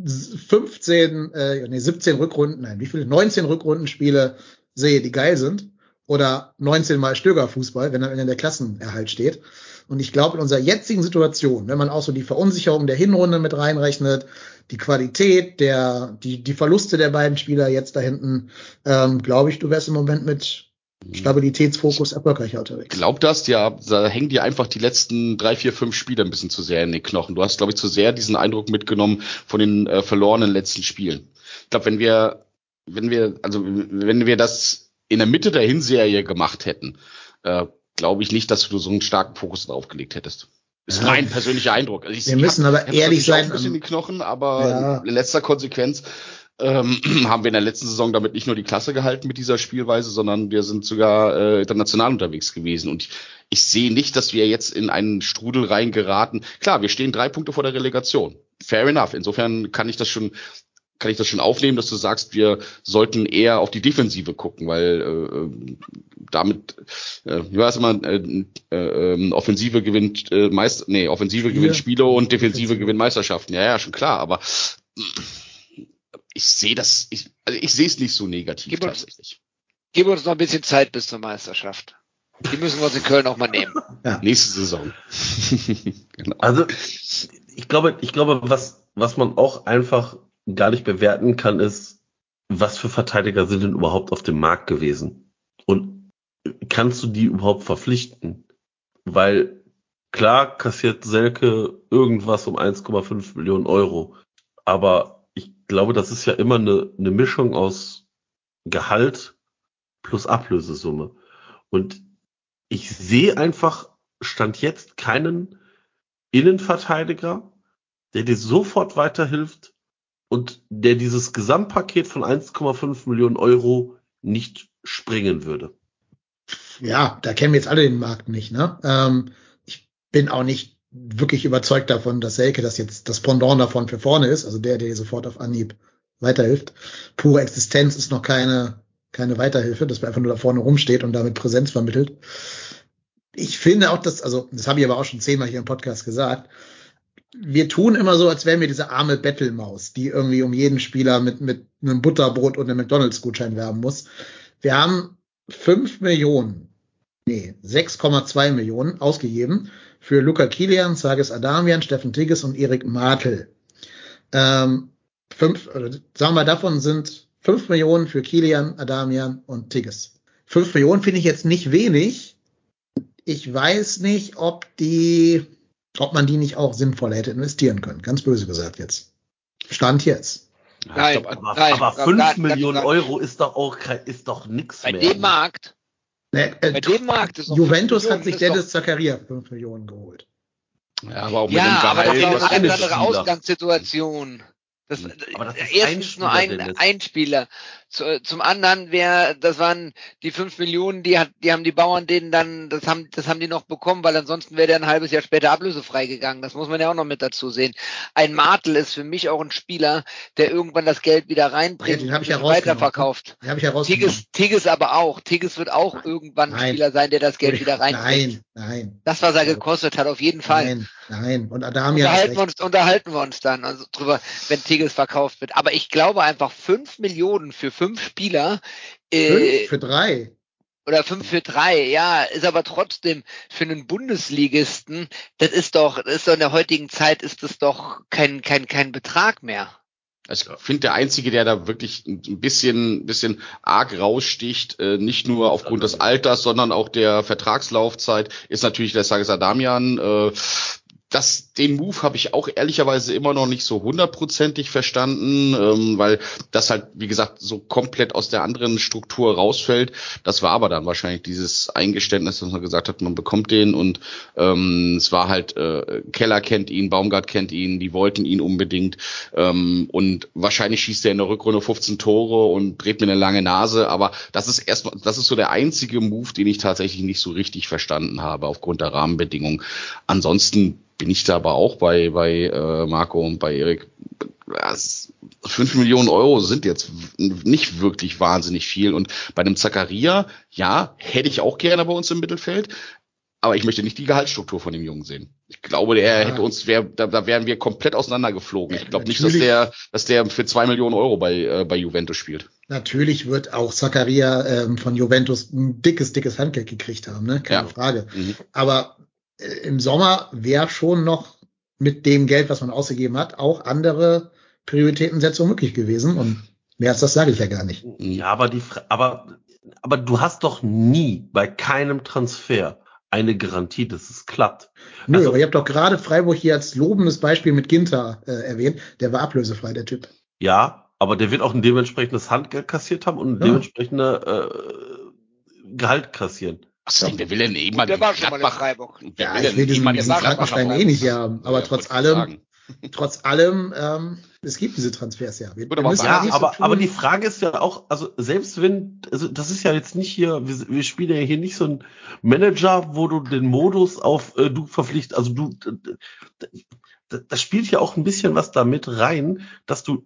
15, äh, nee, 17 Rückrunden, nein, wie viele? 19 Rückrundenspiele sehe, die geil sind. Oder 19 mal Stögerfußball, wenn am Ende der Klassenerhalt steht. Und ich glaube, in unserer jetzigen Situation, wenn man auch so die Verunsicherung der Hinrunde mit reinrechnet, die Qualität, der, die, die Verluste der beiden Spieler jetzt da hinten, ähm, glaube ich, du wärst im Moment mit Stabilitätsfokus erfolgreicher unterwegs. Glaub das, ja, da hängen dir einfach die letzten drei, vier, fünf Spiele ein bisschen zu sehr in den Knochen. Du hast, glaube ich, zu sehr diesen Eindruck mitgenommen von den äh, verlorenen letzten Spielen. Ich glaube, wenn wir, wenn wir, also wenn wir das in der Mitte der Hinserie gemacht hätten, äh, glaube ich nicht, dass du so einen starken Fokus drauf gelegt hättest. Ist Ja. mein persönlicher Eindruck. Also ich, Wir müssen hab- aber ehrlich sein, Ein bisschen die Knochen, aber Ja. in letzter Konsequenz ähm, haben wir in der letzten Saison damit nicht nur die Klasse gehalten mit dieser Spielweise, sondern wir sind sogar äh, international unterwegs gewesen. Und ich, ich sehe nicht, dass wir jetzt in einen Strudel reingeraten. Klar, wir stehen drei Punkte vor der Relegation. Fair enough. Insofern kann ich das schon kann ich das schon aufnehmen, dass du sagst, wir sollten eher auf die Defensive gucken, weil äh, äh, damit, äh, wie war es immer, äh, äh, ähm, Offensive gewinnt äh, meist, nee, Offensive Spiele. gewinnt Spiele und Defensive Defensive. gewinnt Meisterschaften. Ja, ja, schon klar, aber ich sehe das, ich, also ich sehe es nicht so negativ Gib uns- tatsächlich. Gib uns noch ein bisschen Zeit bis zur Meisterschaft. Die müssen wir uns in Köln auch mal nehmen. Nächste Saison. genau. Also ich glaube, ich glaube, was, was man auch einfach gar nicht bewerten kann, ist, was für Verteidiger sind denn überhaupt auf dem Markt gewesen? Und kannst du die überhaupt verpflichten? Weil klar kassiert Selke irgendwas um 1,5 Millionen Euro. Aber ich glaube, das ist ja immer eine, eine Mischung aus Gehalt plus Ablösesumme. Und ich sehe einfach, stand jetzt keinen Innenverteidiger, der dir sofort weiterhilft und der dieses Gesamtpaket von 1,5 Millionen Euro nicht springen würde. Ja, da kennen wir jetzt alle den Markt nicht. Ne? Ähm, ich bin auch nicht wirklich überzeugt davon, dass Selke das jetzt das Pendant davon für vorne ist, also der, der sofort auf Anhieb weiterhilft. Pure Existenz ist noch keine, keine Weiterhilfe, dass man einfach nur da vorne rumsteht und damit Präsenz vermittelt. Ich finde auch, dass, also das habe ich aber auch schon zehnmal hier im Podcast gesagt, wir tun immer so, als wären wir diese arme Bettelmaus, die irgendwie um jeden Spieler mit, mit einem Butterbrot und einem McDonalds-Gutschein werben muss. Wir haben fünf Millionen, nee, 6,2 Millionen ausgegeben für Luca Kilian, Sages Adamian, Steffen Tigges und Erik Martel. Ähm, fünf, oder sagen wir, davon sind fünf Millionen für Kilian, Adamian und Tigges. Fünf Millionen finde ich jetzt nicht wenig. Ich weiß nicht, ob die, ob man die nicht auch sinnvoller hätte investieren können. Ganz böse gesagt jetzt. Stand jetzt. Nein, aber, nein, aber ganz- 5 ganz- Millionen ganz- Euro ist doch auch kein, ist doch nix Bei mehr. dem Markt, Ne, äh, bei dem Markt ist Juventus hat sich Dennis Zakaria für fünf Millionen geholt. Ja, aber auch mit doch, dem Ja, aber das Gehalt. ist Gehalt, eine andere Spieler. Ausgangssituation. Das, Aber das ist erstens ein nur Spieler, ein, Dennis. ein Spieler. Zu, zum anderen wäre, das waren die fünf Millionen, die hat, die haben die Bauern denen dann, das haben, das haben die noch bekommen, weil ansonsten wäre der ein halbes Jahr später ablösefrei gegangen. Das muss man ja auch noch mit dazu sehen. Ein Martel ist für mich auch ein Spieler, der irgendwann das Geld wieder reinbringt Ja, den ja und rausgenommen, weiterverkauft. Den habe ich herausgenommen. Tigges, Tigges aber auch. Tigges wird auch irgendwann ein Nein. Spieler sein, der das Geld wieder reinbringt. Nein, nein. Das, was er gekostet hat, auf jeden Fall. Nein, nein. Und unterhalten, ist wir recht. uns, unterhalten wir uns dann also drüber, wenn Tigges verkauft wird. Aber ich glaube einfach fünf Millionen für fünf Spieler äh, Fünf für drei. oder fünf für drei, ja, ist aber trotzdem für einen Bundesligisten, das ist doch, das ist doch in der heutigen Zeit ist das doch kein kein kein Betrag mehr. Also Ich finde, der Einzige, der da wirklich ein bisschen, bisschen arg raussticht, äh, nicht nur aufgrund des Alters, sondern auch der Vertragslaufzeit, ist natürlich der Sages Adamian. Äh, das, den Move habe ich auch ehrlicherweise immer noch nicht so hundertprozentig verstanden, ähm, weil das halt, wie gesagt, so komplett aus der anderen Struktur rausfällt. Das war aber dann wahrscheinlich dieses Eingeständnis, dass man gesagt hat, man bekommt den und ähm, es war halt, äh, Keller kennt ihn, Baumgart kennt ihn, die wollten ihn unbedingt ähm, und wahrscheinlich schießt er in der Rückrunde 15 Tore und dreht mir eine lange Nase, aber das ist erstmal, das ist so der einzige Move, den ich tatsächlich nicht so richtig verstanden habe aufgrund der Rahmenbedingungen. Ansonsten bin ich da aber auch bei, bei äh, Marco und bei Erik. Das, 5 Millionen Euro sind jetzt nicht wirklich wahnsinnig viel. Und bei einem Zakaria, ja, hätte ich auch gerne bei uns im Mittelfeld. Aber ich möchte nicht die Gehaltsstruktur von dem Jungen sehen. Ich glaube, der Ja. hätte uns, wär, da, da wären wir komplett auseinandergeflogen. Ich glaube nicht, dass der, dass der für zwei Millionen Euro bei, äh, bei Juventus spielt. Natürlich wird auch Zakaria ähm, von Juventus ein dickes, dickes Handgeld gekriegt haben, ne? Keine Ja. Frage. Mhm. Aber im Sommer wäre schon noch mit dem Geld, was man ausgegeben hat, auch andere Prioritätensetzungen möglich gewesen. Und mehr als das sage ich ja gar nicht. Ja, aber die, aber, aber du hast doch nie bei keinem Transfer eine Garantie, dass es klappt. Nö, Also- aber ihr habt doch gerade Freiburg hier als lobendes Beispiel mit Ginter äh, erwähnt. Der war ablösefrei, der Typ. Ja, aber der wird auch ein dementsprechendes Handgeld kassiert haben und ein Ja. dementsprechende äh, Gehalt kassieren. Was denn, wer will denn eben Der war schon mal in? Freiburg. Wer Ja, will ich will diesen, jemand diesen Frankenstein eh nicht haben. Aber Ja, trotz allem, trotz allem, ähm, es gibt diese Transfers ja. Wir, Gut, wir aber müssen Ja, nicht so aber, aber die Frage ist ja auch, also selbst wenn, also das ist ja jetzt nicht hier, wir, wir spielen ja hier nicht so ein Manager, wo du den Modus auf äh, du verpflicht, also du, das spielt ja auch ein bisschen was damit rein, dass du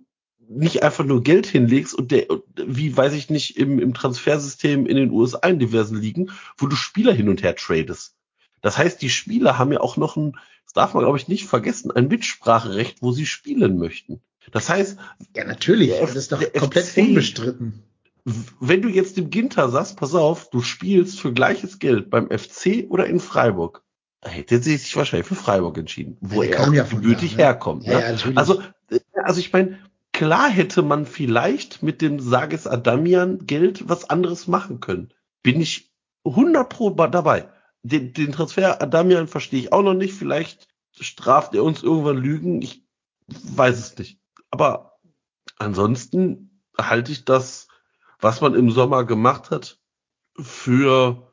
nicht einfach nur Geld hinlegst und der, wie weiß ich nicht, im, im Transfersystem in den USA in diversen Ligen, wo du Spieler hin und her tradest. Das heißt, die Spieler haben ja auch noch ein, das darf man glaube ich nicht vergessen, ein Mitspracherecht, wo sie spielen möchten. Das heißt, ja, natürlich. Das ist doch komplett FC unbestritten. wenn du jetzt dem Ginter sagst, pass auf, du spielst für gleiches Geld beim FC oder in Freiburg, da hätte er sich wahrscheinlich für Freiburg entschieden, wo Der er auch ja gebürtig da, ne? herkommt. Ja, ne? ja. Also, äh, also ich meine, klar hätte man vielleicht mit dem Sages Adamian Geld was anderes machen können. Bin ich 100 pro dabei. Den, den Transfer Adamian verstehe ich auch noch nicht. Vielleicht straft er uns irgendwann Lügen. Ich weiß es nicht. Aber ansonsten halte ich das, was man im Sommer gemacht hat, für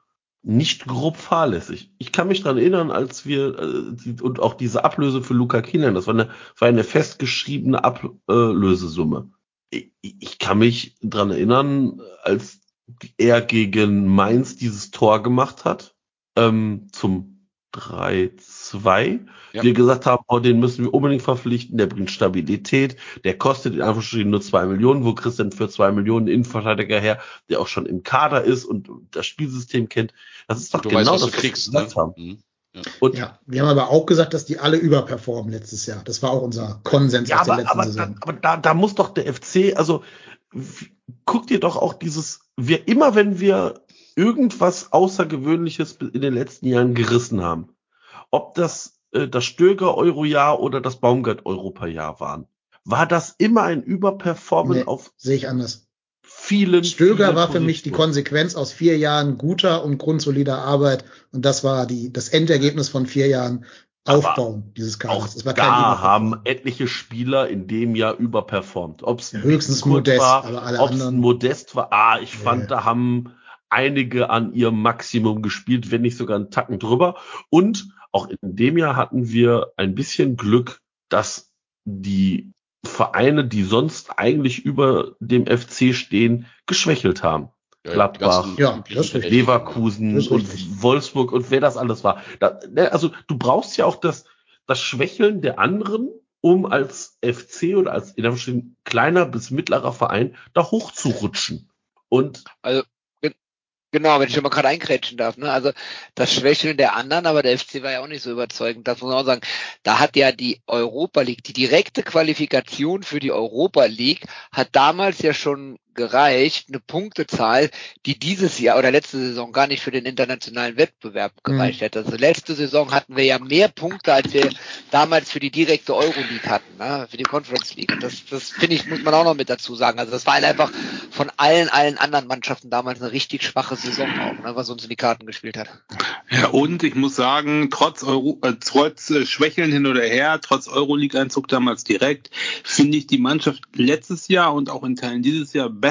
nicht grob fahrlässig. Ich kann mich dran erinnern, als wir äh, und auch diese Ablöse für Luca Kilian, das war eine, war eine festgeschriebene Ablösesumme. Ich, ich kann mich dran erinnern, als er gegen Mainz dieses Tor gemacht hat, ähm, zum 3-2, Ja. wir gesagt haben, oh, den müssen wir unbedingt verpflichten, der bringt Stabilität, der kostet in Anführungsstrichen nur zwei Millionen, wo kriegst du denn für zwei Millionen einen Innenverteidiger her, der auch schon im Kader ist und das Spielsystem kennt. Das ist doch Du genau weißt, was das, was wir kriegst. Ne? gesagt haben. Mhm. Und Ja, wir haben aber auch gesagt, dass die alle überperformen letztes Jahr. Das war auch unser Konsens Ja, aus der aber, letzten aber, da, Saison. aber da, da muss doch der FC, also guck dir doch auch dieses, wir immer wenn wir irgendwas Außergewöhnliches in den letzten Jahren gerissen haben, ob das äh, das Stöger Eurojahr oder das Baumgart Europajahr waren, war das immer ein Überperformen Nee. auf Sehe ich anders. vielen. Stöger vielen war für mich die. Konsequenz aus vier Jahren guter und grundsolider Arbeit. Und das war die, das Endergebnis von vier Jahren Aber Aufbauen dieses Kaders. War da haben etliche Spieler in dem Jahr überperformt. Ob es Ja, höchstens Modest, aber alle ob es anderen- ein Modest war. Ah, ich Ja, fand, da haben einige an ihrem Maximum gespielt, wenn nicht sogar einen Tacken drüber. Und auch in dem Jahr hatten wir ein bisschen Glück, dass die Vereine, die sonst eigentlich über dem FC stehen, geschwächelt haben. Gladbach, Ja. Leverkusen und. Wolfsburg und wer das alles war. Da, ne, also du brauchst ja auch das, das Schwächeln der anderen, um als FC oder als in kleiner bis mittlerer Verein da hochzurutschen. Und Also, genau, wenn ich schon mal gerade einkrätschen darf, ne? Also das Schwächeln der anderen, aber der FC war ja auch nicht so überzeugend, das muss man auch sagen. Da hat ja die Europa League, die direkte Qualifikation für die Europa League, hat damals ja schon gereicht, eine Punktezahl, die dieses Jahr oder letzte Saison gar nicht für den internationalen Wettbewerb gereicht hätte. Also letzte Saison hatten wir ja mehr Punkte, als wir damals für die direkte Euroleague hatten, ne? für die Conference League. Und das, das finde ich, muss man auch noch mit dazu sagen. Also das war halt einfach von allen, allen anderen Mannschaften damals eine richtig schwache Saison auch, ne? was uns in die Karten gespielt hat. Ja, und ich muss sagen, trotz, Euro, äh, trotz äh, Schwächeln hin oder her, trotz Euroleague-Einzug damals direkt, finde ich die Mannschaft letztes Jahr und auch in Teilen dieses Jahr besser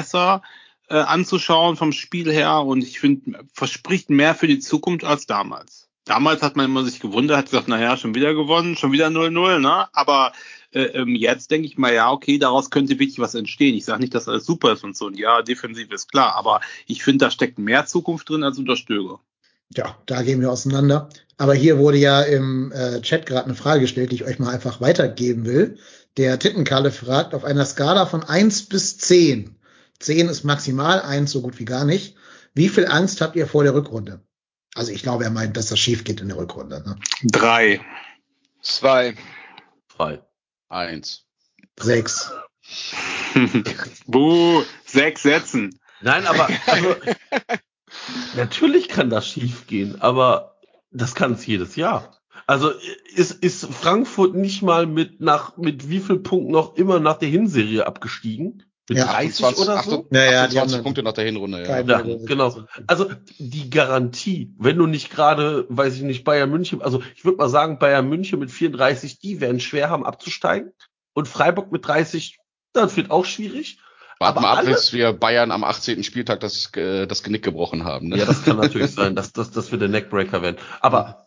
äh, anzuschauen vom Spiel her und ich finde, verspricht mehr für die Zukunft als damals. Damals hat man immer sich gewundert, hat gesagt, naja, schon wieder gewonnen, schon wieder 0-0, ne? Aber äh, ähm, jetzt denke ich mal, ja, okay, daraus könnte wirklich was entstehen. Ich sage nicht, dass alles super ist und so. Und ja, defensiv ist klar, aber ich finde, da steckt mehr Zukunft drin als unter Stöger. Ja, da gehen wir auseinander. Aber hier wurde ja im äh, Chat gerade eine Frage gestellt, die ich euch mal einfach weitergeben will. Der Tittenkalle fragt, auf einer Skala von eins bis zehn. Zehn ist maximal, eins so gut wie gar nicht. Wie viel Angst habt ihr vor der Rückrunde? Also ich glaube, er meint, dass das schief geht in der Rückrunde. Ne? Drei. Zwei. frei. Eins. Sechs. Buh, sechs Sätzen. Nein, aber also, natürlich kann das schief gehen, aber das kann es jedes Jahr. Also ist, ist Frankfurt nicht mal mit nach mit wie viel Punkten noch immer nach der Hinserie abgestiegen? Mit Ja, 30 28, oder so? Achtung, Ja, ja, die 28 haben dann- Punkte nach der Hinrunde, ja. Ja, genau. Also die Garantie, wenn du nicht gerade, weiß ich nicht, Bayern München, also ich würde mal sagen, Bayern München mit 34, die werden schwer haben abzusteigen. Und Freiburg mit 30, das wird auch schwierig. Warten mal ab, alle- bis wir Bayern am 18. Spieltag das, äh, das Genick gebrochen haben. Ne? Ja, das kann natürlich sein, dass, dass, dass wir der Neckbreaker werden. Aber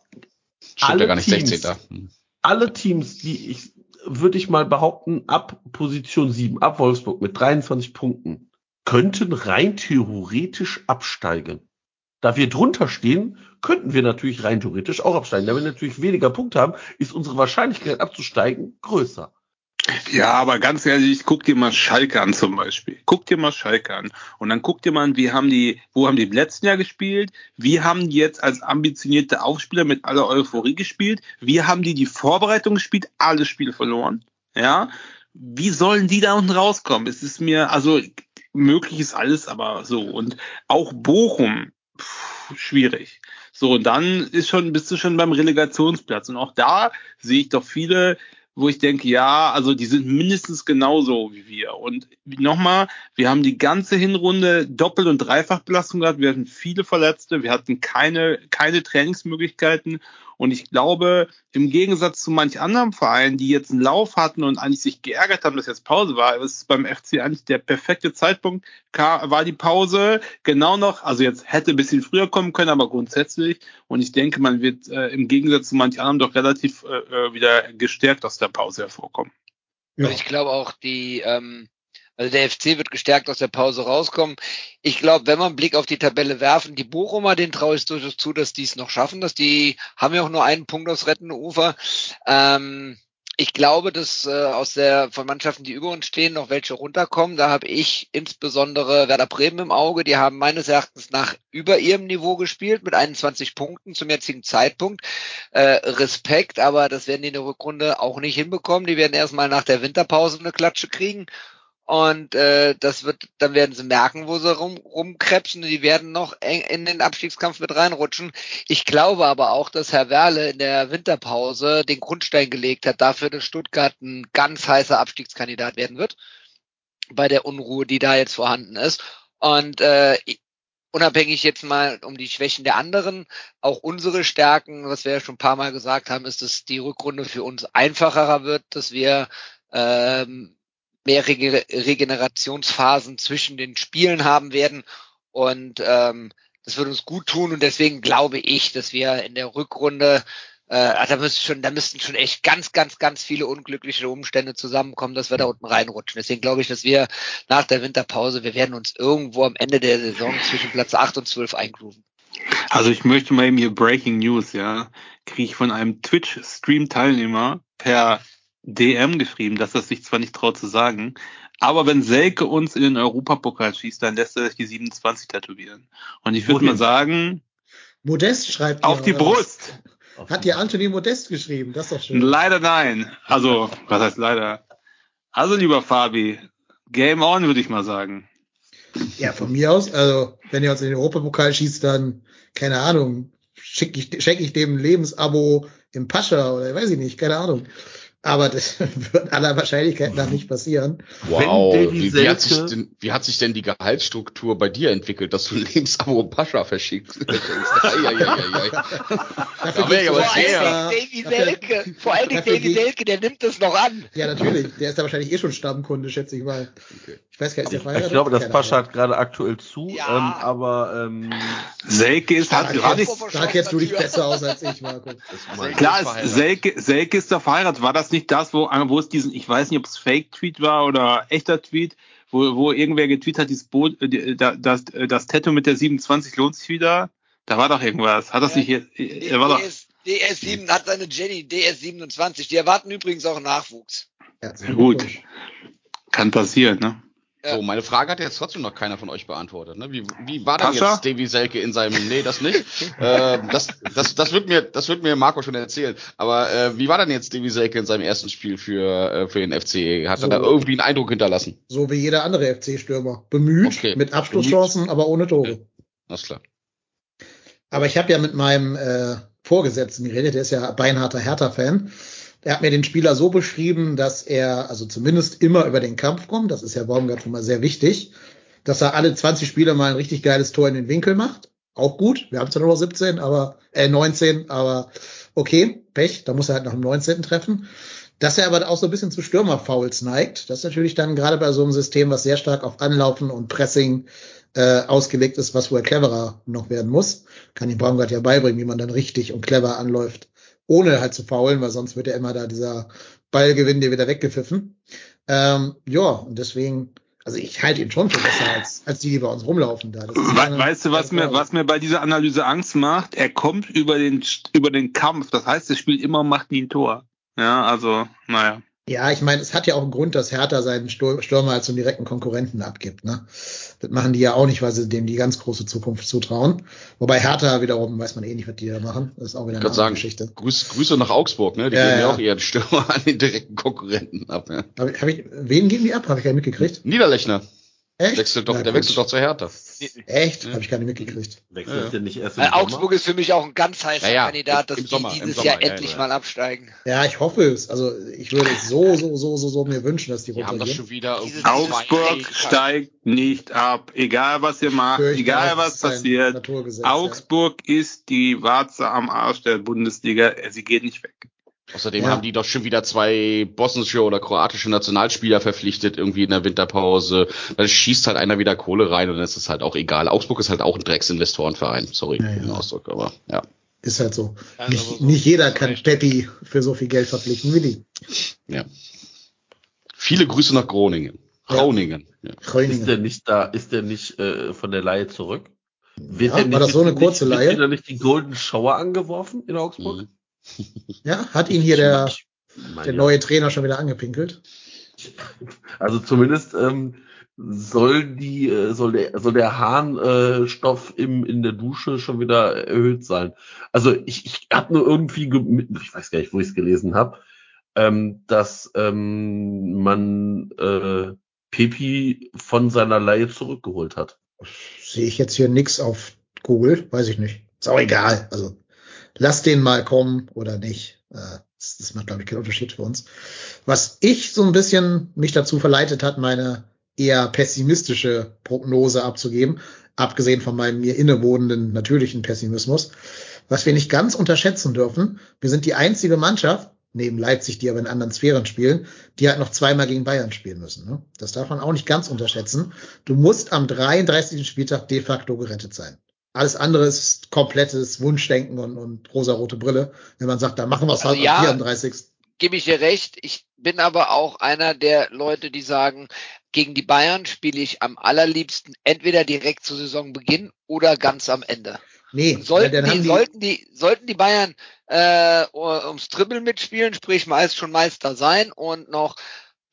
Stimmt alle ja gar nicht Teams- 16. Hm. alle Teams, die ich, würde ich mal behaupten, ab Position 7, ab Wolfsburg mit 23 Punkten, könnten rein theoretisch absteigen. Da wir drunter stehen, könnten wir natürlich rein theoretisch auch absteigen. Da wir natürlich weniger Punkte haben, ist unsere Wahrscheinlichkeit abzusteigen größer. Ja, aber ganz ehrlich, guck dir mal Schalke an zum Beispiel. Guck dir mal Schalke an. Und dann guck dir mal wie haben die, wo haben die im letzten Jahr gespielt? Wie haben die jetzt als ambitionierte Aufspieler mit aller Euphorie gespielt? Wie haben die die Vorbereitung gespielt? Alle Spiele verloren. Ja. Wie sollen die da unten rauskommen? Es ist mir, also, möglich ist alles, aber so. Und auch Bochum, pff, schwierig. So, und dann ist schon, bist du schon beim Relegationsplatz. Und auch da sehe ich doch viele, wo ich denke, ja, also die sind mindestens genauso wie wir. Und nochmal, wir haben die ganze Hinrunde Doppel- und Dreifachbelastung gehabt. Wir hatten viele Verletzte, wir hatten keine, keine Trainingsmöglichkeiten. Und ich glaube, im Gegensatz zu manch anderen Vereinen, die jetzt einen Lauf hatten und eigentlich sich geärgert haben, dass jetzt Pause war, ist beim FC eigentlich der perfekte Zeitpunkt, war die Pause genau noch, also jetzt hätte ein bisschen früher kommen können, aber grundsätzlich. Und ich denke, man wird äh, im Gegensatz zu manch anderen doch relativ äh, äh, wieder gestärkt aus der Pause hervorkommen. Ja. Und ich glaube auch die, ähm, also der FC wird gestärkt aus der Pause rauskommen. Ich glaube, wenn wir einen Blick auf die Tabelle werfen, die Bochumer, den traue ich durchaus zu, dass die es noch schaffen, dass die haben ja auch nur einen Punkt aufs rettende Ufer. Ähm, ich glaube, dass äh, aus der von Mannschaften, die über uns stehen, noch welche runterkommen. Da habe ich insbesondere Werder Bremen im Auge. Die haben meines Erachtens nach über ihrem Niveau gespielt mit 21 Punkten zum jetzigen Zeitpunkt. Äh, Respekt, aber das werden die in der Rückrunde auch nicht hinbekommen. Die werden erstmal nach der Winterpause eine Klatsche kriegen. Und äh, das wird, dann werden sie merken, wo sie rum, rumkrebsen. Die werden noch eng in den Abstiegskampf mit reinrutschen. Ich glaube aber auch, dass Herr Werle in der Winterpause den Grundstein gelegt hat dafür, dass Stuttgart ein ganz heißer Abstiegskandidat werden wird. Bei der Unruhe, die da jetzt vorhanden ist. Und äh, unabhängig jetzt mal um die Schwächen der anderen, auch unsere Stärken, was wir ja schon ein paar Mal gesagt haben, ist, dass die Rückrunde für uns einfacher wird, dass wir ähm, mehr Rege Regenerationsphasen zwischen den Spielen haben werden. Und ähm, das wird uns gut tun. Und deswegen glaube ich, dass wir in der Rückrunde, äh, da müssen schon, da müssten schon echt ganz, ganz, ganz viele unglückliche Umstände zusammenkommen, dass wir da unten reinrutschen. Deswegen glaube ich, dass wir nach der Winterpause, wir werden uns irgendwo am Ende der Saison zwischen Platz 8 und 12 eingrooven. Also ich möchte mal eben hier Breaking News, ja, kriege ich von einem Twitch-Stream-Teilnehmer per DM geschrieben, dass er sich zwar nicht traut zu sagen, aber wenn Selke uns in den Europapokal schießt, dann lässt er sich die 27 tätowieren. Und ich würde mal sagen, Modest schreibt auf ihr, die oder was? Brust. Hat dir Anthony Modest geschrieben? Das ist doch schön. Leider nein. Also, was heißt leider? Also, lieber Fabi, Game on, würde ich mal sagen. Ja, von mir aus. Also, wenn ihr uns in den Europapokal schießt, dann, keine Ahnung, schenke ich, schenk ich dem Lebensabo im Pascha oder weiß ich nicht, keine Ahnung. Aber das wird aller Wahrscheinlichkeit nach nicht passieren. Wow, Wenn Davy wie, wie, hat sich denn, wie hat sich denn die Gehaltsstruktur bei dir entwickelt, dass du ein Lebensabo und Pascha verschickst? Dafür Da wär ich gibt's aber so sehr- extra- Davy dafür- Selke, vor allen Dingen Davy Selke, der nimmt das noch an. Ja, natürlich. Der ist da wahrscheinlich eh schon Stammkunde, schätze ich mal. Ich weiß gar nicht, ist der Ich, verheiratet? ich glaube, das Pascha hat gerade aktuell zu, Ja. ähm, aber ähm, Selke ist, nicht, kennst, da kennst du dich besser aus als ich, Marco. klar, ist, Selke, Selke ist da verheiratet. War das nicht das, wo, wo es diesen, ich weiß nicht, ob es Fake-Tweet war oder echter Tweet, wo, wo irgendwer getweetet hat, dieses Boot, äh, da- das, äh, das Tattoo mit der 27 lohnt sich wieder? Da war doch irgendwas. Hat das Ja. nicht, jetzt- äh, er war doch, DS, DS7 hat seine Jenny DS27. Die erwarten übrigens auch Nachwuchs. Herzlichen gut. Kann passieren, ne? So, meine Frage hat jetzt trotzdem noch keiner von euch beantwortet. Ne? Wie, wie war denn Pascha? jetzt Davy Selke in seinem, nee, das nicht. äh, das, das, das wird mir, das wird mir Marco schon erzählen. Aber äh, wie war denn jetzt Davy Selke in seinem ersten Spiel für, äh, für den FC? Hat So. er da irgendwie einen Eindruck hinterlassen? So wie jeder andere FC-Stürmer. Bemüht, Okay. mit Abschlusschancen, aber ohne Tore. Alles klar. Aber ich habe ja mit meinem äh, Vorgesetzten geredet, der ist ja beinharter Hertha-Fan. Der hat mir den Spieler so beschrieben, dass er also zumindest immer über den Kampf kommt. Das ist ja Baumgart schon mal sehr wichtig. Dass er alle 20 Spiele mal ein richtig geiles Tor in den Winkel macht. Auch gut. Wir haben zwar nur noch 17, aber äh, 19, aber okay, Pech. Da muss er halt noch im 19. treffen. Dass er aber auch so ein bisschen zu Stürmerfouls neigt. Das ist natürlich dann gerade bei so einem System, was sehr stark auf Anlaufen und Pressing äh, ausgelegt ist, was wohl cleverer noch werden muss. Kann ihm Baumgart ja beibringen, wie man dann richtig und clever anläuft, ohne halt zu faulen, weil sonst wird ja immer da dieser Ballgewinn dir wieder weggepfiffen. Ähm, ja, und deswegen, also ich halte ihn schon für besser als, als die, die bei uns rumlaufen da. Das keine- weißt du, was mir, was mir bei dieser Analyse Angst macht? Er kommt über den, über den Kampf. Das heißt, er spielt immer und macht nie ein Tor. Ja, also, naja. Ja, ich meine, es hat ja auch einen Grund, dass Hertha seinen Stürmer als so einen direkten Konkurrenten abgibt. Ne? Das machen die ja auch nicht, weil sie dem die ganz große Zukunft zutrauen. Wobei Hertha wiederum weiß man eh nicht, was die da machen. Das ist auch wieder eine sagen, Geschichte. Grüß, Grüße nach Augsburg, ne? Die Ja, geben ja ja. auch ihren Stürmer an den direkten Konkurrenten ab. Ja. Hab ich, hab ich, wen geben die ab? Habe ich nicht mitgekriegt. Niederlechner Echt? wechselt doch, Na der wechselt doch zur Hertha. Echt? Ja. Habe ich gar nicht mitgekriegt. wechselt Ja. nicht erst Sommer? Augsburg ist für mich auch ein ganz heißer Ja, ja, Kandidat, dass im die Sommer, dieses Sommer, Jahr ja, endlich ja. mal absteigen. Ja, ich hoffe es. Also ich würde es so, so, so, so, so mir wünschen, dass die Die haben das runtergehen. Augsburg steigt nicht ab. Egal was ihr macht, egal was passiert. Augsburg ist die Warze am Arsch der Bundesliga. Sie geht nicht weg. Außerdem Ja. haben die doch schon wieder zwei bosnische oder kroatische Nationalspieler verpflichtet, irgendwie in der Winterpause. Dann schießt halt einer wieder Kohle rein und dann ist es halt auch egal. Augsburg ist halt auch ein Drecksinvestorenverein. Sorry Ja, für den ja. Ausdruck, aber ja. Ist halt so. Ist nicht, so. nicht jeder kann recht. Peppi für so viel Geld verpflichten wie die. ja. Viele Grüße nach Groningen. Ja. Groningen. Ja. Ist Groningen. der nicht da, ist der nicht äh, von der Leihe zurück? Wird Ja, der war nicht, das so eine kurze nicht, Leihe? Wird da nicht die Golden Shower angeworfen in Augsburg? Mhm. Ja, hat ihn hier der, der neue Trainer schon wieder angepinkelt? Also zumindest ähm, soll die, äh, soll der, soll der Harnstoff äh, im in der Dusche schon wieder erhöht sein. Also ich, ich habe nur irgendwie, ge- ich weiß gar nicht, wo ich es gelesen habe, ähm, dass ähm, man äh, Pepi von seiner Leihe zurückgeholt hat. Sehe ich jetzt hier nix auf Google, weiß ich nicht. Ist auch egal. Also lass den mal kommen oder nicht. Äh, das, das macht, glaube ich, keinen Unterschied für uns. Was ich so ein bisschen mich dazu verleitet hat, meine eher pessimistische Prognose abzugeben, abgesehen von meinem mir innewohnenden natürlichen Pessimismus, was wir nicht ganz unterschätzen dürfen. Wir sind die einzige Mannschaft, neben Leipzig, die aber in anderen Sphären spielen, die halt noch zweimal gegen Bayern spielen müssen. Ne? Das darf man auch nicht ganz unterschätzen. Du musst am 33. Spieltag de facto gerettet sein. Alles andere ist komplettes Wunschdenken und, und rosarote Brille, wenn man sagt, da machen wir es Also halt ja. am 34. Gebe ich dir recht. Ich bin aber auch einer der Leute, die sagen, gegen die Bayern spiele ich am allerliebsten entweder direkt zu Saisonbeginn oder ganz am Ende. Nee, sollten, dann die, die, sollten die, sollten die Bayern äh, ums Dribbeln mitspielen, sprich meist schon Meister sein und noch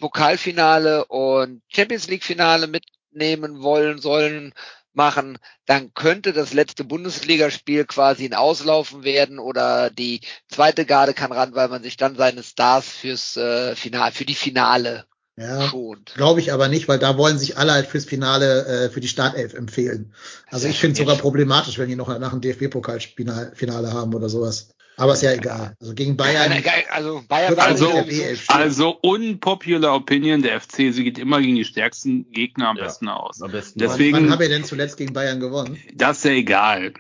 Pokalfinale und Champions League Finale mitnehmen wollen, sollen, machen, dann könnte das letzte Bundesligaspiel quasi ein Auslaufen werden oder die zweite Garde kann ran, weil man sich dann seine Stars fürs äh, Finale, für die Finale ja, schont. glaube ich aber nicht, weil da wollen sich alle halt fürs Finale, äh, für die Startelf empfehlen. Also ich finde es sogar problematisch, wenn die noch nach dem DFB-Pokalfinale haben oder sowas. Aber ist ja egal. Also gegen Bayern. Also Bayern Also, nicht der BF. also unpopular Opinion, der FC sie geht immer gegen die stärksten Gegner am Ja. besten aus. Am besten. Deswegen- Wann haben wir denn zuletzt gegen Bayern gewonnen? Das ist ja egal.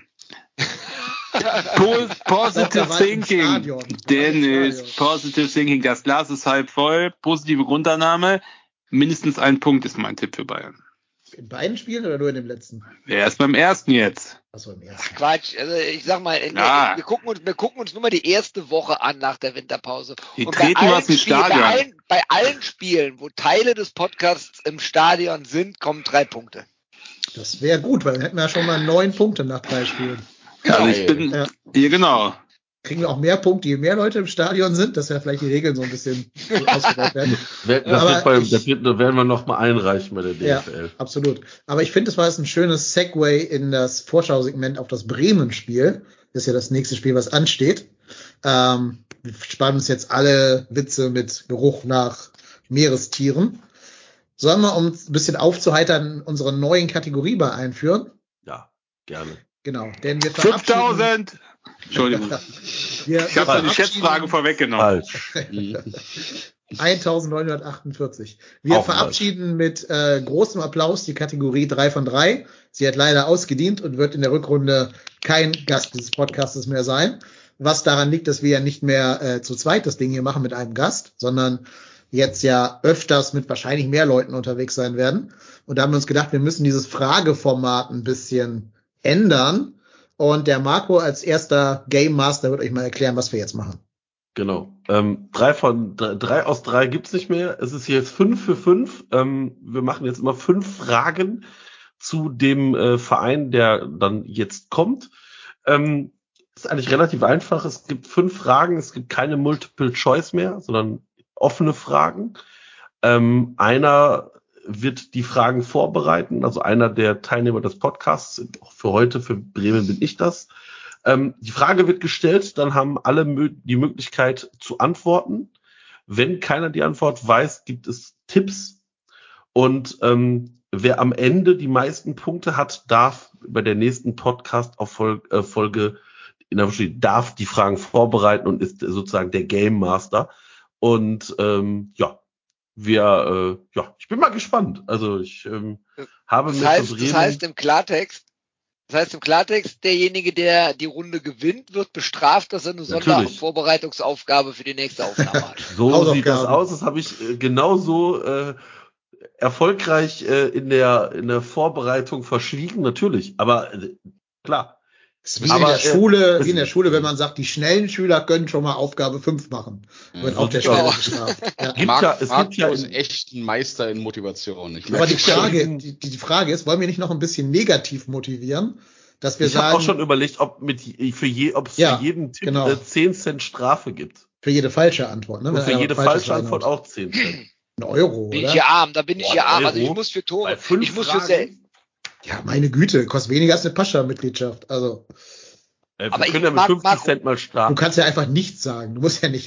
Positive Thinking. Dennis, positive Thinking. Das Glas ist halb voll. Positive Grundannahme. Mindestens ein Punkt ist mein Tipp für Bayern. In beiden Spielen oder nur in dem letzten? Wer ist beim ersten jetzt? Achso, im ersten. Quatsch. Also ich sag mal, in Ja. der, wir gucken uns, wir gucken uns nur mal die erste Woche an nach der Winterpause. Die Und treten allen was im Spielen- Stadion. Bei allen, bei allen Spielen, wo Teile des Podcasts im Stadion sind, kommen drei Punkte. Das wäre gut, weil dann hätten wir ja schon mal neun Punkte nach drei Spielen. Also ich bin, Ja. hier genau. Kriegen wir auch mehr Punkte, je mehr Leute im Stadion sind, dass ja vielleicht die Regeln so ein bisschen ausgebaut werden. Wer- Das, wird bei, ich- das wird, das werden wir noch mal einreichen bei der Ja, DFL. absolut. Aber ich finde, es war jetzt ein schönes Segway in das Vorschausegment auf das Bremen-Spiel. Das ist ja das nächste Spiel, was ansteht. Ähm, wir sparen uns jetzt alle Witze mit Geruch nach Meerestieren. Sollen wir, um ein bisschen aufzuheitern, unsere neuen Kategorie bei einführen? Ja, gerne. Genau, denn wir verabschieden, 5000! Entschuldigung. wir, Ich habe wir die Schätzfrage verabschieden- vorweggenommen. Falsch. 1948. Wir Auch verabschieden mit äh, großem Applaus die Kategorie 3 von 3. Sie hat leider ausgedient und wird in der Rückrunde kein Gast dieses Podcastes mehr sein. Was daran liegt, dass wir ja nicht mehr äh, zu zweit das Ding hier machen mit einem Gast, sondern jetzt ja öfters mit wahrscheinlich mehr Leuten unterwegs sein werden. Und da haben wir uns gedacht, wir müssen dieses Frageformat ein bisschen ändern. Und der Marco als erster Game Master wird euch mal erklären, was wir jetzt machen. Genau. Ähm, drei von drei, aus drei gibt's nicht mehr. Es ist jetzt fünf für fünf. Ähm, wir machen jetzt immer fünf Fragen zu dem äh, Verein, der dann jetzt kommt. Ähm, ist eigentlich relativ einfach. Es gibt fünf Fragen. Es gibt keine Multiple Choice mehr, sondern offene Fragen. Ähm, einer wird die Fragen vorbereiten. Also einer der Teilnehmer des Podcasts. Auch für heute, für Bremen bin ich das. Ähm, die Frage wird gestellt, dann haben alle die Möglichkeit zu antworten. Wenn keiner die Antwort weiß, gibt es Tipps. Und ähm, wer am Ende die meisten Punkte hat, darf bei der nächsten Podcast-Folge äh, in darf die Fragen vorbereiten und ist sozusagen der Game Master. Und ähm, ja, wir, äh, ja, ich bin mal gespannt. Also ich ähm, habe Das mir heißt, das Bremen- heißt im Klartext, das heißt im Klartext, derjenige, der die Runde gewinnt, wird bestraft, dass er eine. Sondervorbereitungsaufgabe für die nächste Aufnahme hat. So sieht das aus. Das habe ich äh, genauso äh, erfolgreich äh, in der in der Vorbereitung verschwiegen, natürlich. Aber äh, klar, Das ist Wie, Aber, in der äh, Schule, wie in der Schule, wenn man sagt, die schnellen Schüler können schon mal Aufgabe 5 machen. Wird Mhm. auch der. Schnelle bestraft. Ja. Gibt Marc, ja- es gibt ja ist in- echt ein Meister in Motivation. Ich Aber die. Frage, die, die Frage ist, wollen wir nicht noch ein bisschen negativ motivieren, dass wir ich habe auch schon überlegt, ob mit für je, ob es Ja, für jeden Tipp genau. äh, 10 Cent Strafe gibt. Für jede falsche Antwort, ne? Und für jede falsche Antwort auch 10 Cent. Ein Euro, Bin oder? ich hier arm, da bin ich Boah, hier arm. Also ich muss für Tore, ich muss für Fragen? sehr, Ja, meine Güte, kostet weniger als eine Pascha-Mitgliedschaft. Also, Äh, wir Aber ich können ja mit mag 50 Marco. Cent mal du starten. kannst ja einfach nichts sagen. Du musst ja nicht,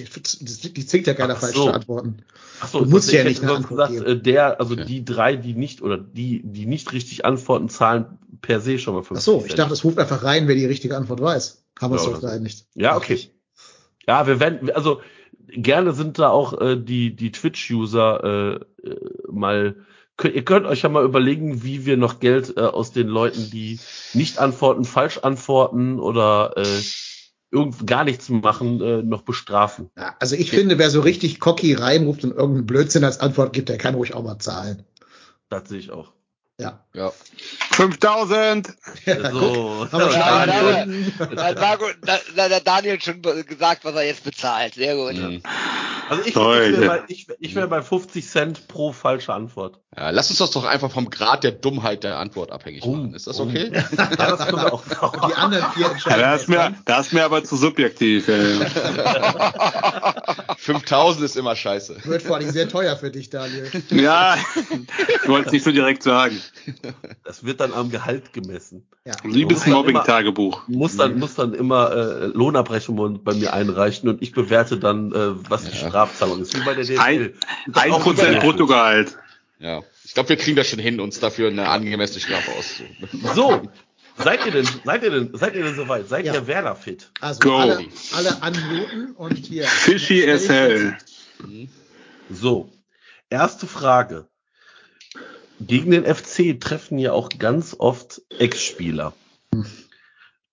die zwingt ja keiner Ach falsch so. zu antworten. Achso, Du musst ich ja hätte nicht eine Antwort gesagt, geben. äh, der, also Okay. die drei, die nicht oder die, die nicht richtig antworten, zahlen per se schon mal 50 Ach so, ich dachte, es ruft einfach rein, wer die richtige Antwort weiß. Haben wir uns Ja, doch so. geeinigt. Ja, okay. Ja, wir werden, also gerne sind da auch äh, die, die Twitch-User äh, äh, mal. Könnt, ihr könnt euch ja mal überlegen, wie wir noch Geld äh, aus den Leuten, die nicht antworten, falsch antworten oder äh, irgend gar nichts machen, äh, noch bestrafen. Ja, also ich finde, wer so richtig cocky reinruft und irgendeinen Blödsinn als Antwort gibt, der kann ruhig auch mal zahlen. Das sehe ich auch. Ja. Ja. 5000! Ja, So. haben wir schon Ja, da- da da, da hat Daniel schon gesagt, was er jetzt bezahlt. Sehr gut. Mhm. Also ich, ich wäre bei, ich, ich wär bei 50 Cent pro falsche Antwort. ja. Lass uns das doch einfach vom Grad der Dummheit der Antwort abhängig Oh, machen. Ist das okay? Ja, das können wir auch. Die anderen vier Ja, entscheiden. das, ist mir, das ist mir aber zu subjektiv. Ey. 5000 ist immer scheiße. Wird vor allem sehr teuer für dich, Daniel. Ja, ich wollte es nicht so direkt sagen. Das wird dann am Gehalt gemessen. Ja. Liebes Mobbing-Tagebuch. Muss dann, muss dann immer äh, Lohnabrechnung bei mir einreichen und ich bewerte dann, äh, was die Ja. Strafzahlung ist. Wie bei der DSL. Ein, ein auch Prozent. Bruttogehalt. Ja. Ich glaube, wir kriegen das schon hin, uns dafür eine angemessene Strafe auszusuchen. So, seid ihr denn, seid ihr denn, seid ihr denn soweit? Seid Ja. ihr Werder fit? Also Go. alle, alle unmuten und hier. Fishy as hell. So, erste Frage. Gegen den FC treffen ja auch ganz oft Ex-Spieler.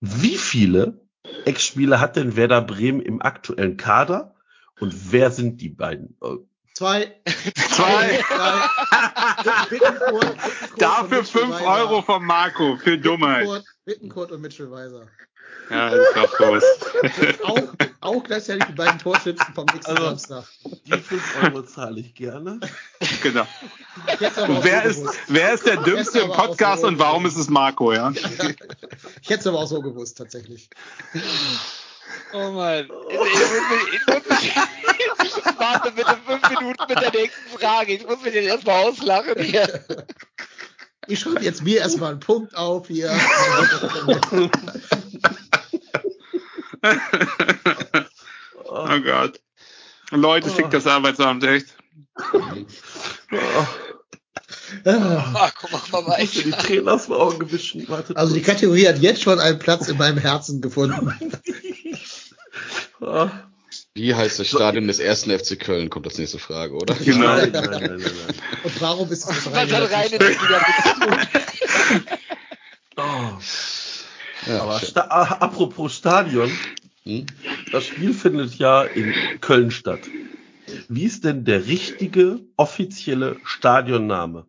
Wie viele Ex-Spieler hat denn Werder Bremen im aktuellen Kader? Und wer sind die beiden? Äh, Zwei. Zwei. drei. Bittenkurt, Bittenkurt Dafür 5 Weiser. Euro von Marco für Dummheit. Bittenkurt, Bittenkurt und Mitchell Weiser. Ja, das ist doch groß. Auch, auch gleichzeitig die beiden Torschützen vom nächsten Also- Samstag. Die 5 Euro zahle ich gerne. genau. Wer so ist, gewusst. wer ist der Dümmste im Podcast so und warum ist es Marco, ja? Ich hätte es aber auch so gewusst, tatsächlich. Oh Mann. Ich, ich, ich, muss mich- ich, ich warte bitte fünf Minuten mit der nächsten Frage. Ich muss mich jetzt erstmal auslachen hier. Ich schreibe jetzt mir erstmal einen Punkt auf hier. Oh Gott. Leute, schickt das Arbeitsamt, echt. Ah, Marco, mach mal Ich muss mir die weiter. Tränen aus den Augen gewischen. Also die Kategorie hat jetzt schon einen Platz in meinem Herzen gefunden. Ah, Wie heißt das Stadion des ersten FC Köln? Kommt das nächste Frage, oder? Genau. nein, nein, nein, nein, nein. Und warum ist es das Was hat rein in reine? Oh. Ja, Aber sta ah, apropos Stadion, Hm? das Spiel findet ja in Köln statt. Wie ist denn der richtige offizielle Stadionname?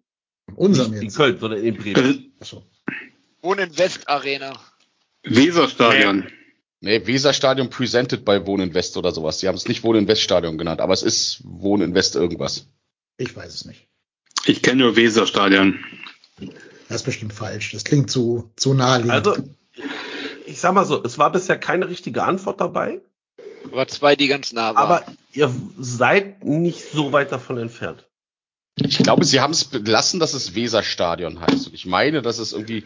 Unserem Nicht in. Köln, sondern in Bremen. Wohnen West Arena. Weserstadion. Nee, Weserstadion presented bei Wohnen West oder sowas. Die haben es nicht Wohnen West Stadion genannt, aber es ist Wohnen West irgendwas. Ich weiß es nicht. Ich kenne nur Weserstadion. Das ist bestimmt falsch. Das klingt zu, zu naheliegend. Also, ich sag mal so, es war bisher keine richtige Antwort dabei, Aber zwei, die ganz nah waren. aber ihr seid nicht so weit davon entfernt. Ich glaube, sie haben es belassen, dass es Weserstadion heißt. Und ich meine, dass es irgendwie,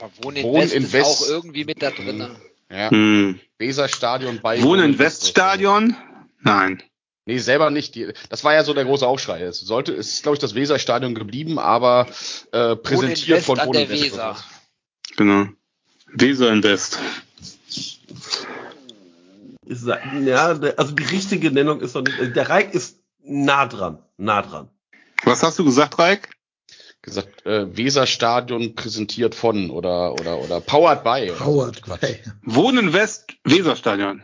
Aber West in ist West. auch irgendwie mit da drin. Ja, Hm. Weserstadion bei Wohnen Weststadion? Nein. Nee, selber nicht. Das war ja so der große Aufschrei. Es sollte, es ist, glaube ich, das Weserstadion geblieben, aber äh, präsentiert West von an Wohnen der West. Weser. Genau. Weser Invest. Ja, also die richtige Nennung ist noch nicht. Der Reik ist nah dran, nah dran. Was hast du gesagt, Reik? Gesagt, äh, Weserstadion präsentiert von oder oder oder powered by. Quatsch. Hey. Wohnen West Weserstadion.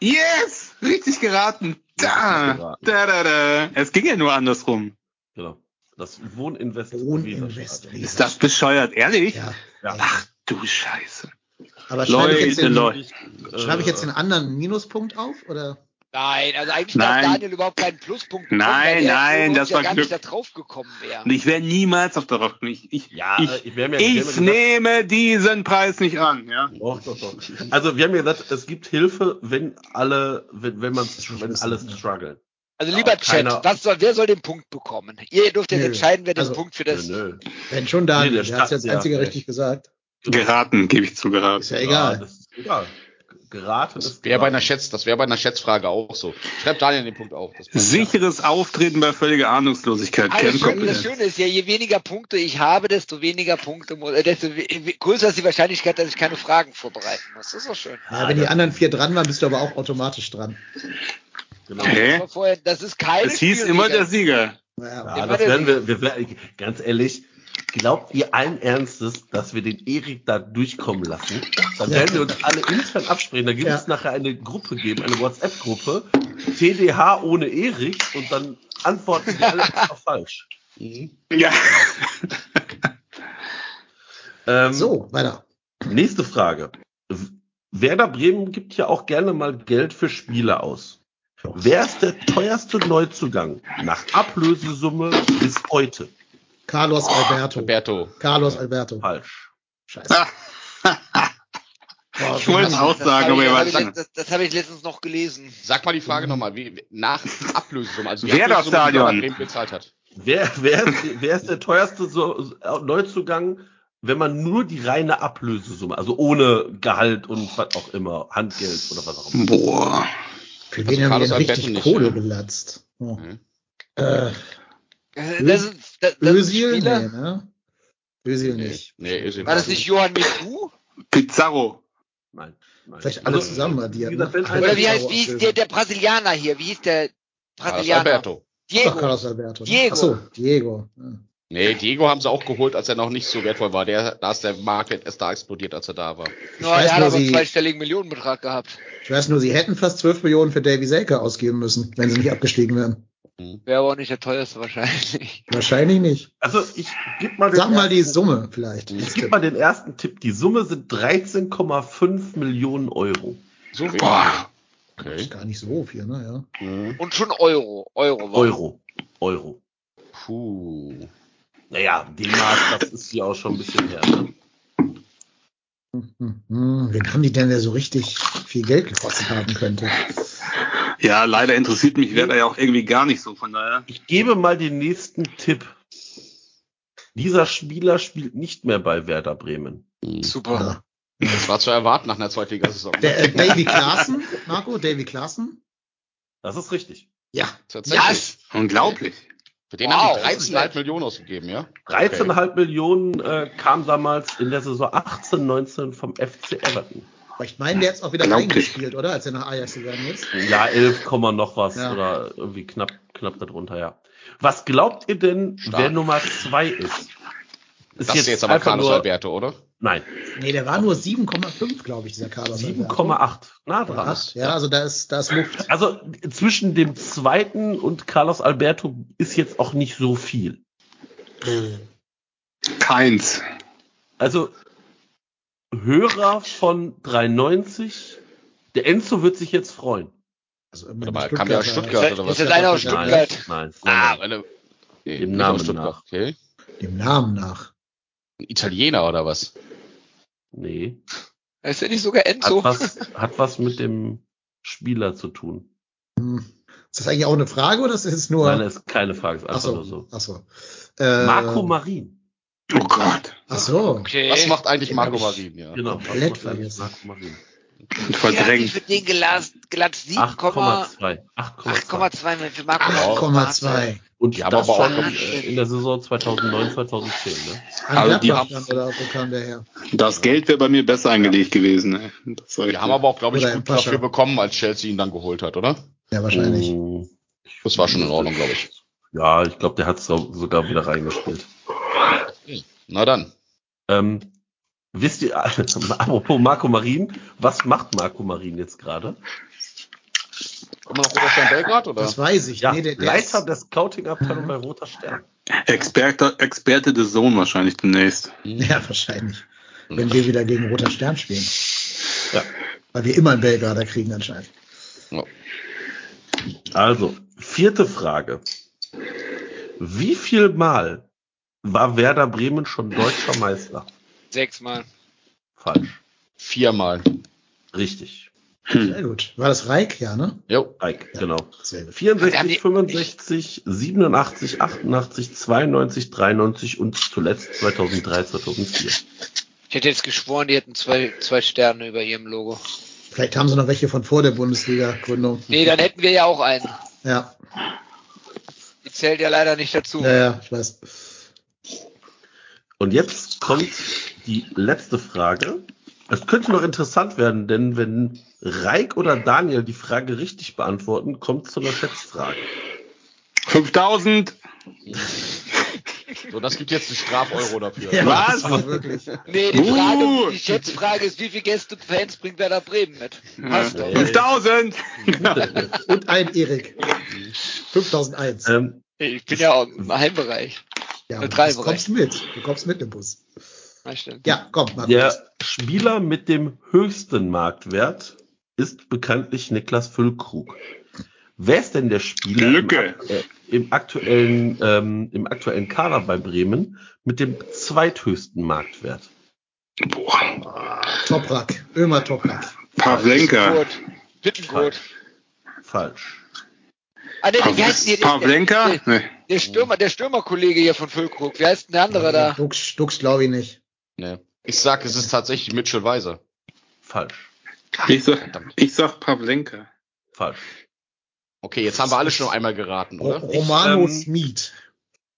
Yes! Richtig geraten. Da, Richtig geraten. da, da, da. Es ging ja nur andersrum. Genau. Das Wohninvest. Wohninvest. Ist das bescheuert? Ehrlich? Ja. Ja. Ach du Scheiße. Aber schreibe ich, jetzt Leute, den, Leute. schreibe ich jetzt den anderen Minuspunkt auf? Oder? Nein, also eigentlich Nein. darf Daniel überhaupt keinen Pluspunkt bekommen, Nein, nein, das ja war gar Glück. nicht da drauf gekommen wäre. Und ich wäre niemals auf der Rock. Ich, ich, Ja, äh, ich, ja- wir haben ja ich gesagt- nehme diesen Preis nicht an. Ja. Doch, doch, doch. Also wir haben ja gesagt, es gibt Hilfe, wenn alle, wenn, wenn man, wenn alles struggelt. Also lieber Ja, Chat, keiner- was soll, wer soll den Punkt bekommen? Ihr dürft jetzt Nö. entscheiden, wer den Also, Punkt für das. Nö, nö. Wenn schon Daniel, Nee, der hat jetzt Stadt- einzige ja, richtig gesagt. Geraten, gebe ich zu geraten. Ist ja egal. das ist egal. Geraten Das ist wäre bei einer Schätz, das wäre bei einer Schätzfrage auch so. Schreibt Daniel den Punkt auf. Das passt. Sicheres Auftreten bei völliger Ahnungslosigkeit. Ah, das, Schöne, das. Schöne ist ja, je weniger Punkte ich habe, desto weniger Punkte, äh, desto größer ist die Wahrscheinlichkeit, dass ich keine Fragen vorbereiten muss. Das ist doch schön. Ja, wenn die anderen vier dran waren, bist du aber auch automatisch dran. Genau. Hä? Aber vorher, das ist keine Es hieß immer der Sieger. Ja, Ich das werden wir, wir werden, ganz ehrlich, glaubt ihr allen Ernstes, dass wir den Erik da durchkommen lassen? Dann Ja. werden wir uns alle intern absprechen. Da gibt Ja. es nachher eine Gruppe geben, eine WhatsApp-Gruppe, TDH ohne Erik und dann antworten wir alle einfach falsch. Mhm. Ja. Ähm, So, weiter. Nächste Frage. Werder Bremen gibt ja auch gerne mal Geld für Spiele aus. Wer ist der teuerste Neuzugang nach Ablösesumme bis heute? Carlos Alberto. Roberto. Carlos Alberto. Falsch. Scheiße. Boah, Ich wollte es auch Das sagen, habe aber das schon. das, das habe ich letztens noch gelesen. Sag mal die Frage nochmal, wie, nach Ablösesumme, also die Ablösesumme, die Stadion. Bezahlt hat. Wer, wer, ist, wer ist der teuerste so, Neuzugang, wenn man nur die reine Ablösesumme, also ohne Gehalt und was auch immer, Handgeld oder was auch immer? Boah. Für Also wen haben denn richtig Alberto Kohle ja. gelatzt? Oh. Mhm. Äh, Das ist, das, das ist Özil? Spieler. Nee, ne? Özil nicht. Nee, ist War das nicht Johann Miku? Pizarro. Nein. nein. Vielleicht alle zusammen addiert, ne? Oder wie heißt, wie hieß der, der Brasilianer hier? Wie hieß der Carlos Brasilianer? Alberto. Ach, Diego. Carlos Alberto. ne? Diego. Ach so, Diego. Ja. Nee, Diego haben sie auch geholt, als er noch nicht so wertvoll war. Der, da ist der Marktwert erst da explodiert, als er da war. Ich Ja, weiß der hat nur, aber einen zweistelligen Millionenbetrag gehabt. Ich weiß nur, sie hätten fast 12 Millionen für Davy Selke ausgeben müssen, wenn sie nicht abgestiegen wären. Wäre aber auch nicht der teuerste wahrscheinlich. Wahrscheinlich nicht. Also ich gebe mal, den Sag mal die Summe vielleicht. Ich gebe mal den ersten Tipp. Die Summe sind 13,5 Millionen Euro. So wenig. Boah. Okay. Ist gar nicht so viel, ne? Ja. Mhm. Und schon Euro. Euro war. Euro. Euro. Puh. Naja, D-Mark, das ist ja auch schon ein bisschen her. Ne? Hm, hm, wen haben die denn, der so richtig viel Geld gekostet haben könnte? Ja, leider interessiert mich Werder ja auch irgendwie gar nicht so, von daher. Ich gebe mal den nächsten Tipp. Dieser Spieler spielt nicht mehr bei Werder Bremen. Super. Ja. Das war zu erwarten nach einer Zweitligasaison. Der, äh, Davy Klaassen, Marco, Davy Klaassen? Das ist richtig. Ja. Tatsächlich. Unglaublich. Für den Wow, haben die das ist 13,5 nett. Millionen ausgegeben, ja? 13,5 Millionen äh, kam damals in der Saison 18, 19 vom FC Everton. Aber ich meine, der hat auch wieder reingespielt, oder? Als er nach Ajax gegangen ist. Ja, 11, Komma noch was Ja. oder irgendwie knapp, knapp darunter, ja. Was glaubt ihr denn, Stark. wer Nummer zwei ist? Ist Das ist jetzt aber Carlos nur- Alberto, oder? Nein, Nee, der war nur 7,5, glaube ich, dieser Carlos. Alberto. 7,8. Nah dran. Acht. Ja, also da ist, da ist Luft. Also zwischen dem zweiten und Carlos Alberto ist jetzt auch nicht so viel. Keins. Also Hörer von 390, der Enzo wird sich jetzt freuen. Also Warte mal, kam der aus Stuttgart Ist oder was? ist das einer aus Nein, Stuttgart? nein, Ah, nein. er- nee, Dem Namen nach. Okay. Dem Namen nach. Ein Italiener oder was? nee. Ist der nicht sogar Enzo? Hat was, hat was mit dem Spieler zu tun. Hm. Ist das eigentlich auch eine Frage oder ist es nur. Nein, das ist keine Frage, ist ach einfach so, nur so. ach so. Äh, Marco Marin. Oh Gott. Ach so. Okay. Was macht eigentlich Den Marco Marin? Ja. Genau. Komplett vergessen. Marco Marin? Ich verdrängt. für den gelatzt, gelatzt 7,2 8,2. 8,2. 8,2 für Marco. 8,2. Und Die haben das aber auch äh, in der Saison 2009, 2010. Ne? Also die haben- dann, oder wo kam der her? Das Geld wäre bei mir besser angelegt gewesen. Ich Die haben aber auch, glaube ich, gut dafür bekommen, als Chelsea ihn dann geholt hat, oder? Ja, wahrscheinlich. Mm, Das war schon in Ordnung, glaube ich. Ja, ich glaube, der hat so, sogar wieder reingespielt. Na dann. Ähm, wisst ihr, apropos Marco Marin, was macht Marco Marin jetzt gerade? Immer noch Roter Stern Belgrad, oder? Das weiß ich. Ja, nee, der, der Leiter ist, der Scouting-Abteilung bei Roter Stern. Experte, Experte des Sohn wahrscheinlich demnächst. ja, wahrscheinlich. Wenn wir wieder gegen Roter Stern spielen. Ja. Weil wir immer einen Belgrader kriegen anscheinend. Ja. Also, vierte Frage. Wie viel Mal war Werder Bremen schon deutscher Meister? Sechsmal. Falsch. Viermal. Richtig. Sehr gut. War das Reik? Ja, ne? Jo. Ike, Ja. genau. Sehr gut. 64, 65, 87, 88, 92, 93 und zuletzt 2003, 2004. Ich hätte jetzt geschworen, die hätten zwei, zwei Sterne über ihrem Logo. Vielleicht haben sie noch welche von vor der Bundesliga-Gründung. Nee, dann hätten wir ja auch einen. Ja, Die zählt ja leider nicht dazu. ja, ja, ich weiß. Und jetzt kommt die letzte Frage. Es könnte noch interessant werden, denn wenn Reik oder Daniel die Frage richtig beantworten, kommt es zu einer Schätzfrage. 5000. So, das gibt jetzt einen Straf-Euro dafür. Ja, Was? Wirklich. Nee, die Frage, Uh. die Schätzfrage ist, wie viele Gäste Fans bringt Werder Bremen mit? Hast du. 5000. Und ein Erik. 5001. Ähm, Ich bin ja auch im Heimbereich. Ja, du drei kommst mit. Du kommst mit im Bus. Das stimmt. Ja, komm, Markus. der Spieler mit dem höchsten Marktwert ist bekanntlich Niklas Füllkrug. Wer ist denn der Spieler im, äh, im, aktuellen, ähm, im aktuellen Kader bei Bremen mit dem zweithöchsten Marktwert? Boah. Toprak. Ömer Toprak. Pavlenka. Gut. Bittenkurt. Falsch. Ah, nee, wie heißt hier? Pavlenka? Der, Nee. der Stürmer, der Stürmerkollege hier von Füllkrug. Wie heißt denn der andere da? Dux, Dux glaube ich nicht. Nee. Ich sag, es ist tatsächlich Mitchell Weiser. Falsch. Ich sag, Verdammt. ich sag Pavlenka. Falsch. Okay, jetzt haben wir alle schon einmal geraten, oder? Romano ähm, Schmid.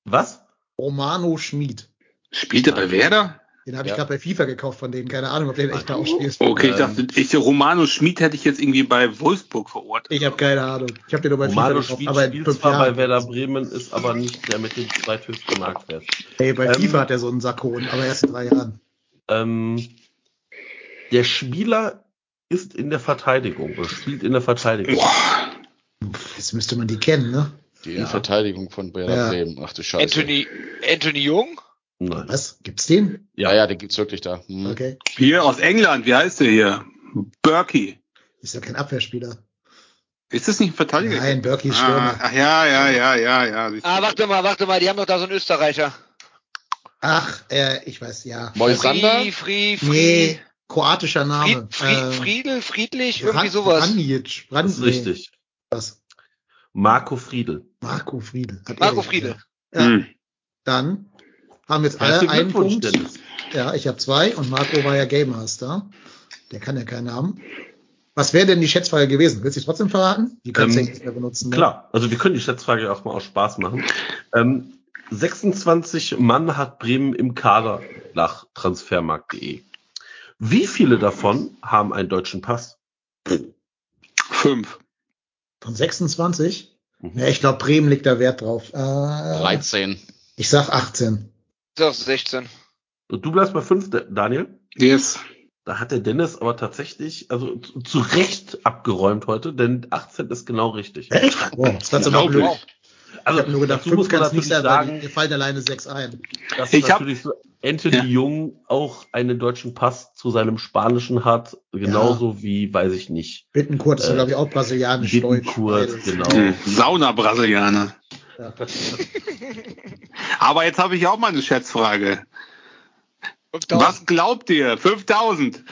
Was? Romano Schmid. Spielt er bei Werder? Den habe ich Ja. gerade bei FIFA gekauft von denen. Keine Ahnung, ob der echt da auch spielt. Okay, ich dachte, ich, Romano Schmid hätte ich jetzt irgendwie bei Wolfsburg verortet. Ich habe keine Ahnung. Ich habe den nur bei Romano FIFA gekauft. Schmid Aber spielt zwar bei Jahren. Werder Bremen, ist aber nicht der mit dem zweithöchsten Marktwert. Hey, bei Ähm, FIFA hat er so einen Sakon, aber erst in drei Jahren. Ähm, der Spieler ist in der Verteidigung oder spielt in der Verteidigung. Boah. Jetzt müsste man die kennen, ne? Die Ja. Innenverteidigung von Werder Ja. Bremen. Ach du Scheiße. Anthony, Anthony Jung? Nein. Was? Gibt's den? Ja, ja, den gibt's wirklich da. Hm. Okay. Hier aus England, wie heißt der hier? Berkey. Ist ja kein Abwehrspieler. Ist das nicht ein Verteidiger? Nein, Berkey ist ah, Stürmer. ach ja, ja, ja, ja, ja. Ah, warte mal, warte mal, die haben doch da so einen Österreicher. Ach, äh, ich weiß, ja. Moisander? Fri, Fri, Fri, Nee, kroatischer Name. Fried, Fried, Friedel, Friedlich, irgendwie Bran- sowas. Branic. Brand, Das ist richtig. Was? Marco Friedl. Marco Friedel. Hat Marco Friedel. Ja, Hm. dann haben jetzt alle einen Punkt. Dennis. Ja, ich habe zwei und Marco war ja Game Master. Der kann ja keinen haben. Was wäre denn die Schätzfrage gewesen? Willst du sie trotzdem verraten? Die kannst du Ähm, nicht mehr benutzen. ne? Klar, also wir können die Schätzfrage auch mal aus Spaß machen. Ähm, 26 Mann hat Bremen im Kader nach transfermarkt.de. Wie viele davon haben einen deutschen Pass? Fünf. Von 26? Mhm. Ja, ich glaube, Bremen liegt da Wert drauf. Äh, 13. ich sag 18. Ist auch 16. Und du bleibst bei 5, Daniel? Yes. Da hat der Dennis aber tatsächlich, also zu, zu Recht abgeräumt heute, denn 18 ist genau richtig. Echt? Wow, das ist aber Unglaublich. blöd. Ich Also habe nur gedacht, dazu 5 muss man nicht sagen, mir fallen alleine 6 ein. dass Ich hab- natürlich so Anthony Ja. Jung auch einen deutschen Pass zu seinem Spanischen hat, genauso wie, weiß ich nicht, Bittenkurt ist, Äh, glaube ich, auch brasilianisch. Bittenkurt, genau. Hm. Sauna-Brasilianer. Ja. Aber jetzt habe ich auch mal eine Schätzfrage. 5000. Was glaubt ihr? 5000.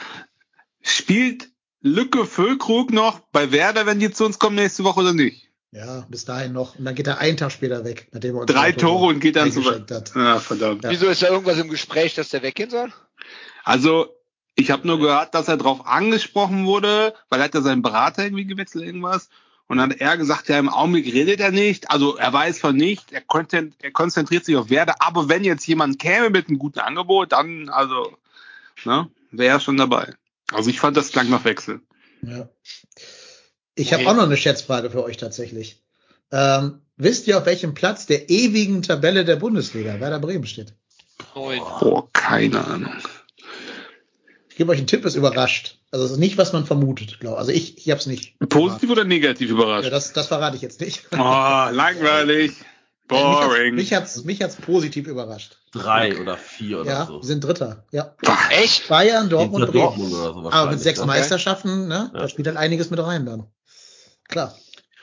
Spielt Lücke Füllkrug noch bei Werder, wenn die zu uns kommen nächste Woche oder nicht? ja, bis dahin noch. Und dann geht er einen Tag später weg, nachdem er uns Drei Tore und geht dann zu hat. Ja, verdammt. Ja. Wieso ist da irgendwas im Gespräch, dass der weggehen soll? Also, ich habe nur gehört, dass er darauf angesprochen wurde, weil er hat ja seinen Berater irgendwie gewechselt, irgendwas. Und dann hat er gesagt, ja, im Augenblick redet er nicht. Also er weiß von nicht, er, konzent- er konzentriert sich auf Werder. Aber wenn jetzt jemand käme mit einem guten Angebot, dann, also, ne, wäre er schon dabei. Also ich fand das klang nach Wechsel. Ja. Ich habe auch noch eine Schätzfrage für euch tatsächlich. Ähm, wisst ihr, auf welchem Platz der ewigen Tabelle der Bundesliga Werder Bremen steht? Oh, keine Ahnung. Ich gebe euch einen Tipp, ist überrascht. Also es ist nicht, was man vermutet, glaube Also ich, ich habe es nicht. Positiv oder negativ Ja, überrascht? das, das verrate ich jetzt nicht. Oh, langweilig. Boring. Mich hat's, mich hat's positiv überrascht. drei oder vier oder Ja, so. wir sind Dritter. Ja. Echt? Bayern, Dortmund, Bremen. Dortmund oder so Aber mit sechs ne? Meisterschaften, ne, Ja. da spielt halt einiges mit rein dann. Klar.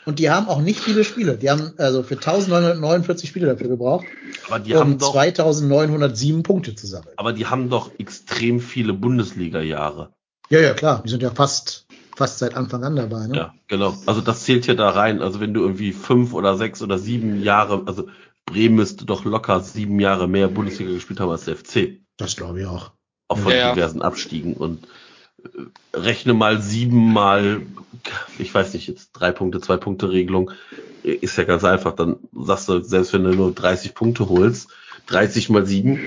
Und die haben auch nicht viele Spiele. Die haben also für 1949 Spiele dafür gebraucht, Aber die um haben doch, 2907 Punkte zu sammeln. aber die haben doch extrem viele Bundesliga-Jahre. Ja, ja, klar. Die sind ja fast, fast seit Anfang an dabei. Ne? Ja, genau. Also das zählt ja da rein. Also wenn du irgendwie fünf oder sechs oder sieben Jahre, also Bremen müsste doch locker sieben Jahre mehr Bundesliga gespielt haben als der FC. Das glaube ich auch. Auch von Ja, ja. diversen Abstiegen. Und rechne mal sieben mal, ich weiß nicht, jetzt drei Punkte, zwei Punkte Regelung, ist ja ganz einfach. Dann sagst du, selbst wenn du nur 30 Punkte holst, 30 mal sieben,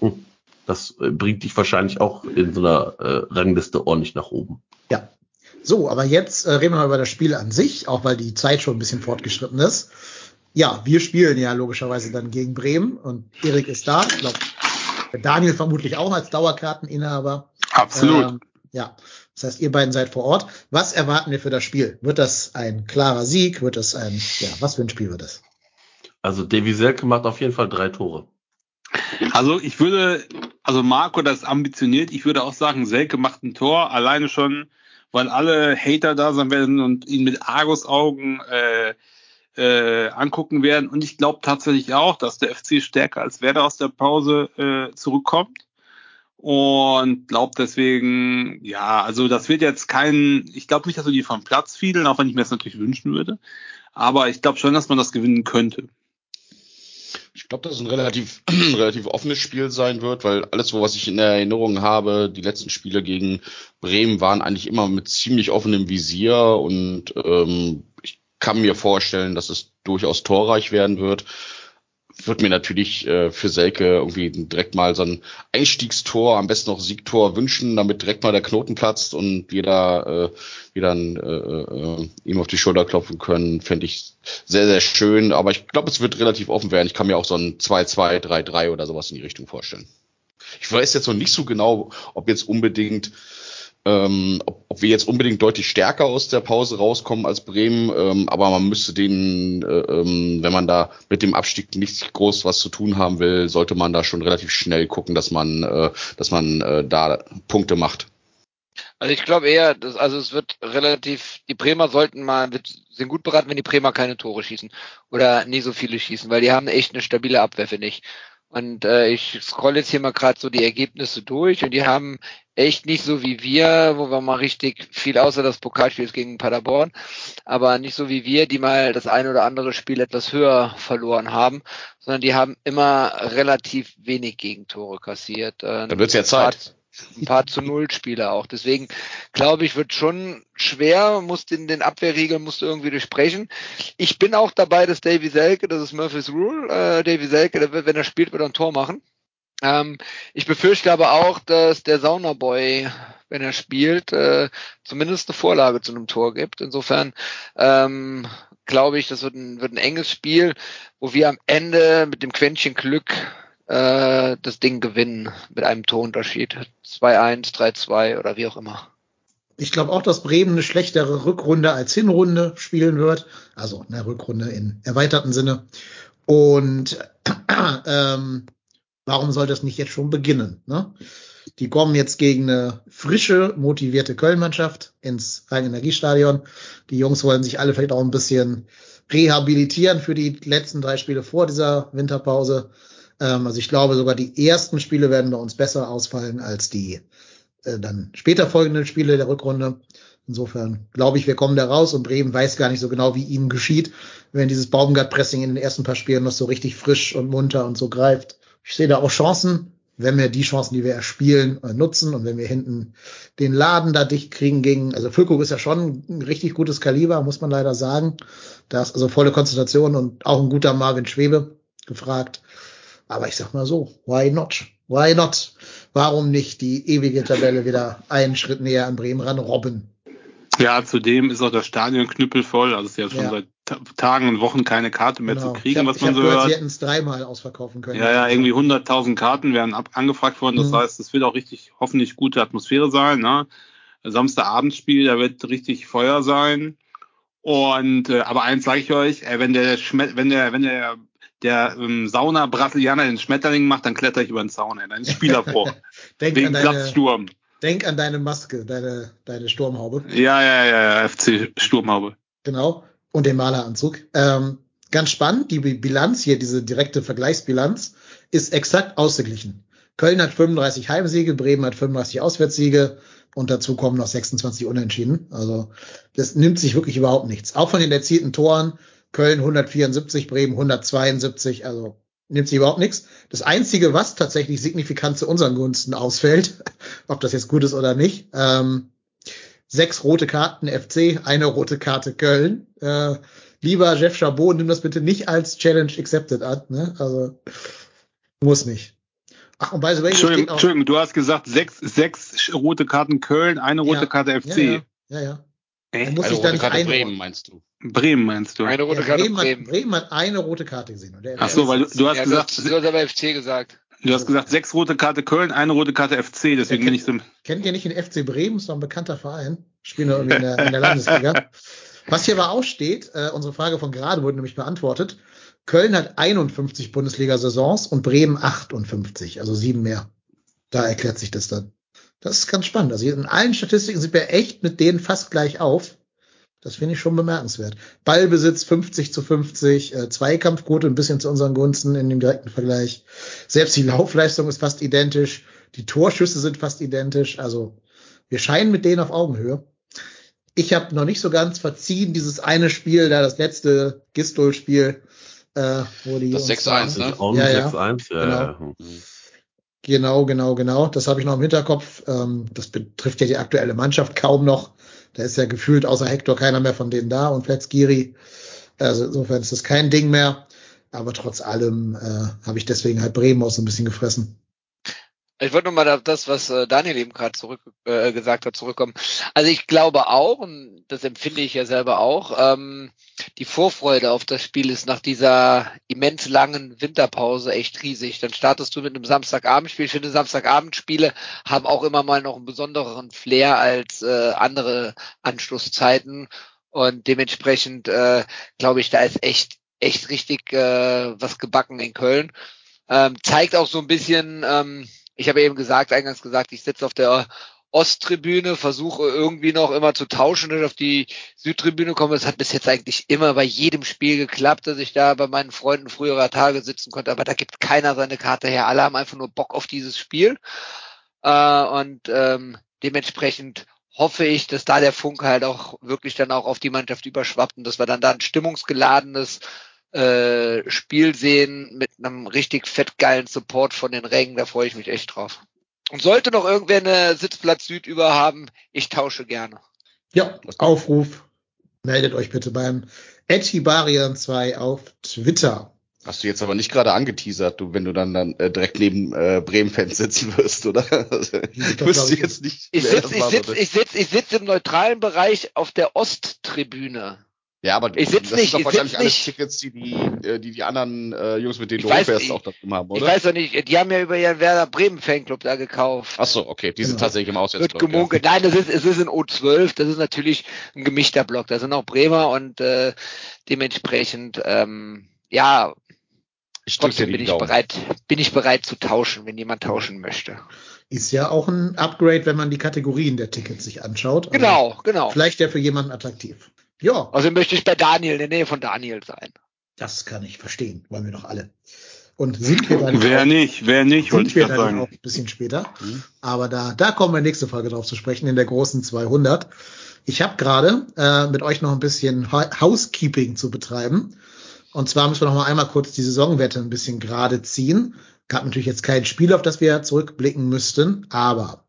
hm, das äh, bringt dich wahrscheinlich auch in so einer äh, Rangliste ordentlich nach oben. Ja. So, aber jetzt äh, reden wir mal über das Spiel an sich, auch weil die Zeit schon ein bisschen fortgeschritten ist. Ja, wir spielen ja logischerweise dann gegen Bremen und Erik ist da. Ich glaube, Daniel vermutlich auch als Dauerkarteninhaber. Absolut. Ähm, ja, das heißt, ihr beiden seid vor Ort. Was erwarten wir für das Spiel? Wird das ein klarer Sieg? Wird das ein, ja, was für ein Spiel wird das? Also Davy Selke macht auf jeden Fall drei Tore. Also ich würde, also Marco, das ist ambitioniert. Ich würde auch sagen, Selke macht ein Tor, alleine schon, weil alle Hater da sein werden und ihn mit Argusaugen äh, äh, angucken werden. Und ich glaube tatsächlich auch, dass der FC stärker als Werder aus der Pause äh, zurückkommt. Und glaube deswegen, ja, also das wird jetzt kein, ich glaube nicht, dass wir die vom Platz fiedeln, auch wenn ich mir das natürlich wünschen würde. Aber ich glaube schon, dass man das gewinnen könnte. Ich glaube, dass es ein relativ, relativ offenes Spiel sein wird, weil alles, was ich in der Erinnerung habe, die letzten Spiele gegen Bremen waren eigentlich immer mit ziemlich offenem Visier und ähm, ich kann mir vorstellen, dass es durchaus torreich werden wird. Würde mir natürlich äh, für Selke irgendwie direkt mal so ein Einstiegstor, am besten noch Siegtor wünschen, damit direkt mal der Knoten platzt und jeder äh, wieder ein, äh, äh, ihm auf die Schulter klopfen können, fände ich sehr, sehr schön. Aber ich glaube, es wird relativ offen werden. Ich kann mir auch so ein 2-2, 3-3 oder sowas in die Richtung vorstellen. Ich weiß jetzt noch nicht so genau, ob jetzt unbedingt, ähm, ob, ob wir jetzt unbedingt deutlich stärker aus der Pause rauskommen als Bremen, ähm, aber man müsste den, äh, ähm, wenn man da mit dem Abstieg nicht groß was zu tun haben will, sollte man da schon relativ schnell gucken, dass man, äh, dass man äh, da Punkte macht. Also ich glaube eher, dass, also es wird relativ, die Bremer sollten mal, sind gut beraten, wenn die Bremer keine Tore schießen oder nie so viele schießen, weil die haben echt eine stabile Abwehr, finde ich. Und äh, ich scroll jetzt hier mal gerade so die Ergebnisse durch und die haben echt nicht so wie wir, wo wir mal richtig viel außer das Pokalspiel gegen Paderborn, aber nicht so wie wir, die mal das ein oder andere Spiel etwas höher verloren haben, sondern die haben immer relativ wenig Gegentore kassiert. Dann wird's ja Zeit. Ein paar zu Null Spieler auch. Deswegen glaube ich, wird schon schwer, muss den, den Abwehrregeln musst du irgendwie durchbrechen. Ich bin auch dabei, dass Davy Selke, das ist Murphy's Rule, äh, Davy Selke, der wird, wenn er spielt, wird er ein Tor machen. Ähm, ich befürchte aber auch, dass der Saunaboy, wenn er spielt, äh, zumindest eine Vorlage zu einem Tor gibt. Insofern ähm, glaube ich, das wird ein, wird ein enges Spiel, wo wir am Ende mit dem Quäntchen Glück äh, das Ding gewinnen mit einem Torunterschied. 2-1, 3-2 oder wie auch immer. Ich glaube auch, dass Bremen eine schlechtere Rückrunde als Hinrunde spielen wird. Also eine Rückrunde in erweiterten Sinne. Und ähm, warum soll das nicht jetzt schon beginnen? Ne? Die kommen jetzt gegen eine frische, motivierte Köln-Mannschaft ins Rhein-Energiestadion. Die Jungs wollen sich alle vielleicht auch ein bisschen rehabilitieren für die letzten drei Spiele vor dieser Winterpause. Ähm, also ich glaube, sogar die ersten Spiele werden bei uns besser ausfallen als die äh, dann später folgenden Spiele der Rückrunde. Insofern glaube ich, wir kommen da raus und Bremen weiß gar nicht so genau, wie ihnen geschieht, wenn dieses Baumgart-Pressing in den ersten paar Spielen noch so richtig frisch und munter und so greift. Ich sehe da auch Chancen, wenn wir die Chancen, die wir erspielen, äh, nutzen und wenn wir hinten den Laden da dicht kriegen gegen, also Füllkrug ist ja schon ein richtig gutes Kaliber, muss man leider sagen. Da ist also volle Konzentration und auch ein guter Marvin Schwebe gefragt. Aber ich sag mal so, why not? Why not? Warum nicht die ewige Tabelle wieder einen Schritt näher an Bremen ran robben? Ja, zudem ist auch das Stadion knüppelvoll. Also es ist ja schon Ja. seit Ta- Tagen und Wochen keine Karte mehr Genau. zu kriegen, hab, was man so gehört, hört. sie hätten es dreimal ausverkaufen können. Ja, ja, irgendwie 100.000 Karten werden ab angefragt worden. Das Mhm. heißt, es wird auch richtig, hoffentlich gute Atmosphäre sein. Ne? Samstagabendspiel, da wird richtig Feuer sein. Und äh, aber eins sage ich euch, äh, wenn der Schmet wenn der wenn der der ähm, Sauna Brasilianer den Schmetterling macht, dann kletter ich über den Zaun. Ey. Dann ist Spieler vor. denk, Wegen an deine, Platzsturm. denk an deine Maske, deine, deine Sturmhaube. Ja, ja, ja, ja, FC Sturmhaube. Genau. und den Maleranzug. Ähm, ganz spannend, die Bilanz hier, diese direkte Vergleichsbilanz, ist exakt ausgeglichen. Köln hat 35 Heimsiege, Bremen hat 35 Auswärtssiege und dazu kommen noch 26 Unentschieden. Also das nimmt sich wirklich überhaupt nichts. Auch von den erzielten Toren, Köln 174, Bremen 172, also nimmt sich überhaupt nichts. Das Einzige, was tatsächlich signifikant zu unseren Gunsten ausfällt, ob das jetzt gut ist oder nicht, ähm, sechs rote Karten FC, eine rote Karte Köln. Äh, lieber Jeff Chabot, nimm das bitte nicht als Challenge accepted an. Ne? Also muss nicht. Ach, und by the way, Entschuldigung, Entschuldigung, du hast gesagt, sechs, sechs rote Karten Köln, eine rote Ja. Karte FC. ja, ja, ja, ja. Äh, Muss Eine ich da rote nicht Karte einordnen. Bremen, meinst du? Bremen meinst du? Eine rote Ja, Karte Bremen, Bremen. Hat, Bremen hat eine rote Karte gesehen. Und der Ach so, weil du, du hast ja, gesagt, du, hast aber FC gesagt. du hast gesagt, sechs rote Karte Köln, eine rote Karte FC, deswegen Ja, bin ich so. Kennt ihr nicht den FC Bremen? Ist doch ein bekannter Verein. Spielen doch irgendwie in der, in der Landesliga. Was hier aber auch steht, äh, unsere Frage von gerade wurde nämlich beantwortet. Köln hat 51 Bundesliga-Saisons und Bremen 58, also sieben mehr. Da erklärt sich das dann. Das ist ganz spannend. Also in allen Statistiken sind wir echt mit denen fast gleich auf. Das finde ich schon bemerkenswert. Ballbesitz 50 zu 50, äh, Zweikampfquote ein bisschen zu unseren Gunsten in dem direkten Vergleich. Selbst die Laufleistung ist fast identisch. Die Torschüsse sind fast identisch. Also wir scheinen mit denen auf Augenhöhe. Ich habe noch nicht so ganz verziehen, dieses eine Spiel, da das letzte Gistol-Spiel, äh, wo die Das uns 6-1, da- ne? Ja, ja. 6-1, ja. Genau. ja. Genau, genau, genau. Das habe ich noch im Hinterkopf. Ähm, das betrifft ja die aktuelle Mannschaft kaum noch. Da ist ja gefühlt außer Hector keiner mehr von denen da und Fletzgiri. Also insofern ist das kein Ding mehr. Aber trotz allem äh, habe ich deswegen halt Bremen auch so ein bisschen gefressen. Ich wollte nochmal auf das, was äh, Daniel eben gerade zurück äh, gesagt hat, zurückkommen. Also ich glaube auch, und das empfinde ich ja selber auch, ähm, die Vorfreude auf das Spiel ist nach dieser immens langen Winterpause echt riesig. Dann startest du mit einem Samstagabendspiel. Ich finde, Samstagabendspiele haben auch immer mal noch einen besonderen Flair als äh, andere Anschlusszeiten. Und dementsprechend äh, glaube ich, da ist echt, echt richtig äh, was gebacken in Köln. Ähm, zeigt auch so ein bisschen, ähm, ich habe eben gesagt, eingangs gesagt, ich sitze auf der Osttribüne, versuche irgendwie noch immer zu tauschen und auf die Südtribüne komme. Es hat bis jetzt eigentlich immer bei jedem Spiel geklappt, dass ich da bei meinen Freunden früherer Tage sitzen konnte, aber da gibt keiner seine Karte her. Alle haben einfach nur Bock auf dieses Spiel. Äh, und ähm, dementsprechend hoffe ich, dass da der Funke halt auch wirklich dann auch auf die Mannschaft überschwappt und dass wir dann da ein stimmungsgeladenes äh, Spiel sehen mit einem richtig fettgeilen Support von den Rängen. Da freue ich mich echt drauf. Und sollte noch irgendwer eine Sitzplatz Süd über haben, ich tausche gerne. Ja, Aufruf. Meldet euch bitte beim Etibarian2 auf Twitter. Hast du jetzt aber nicht gerade angeteasert, du, wenn du dann, dann äh, direkt neben äh, Bremen-Fans sitzen wirst, oder? Also, ich wüsste jetzt nicht. Ich wer sitze ich sitz, ich sitz, ich sitz im neutralen Bereich auf der Osttribüne. Ja, aber ich sitz das nicht, sind doch ich wahrscheinlich alles nicht. Tickets, die die, äh, die, die anderen äh, Jungs, mit denen Ich du weiß, rumfährst, ich- auch da drin haben, Ich oder? weiß doch nicht, die haben ja über ihren Werder Bremen Fanclub da gekauft. Ach so, okay, die sind Genau. tatsächlich im Wird Auswärtsblock. gemunkelt. Nein, das ist, es ist ein O12, das ist natürlich ein gemischter Block. Da sind auch Bremer und äh, dementsprechend, ähm, ja, Ich trotzdem bin ich Daumen. bereit, bin ich bereit zu tauschen, wenn jemand tauschen möchte. Ist ja auch ein Upgrade, wenn man die Kategorien der Tickets sich anschaut. Also Genau, genau. Vielleicht ja für jemanden attraktiv. Ja, Also möchte ich bei Daniel, in der Nähe von Daniel sein. das kann ich verstehen. Wollen wir doch alle. Und sind wir dann Wer auch, nicht, wer nicht, wollte sind ich wir dann sagen. auch ein bisschen später. Mhm. Aber da, da kommen wir nächste Folge drauf zu sprechen, in der großen 200. Ich habe gerade äh, mit euch noch ein bisschen Housekeeping zu betreiben. Und zwar müssen wir noch mal einmal kurz die Saisonwette ein bisschen gerade ziehen. Gab natürlich jetzt kein Spiel, auf das wir zurückblicken müssten, aber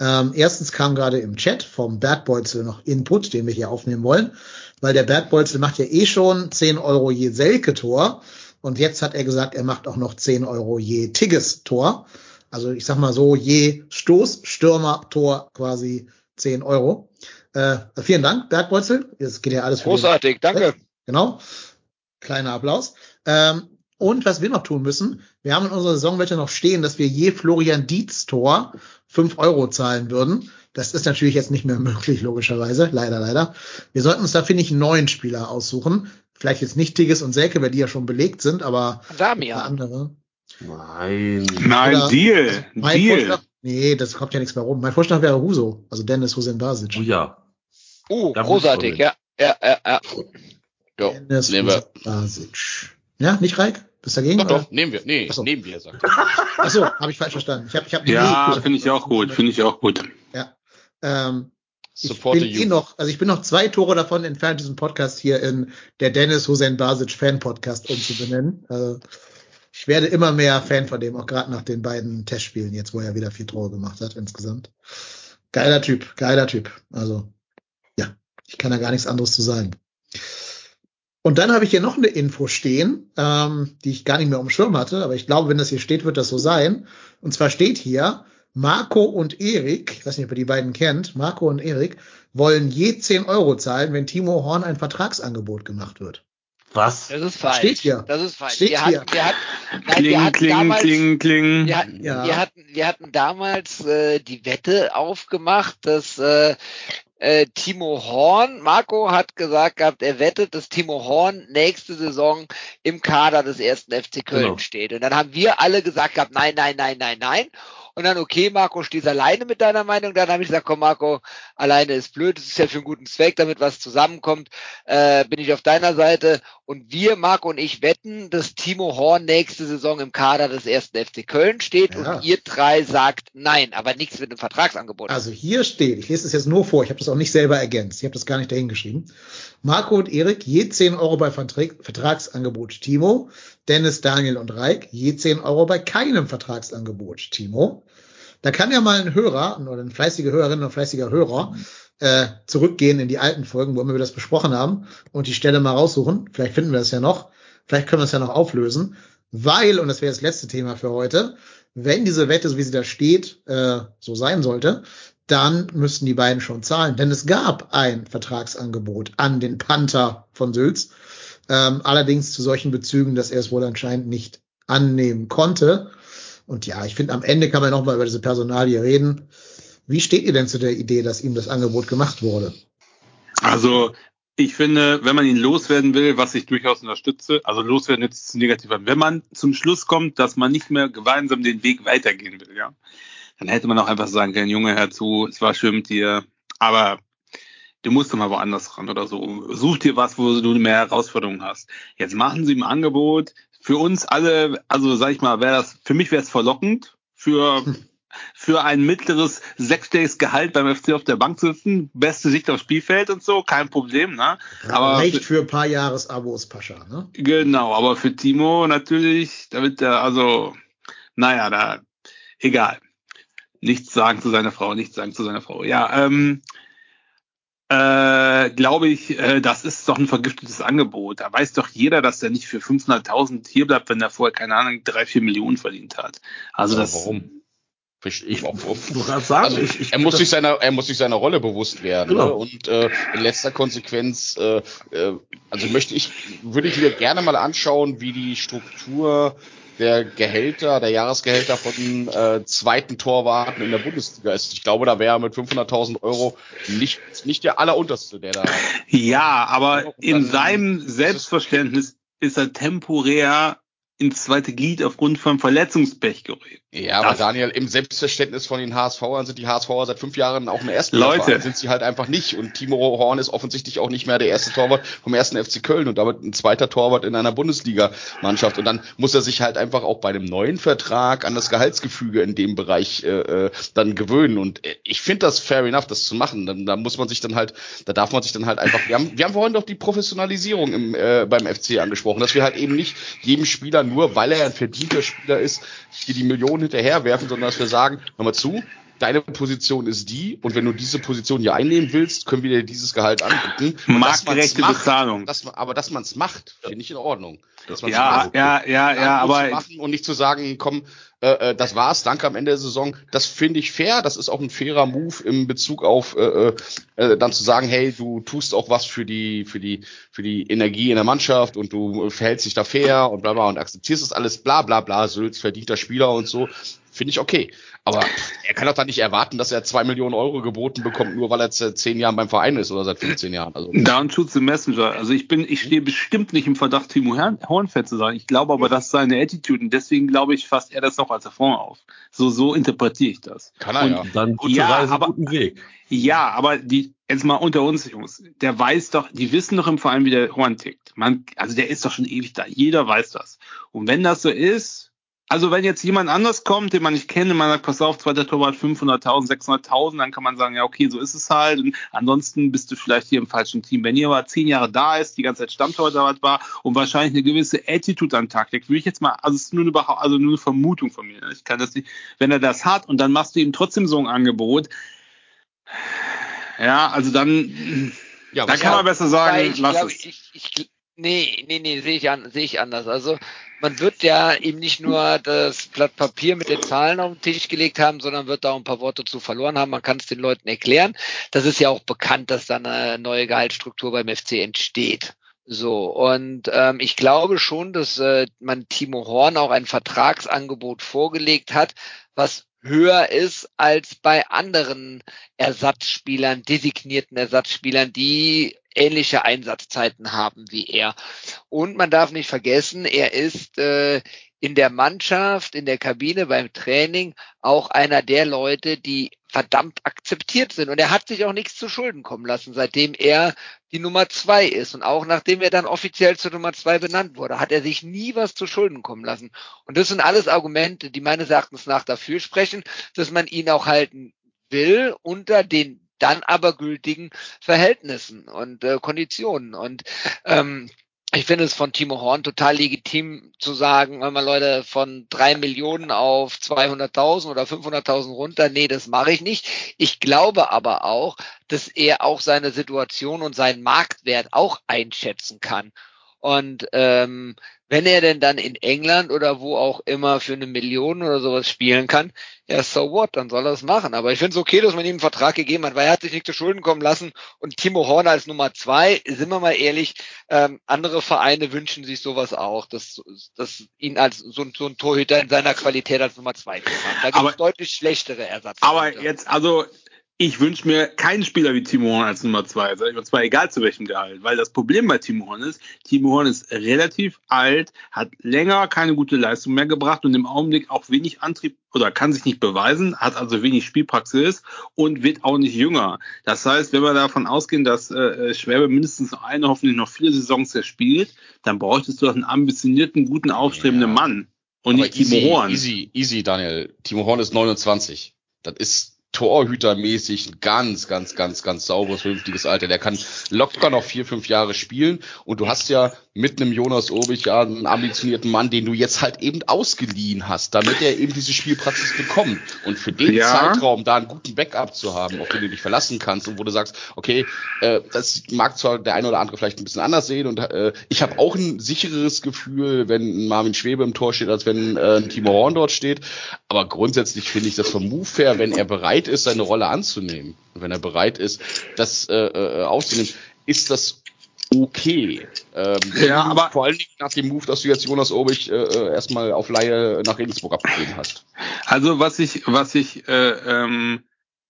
ähm, erstens kam gerade im Chat vom Bertbolzel noch Input, den wir hier aufnehmen wollen, weil der Bertbolzel macht ja eh schon 10 Euro je Selke-Tor und jetzt hat er gesagt, er macht auch noch 10 Euro je Tigges-Tor. Also ich sag mal so, je Stoß, Stürmer, Tor quasi 10 Euro. Äh, vielen Dank, Bertbolzel. Das geht ja alles Großartig, danke. Genau. Kleiner Applaus. Ähm, und was wir noch tun müssen, wir haben in unserer Saisonwette noch stehen, dass wir je Florian Dietz Tor 5 Euro zahlen würden. Das ist natürlich jetzt nicht mehr möglich, logischerweise. Leider, leider. Wir sollten uns da, finde ich, einen neuen Spieler aussuchen. Vielleicht jetzt nicht Tigges und Selke, weil die ja schon belegt sind, aber Damian. andere. Nein. Nein, Oder- Deal, Mein Deal. Vorschlag, nee, das kommt ja nichts mehr rum. Mein Vorschlag wäre Huso, also Dennis Husen Basic. Oh ja. Uh, Da großartig, ja. Ja, ja, ja. Dennis wir. Basic. Ja, nicht Reik? Bist du dagegen? Doch, oder? doch, nehmen wir. Nee, Ach so. nehmen wir, sagt er. Achso, habe ich falsch verstanden. Ich hab, ich hab Ja, nee, finde ich auch gut, finde ich auch gut. Ja. Ähm, ich Support bin the eh noch, also ich bin noch zwei Tore davon entfernt, diesen Podcast hier in der Dennis Hussein Basic Fan Podcast umzubenennen. Also ich werde immer mehr Fan von dem, auch gerade nach den beiden Testspielen jetzt, wo er wieder vier Tore gemacht hat insgesamt. Geiler Typ, geiler Typ. Also ja, ich kann da gar nichts anderes zu sagen. Und dann habe ich hier noch eine Info stehen, ähm, die ich gar nicht mehr auf dem Schirm hatte, aber ich glaube, wenn das hier steht, wird das so sein. Und zwar steht hier, Marco und Erik, ich weiß nicht, ob ihr die beiden kennt, Marco und Erik, wollen je 10 Euro zahlen, wenn Timo Horn ein Vertragsangebot gemacht wird. Was? Das ist falsch. Steht hier. Das ist falsch. Steht wir hier. hatten, wir hatten, nein, wir Kling, hatten kling, damals, kling, kling. Wir, hatten- Ja. wir hatten, wir hatten damals äh, die Wette aufgemacht, dass äh, äh, Timo Horn, Marco hat gesagt gehabt, er wettet, dass Timo Horn nächste Saison im Kader des ersten FC Köln Genau. steht. Und dann haben wir alle gesagt gehabt, nein, nein, nein, nein, nein. Und dann, okay, Marco, stehst alleine mit deiner Meinung. Dann habe ich gesagt, komm, Marco, alleine ist blöd, es ist ja für einen guten Zweck, damit was zusammenkommt, äh, bin ich auf deiner Seite. Und wir, Marco und ich, wetten, dass Timo Horn nächste Saison im Kader des ersten FC Köln steht. Ja. Und ihr drei sagt nein, aber nichts mit einem Vertragsangebot. Also hier steht, ich lese es jetzt nur vor, ich habe das auch nicht selber ergänzt, ich habe das gar nicht dahingeschrieben. Marco und Erik je 10 Euro bei Vertrag, Vertragsangebot Timo, Dennis, Daniel und Reik je 10 Euro bei keinem Vertragsangebot Timo. Da kann ja mal ein Hörer oder eine fleißige Hörerin oder fleißiger Hörer äh, zurückgehen in die alten Folgen, wo immer wir das besprochen haben und die Stelle mal raussuchen. Vielleicht finden wir das ja noch. Vielleicht können wir es ja noch auflösen. Weil, und das wäre das letzte Thema für heute, wenn diese Wette, so wie sie da steht, äh, so sein sollte, dann müssten die beiden schon zahlen. Denn es gab ein Vertragsangebot an den Panther von Sülz. Ähm, allerdings zu solchen Bezügen, dass er es wohl anscheinend nicht annehmen konnte. Und ja, ich finde, am Ende kann man noch mal über diese Personalie reden. Wie steht ihr denn zu der Idee, dass ihm das Angebot gemacht wurde? Also ich finde, wenn man ihn loswerden will, was ich durchaus unterstütze, also loswerden jetzt zu negativ an, wenn man zum Schluss kommt, dass man nicht mehr gemeinsam den Weg weitergehen will, ja, dann hätte man auch einfach sagen können, Junge, hör zu, es war schön mit dir, aber du musst doch mal woanders ran oder so. Such dir was, wo du mehr Herausforderungen hast. Jetzt machen sie ein Angebot. Für uns alle, also sag ich mal, wäre das, für mich wäre es verlockend, für für ein mittleres sechsstelliges Gehalt beim FC auf der Bank zu sitzen, beste Sicht aufs Spielfeld und so, kein Problem, ne? Aber Reicht für, ein paar Jahresabos, Pascha, ne? genau, aber für Timo natürlich, damit er also, naja, da, egal. Nichts sagen zu seiner Frau, nichts sagen zu seiner Frau. Ja, ähm, äh, glaube ich, äh, das ist doch ein vergiftetes Angebot. Da weiß doch jeder, dass er nicht für 500.000 hier bleibt, wenn er vorher, keine Ahnung, drei, vier Millionen verdient hat. Also Aber das, warum? Verstehe ich kannst sagen, Also, ich, ich er muss sich seiner, er muss sich seiner Rolle bewusst werden. Genau. Ne? Und äh, in letzter Konsequenz, äh, äh, also möchte ich, würde ich mir gerne mal anschauen, wie die Struktur der Gehälter, der Jahresgehälter von äh, zweiten Torwarten in der Bundesliga ist. Ich glaube, da wäre er mit 500.000 Euro nicht nicht der allerunterste, der da. Ja, aber in seinem Selbstverständnis ist er temporär ins zweite Glied aufgrund von Verletzungspech gerückt. Ja, aber Das- Daniel, im Selbstverständnis von den HSVern sind die HSVer seit fünf Jahren auch eine erste Leute. sind sie halt einfach nicht. Und Timo Horn ist offensichtlich auch nicht mehr der erste Torwart vom ersten FC Köln und damit ein zweiter Torwart in einer Bundesliga-Mannschaft. Und dann muss er sich halt einfach auch bei dem neuen Vertrag an das Gehaltsgefüge in dem Bereich äh, äh, dann gewöhnen. Und äh, ich finde das fair enough, das zu machen. Dann, da muss man sich dann halt, da darf man sich dann halt einfach. Wir haben, wir haben vorhin doch die Professionalisierung im, äh, beim FC angesprochen, dass wir halt eben nicht jedem Spieler nur, weil er ein verdienter Spieler ist, hier die Millionen hinterherwerfen, sondern dass wir sagen, hör mal zu, deine Position ist die und wenn du diese Position hier einnehmen willst, können wir dir dieses Gehalt anbieten. Marktgerechte macht, Bezahlung. Dass man, aber dass man es macht, finde ich in Ordnung. Ja, macht. ja, ja, ja, aber machen und nicht zu sagen, komm, äh, äh, das war's, danke am Ende der Saison. Das finde ich fair. Das ist auch ein fairer Move im Bezug auf äh, äh, äh, dann zu sagen, hey, du tust auch was für die für die für die Energie in der Mannschaft und du verhältst dich da fair und bla bla und akzeptierst das alles, bla bla bla, Sülz verdienter Spieler und so. Finde ich okay. Aber er kann doch dann nicht erwarten, dass er zwei Millionen Euro geboten bekommt, nur weil er seit zehn Jahren beim Verein ist oder seit 15 Jahren. Also. Down shoots the messenger. Also ich bin, ich stehe bestimmt nicht im Verdacht, Timo Hornfett zu sein. Ich glaube aber, das ist seine Attitude und deswegen glaube ich, fasst er das noch als Erfahrung auf. So, so interpretiere ich das. Kann er Und ja. Dann gute Ja, Reise, aber- guten Weg. Ja, aber die, jetzt mal unter uns, Jungs, der weiß doch, die wissen doch im Verein, wie der Horn tickt. Man, also der ist doch schon ewig da. Jeder weiß das. Und wenn das so ist, also wenn jetzt jemand anders kommt, den man nicht kennt, und man sagt, pass auf, zweiter Torwart 500.000, 600.000, dann kann man sagen, ja, okay, so ist es halt. Und ansonsten bist du vielleicht hier im falschen Team. Wenn ihr aber zehn Jahre da ist, die ganze Zeit Stammtorwart war und wahrscheinlich eine gewisse Attitude an Tag legt, würde ich jetzt mal, also es ist nur eine, also nur eine Vermutung von mir. Ich kann das nicht, wenn er das hat und dann machst du ihm trotzdem so ein Angebot, ja, also dann, Ja, da was kann man besser sagen, ich lass glaube, es. ich, ich, nee, nee, nee, sehe ich, an, sehe ich anders. Also man wird ja ihm nicht nur das Blatt Papier mit den Zahlen auf den Tisch gelegt haben, sondern wird da auch ein paar Worte zu verloren haben. Man kann es den Leuten erklären. Das ist ja auch bekannt, dass da eine neue Gehaltsstruktur beim FC entsteht. So, und ähm, ich glaube schon, dass äh, man Timo Horn auch ein Vertragsangebot vorgelegt hat, was höher ist als bei anderen Ersatzspielern, designierten Ersatzspielern, die ähnliche Einsatzzeiten haben wie er. Und man darf nicht vergessen, er ist äh, in der Mannschaft, in der Kabine, beim Training auch einer der Leute, die verdammt akzeptiert sind. Und er hat sich auch nichts zu Schulden kommen lassen, seitdem er die Nummer zwei ist. Und auch nachdem er dann offiziell zur Nummer zwei benannt wurde, hat er sich nie was zu Schulden kommen lassen. Und das sind alles Argumente, die meines Erachtens nach dafür sprechen, dass man ihn auch halten will unter den dann aber gültigen Verhältnissen und äh, Konditionen. Und ähm, ich finde es von Timo Horn total legitim zu sagen, wenn man Leute von drei Millionen auf 200.000 oder 500.000 runter, nee, das mache ich nicht. Ich glaube aber auch, dass er auch seine Situation und seinen Marktwert auch einschätzen kann. Und ähm, wenn er denn dann in England oder wo auch immer für eine Million oder sowas spielen kann, ja, so what, dann soll er es machen. Aber ich finde es okay, dass man ihm einen Vertrag gegeben hat, weil er hat sich nicht zu Schulden kommen lassen. Und Timo Horner als Nummer zwei, sind wir mal ehrlich, ähm, andere Vereine wünschen sich sowas auch, dass, dass ihn als so, ein- so ein Torhüter in seiner Qualität als Nummer zwei zu haben. Da gibt es deutlich schlechtere Ersatz. Aber jetzt, also, ich wünsche mir keinen Spieler wie Timo Horn als Nummer zwei. Also, und zwar egal zu welchem Gehalt. Weil das Problem bei Timo Horn ist, Timo Horn ist relativ alt, hat länger keine gute Leistung mehr gebracht und im Augenblick auch wenig Antrieb oder kann sich nicht beweisen, hat also wenig Spielpraxis und wird auch nicht jünger. Das heißt, wenn wir davon ausgehen, dass äh, Schwäbe mindestens noch eine, hoffentlich noch viele Saisons erspielt, dann bräuchtest du doch einen ambitionierten, guten, aufstrebenden Ja. Mann. Und Aber nicht Timo easy, Horn. Easy, easy, Daniel. Timo Horn ist 29. Das ist torhütermäßig ein ganz, ganz, ganz, ganz sauberes, vernünftiges Alter. Der kann locker noch vier, fünf Jahre spielen. Und du hast ja mit einem Jonas Obig ja einen ambitionierten Mann, den du jetzt halt eben ausgeliehen hast, damit er eben diese Spielpraxis bekommt. Und für den Ja. Zeitraum da einen guten Backup zu haben, auf den du dich verlassen kannst und wo du sagst, okay, äh, das mag zwar der eine oder andere vielleicht ein bisschen anders sehen und äh, ich habe auch ein sicheres Gefühl, wenn Marvin Schwebe im Tor steht, als wenn äh, Timo Horn dort steht. Aber grundsätzlich finde ich das vom Move her, wenn er bereit ist, seine Rolle anzunehmen, wenn er bereit ist, das äh, äh, aufzunehmen, ist das okay. Ähm, Ja, aber- vor allen Dingen nach dem Move, dass du jetzt Jonas Obig äh, äh, erstmal auf Laie nach Regensburg abgegeben hast. Also was ich, was ich, äh, ähm,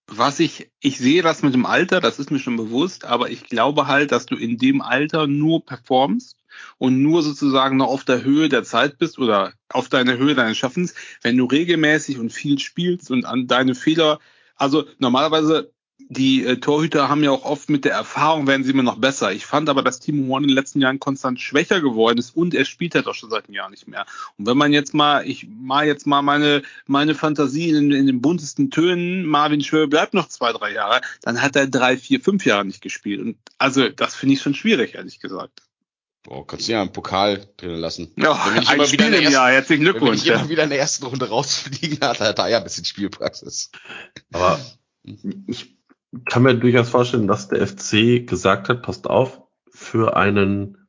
was ich, ich sehe das mit dem Alter, das ist mir schon bewusst, aber ich glaube halt, dass du in dem Alter nur performst und nur sozusagen noch auf der Höhe der Zeit bist oder auf deiner Höhe deines Schaffens, wenn du regelmäßig und viel spielst und an deine Fehler, also normalerweise die äh, Torhüter haben ja auch oft mit der Erfahrung werden sie immer noch besser. Ich fand aber, dass Timo Horn in den letzten Jahren konstant schwächer geworden ist und er spielt halt auch schon seit einem Jahr nicht mehr. Und wenn man jetzt mal, ich mal jetzt mal meine, meine Fantasie in, in den buntesten Tönen, Marvin Schwöbe bleibt noch zwei, drei Jahre, dann hat er drei, vier, fünf Jahre nicht gespielt. Und also das finde ich schon schwierig, ehrlich gesagt. Boah, kannst du ja einen Pokal drinnen lassen. Ja, Wenn nicht ein immer Spiel wieder in der im ersten- Jahr, herzlichen Wenn Glückwunsch. nicht Ja. immer wieder in der ersten Runde rausfliegen, hat er da ja ein bisschen Spielpraxis. Aber ich kann mir durchaus vorstellen, dass der FC gesagt hat, passt auf, für einen,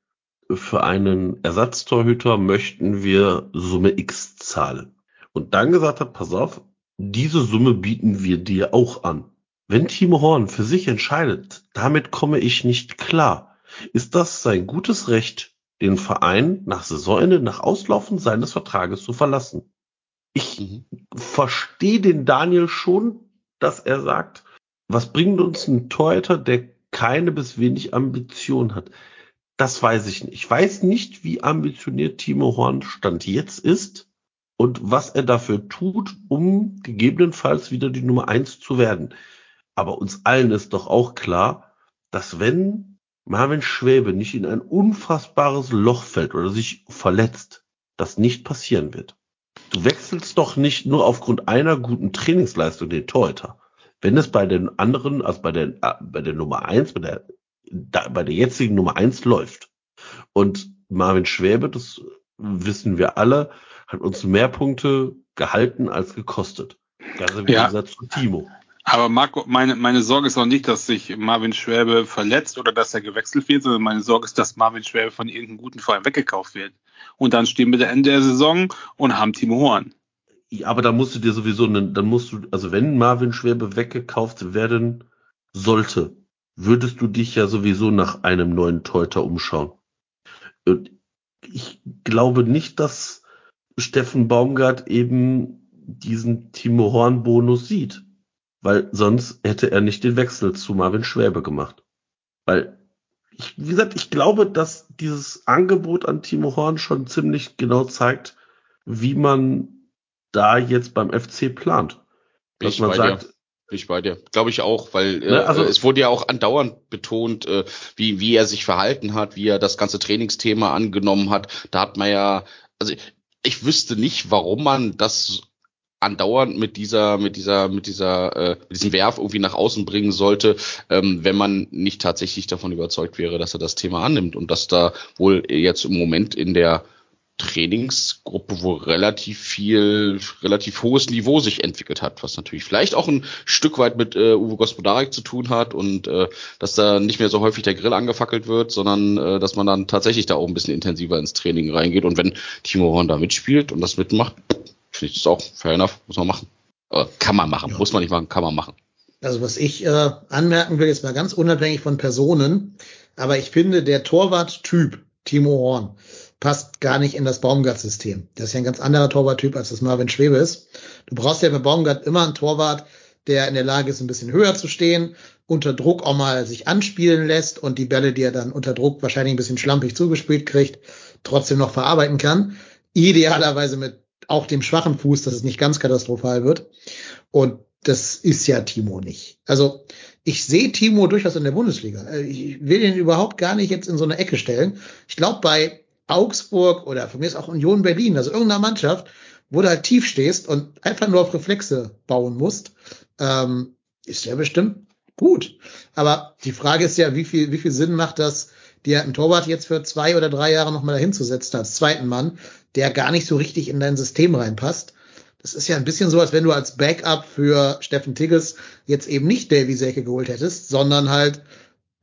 für einen Ersatztorhüter möchten wir Summe X zahlen. Und dann gesagt hat, pass auf, diese Summe bieten wir dir auch an. Wenn Timo Horn für sich entscheidet, damit komme ich nicht klar, ist das sein gutes Recht, den Verein nach Saisonende, nach Auslaufen seines Vertrages zu verlassen. Ich Mhm. verstehe den Daniel schon, dass er sagt, was bringt uns ein Torhüter, der keine bis wenig Ambition hat? Das weiß ich nicht. Ich weiß nicht, wie ambitioniert Timo Horn Stand jetzt ist und was er dafür tut, um gegebenenfalls wieder die Nummer eins zu werden. Aber uns allen ist doch auch klar, dass wenn Marvin Schwäbe nicht in ein unfassbares Loch fällt oder sich verletzt, das nicht passieren wird. Du wechselst doch nicht nur aufgrund einer guten Trainingsleistung den Torhüter. Wenn es bei den anderen, also bei der, äh, bei der Nummer eins, bei der, bei der jetzigen Nummer eins läuft. Und Marvin Schwäbe, das wissen wir alle, hat uns mehr Punkte gehalten als gekostet. Ganz im Ja. Gegensatz zu Timo. Aber Marco, meine, meine Sorge ist auch nicht, dass sich Marvin Schwäbe verletzt oder dass er gewechselt wird, sondern meine Sorge ist, dass Marvin Schwäbe von irgendeinem guten Verein weggekauft wird. Und dann stehen wir Ende der Saison und haben Timo Horn. Ja, aber da musst du dir sowieso, dann musst du, also wenn Marvin Schwäbe weggekauft werden sollte, würdest du dich ja sowieso nach einem neuen Teuter umschauen. Und ich glaube nicht, dass Steffen Baumgart eben diesen Timo Horn Bonus sieht, weil sonst hätte er nicht den Wechsel zu Marvin Schwäbe gemacht. Weil ich, wie gesagt, ich glaube, dass dieses Angebot an Timo Horn schon ziemlich genau zeigt, wie man da jetzt beim FC plant. Dass ich man sagt, dir. Ich bei dir. Glaube ich auch, weil äh, Ne, also- es wurde ja auch andauernd betont, äh, wie, wie er sich verhalten hat, wie er das ganze Trainingsthema angenommen hat. Da hat man ja, also ich, ich wüsste nicht, warum man das andauernd mit dieser, mit dieser, mit dieser, äh, mit diesem Werf irgendwie nach außen bringen sollte, ähm, wenn man nicht tatsächlich davon überzeugt wäre, dass er das Thema annimmt. Und dass da wohl jetzt im Moment in der Trainingsgruppe, wo relativ viel, relativ hohes Niveau sich entwickelt hat, was natürlich vielleicht auch ein Stück weit mit äh, Uwe Gospodarek zu tun hat und äh, dass da nicht mehr so häufig der Grill angefackelt wird, sondern äh, dass man dann tatsächlich da auch ein bisschen intensiver ins Training reingeht. Und wenn Timo Horn da mitspielt und das mitmacht, finde ich das auch fair enough, muss man machen. Äh, kann man machen, Ja. muss man nicht machen, kann man machen. Also was ich äh, anmerken will, jetzt mal ganz unabhängig von Personen, aber ich finde, der Torwart-Typ Timo Horn passt gar nicht in das Baumgart-System. Das ist ja ein ganz anderer Torwarttyp, als das Marvin Schwebe ist. Du brauchst ja bei Baumgart immer einen Torwart, der in der Lage ist, ein bisschen höher zu stehen, unter Druck auch mal sich anspielen lässt und die Bälle, die er dann unter Druck wahrscheinlich ein bisschen schlampig zugespielt kriegt, trotzdem noch verarbeiten kann. Idealerweise mit auch dem schwachen Fuß, dass es nicht ganz katastrophal wird. Und das ist ja Timo nicht. Also ich sehe Timo durchaus in der Bundesliga. Äh, Ich will ihn überhaupt gar nicht jetzt in so eine Ecke stellen. Ich glaube, bei Augsburg oder von mir ist auch Union Berlin, also irgendeiner Mannschaft, wo du halt tief stehst und einfach nur auf Reflexe bauen musst, ähm, ist ja bestimmt gut. Aber die Frage ist ja, wie viel, wie viel Sinn macht das, dir einen Torwart jetzt für zwei oder drei Jahre nochmal dahin zu setzen als zweiten Mann, der gar nicht so richtig in dein System reinpasst. Das ist ja ein bisschen so, als wenn du als Backup für Steffen Tigges jetzt eben nicht Davy Selke geholt hättest, sondern halt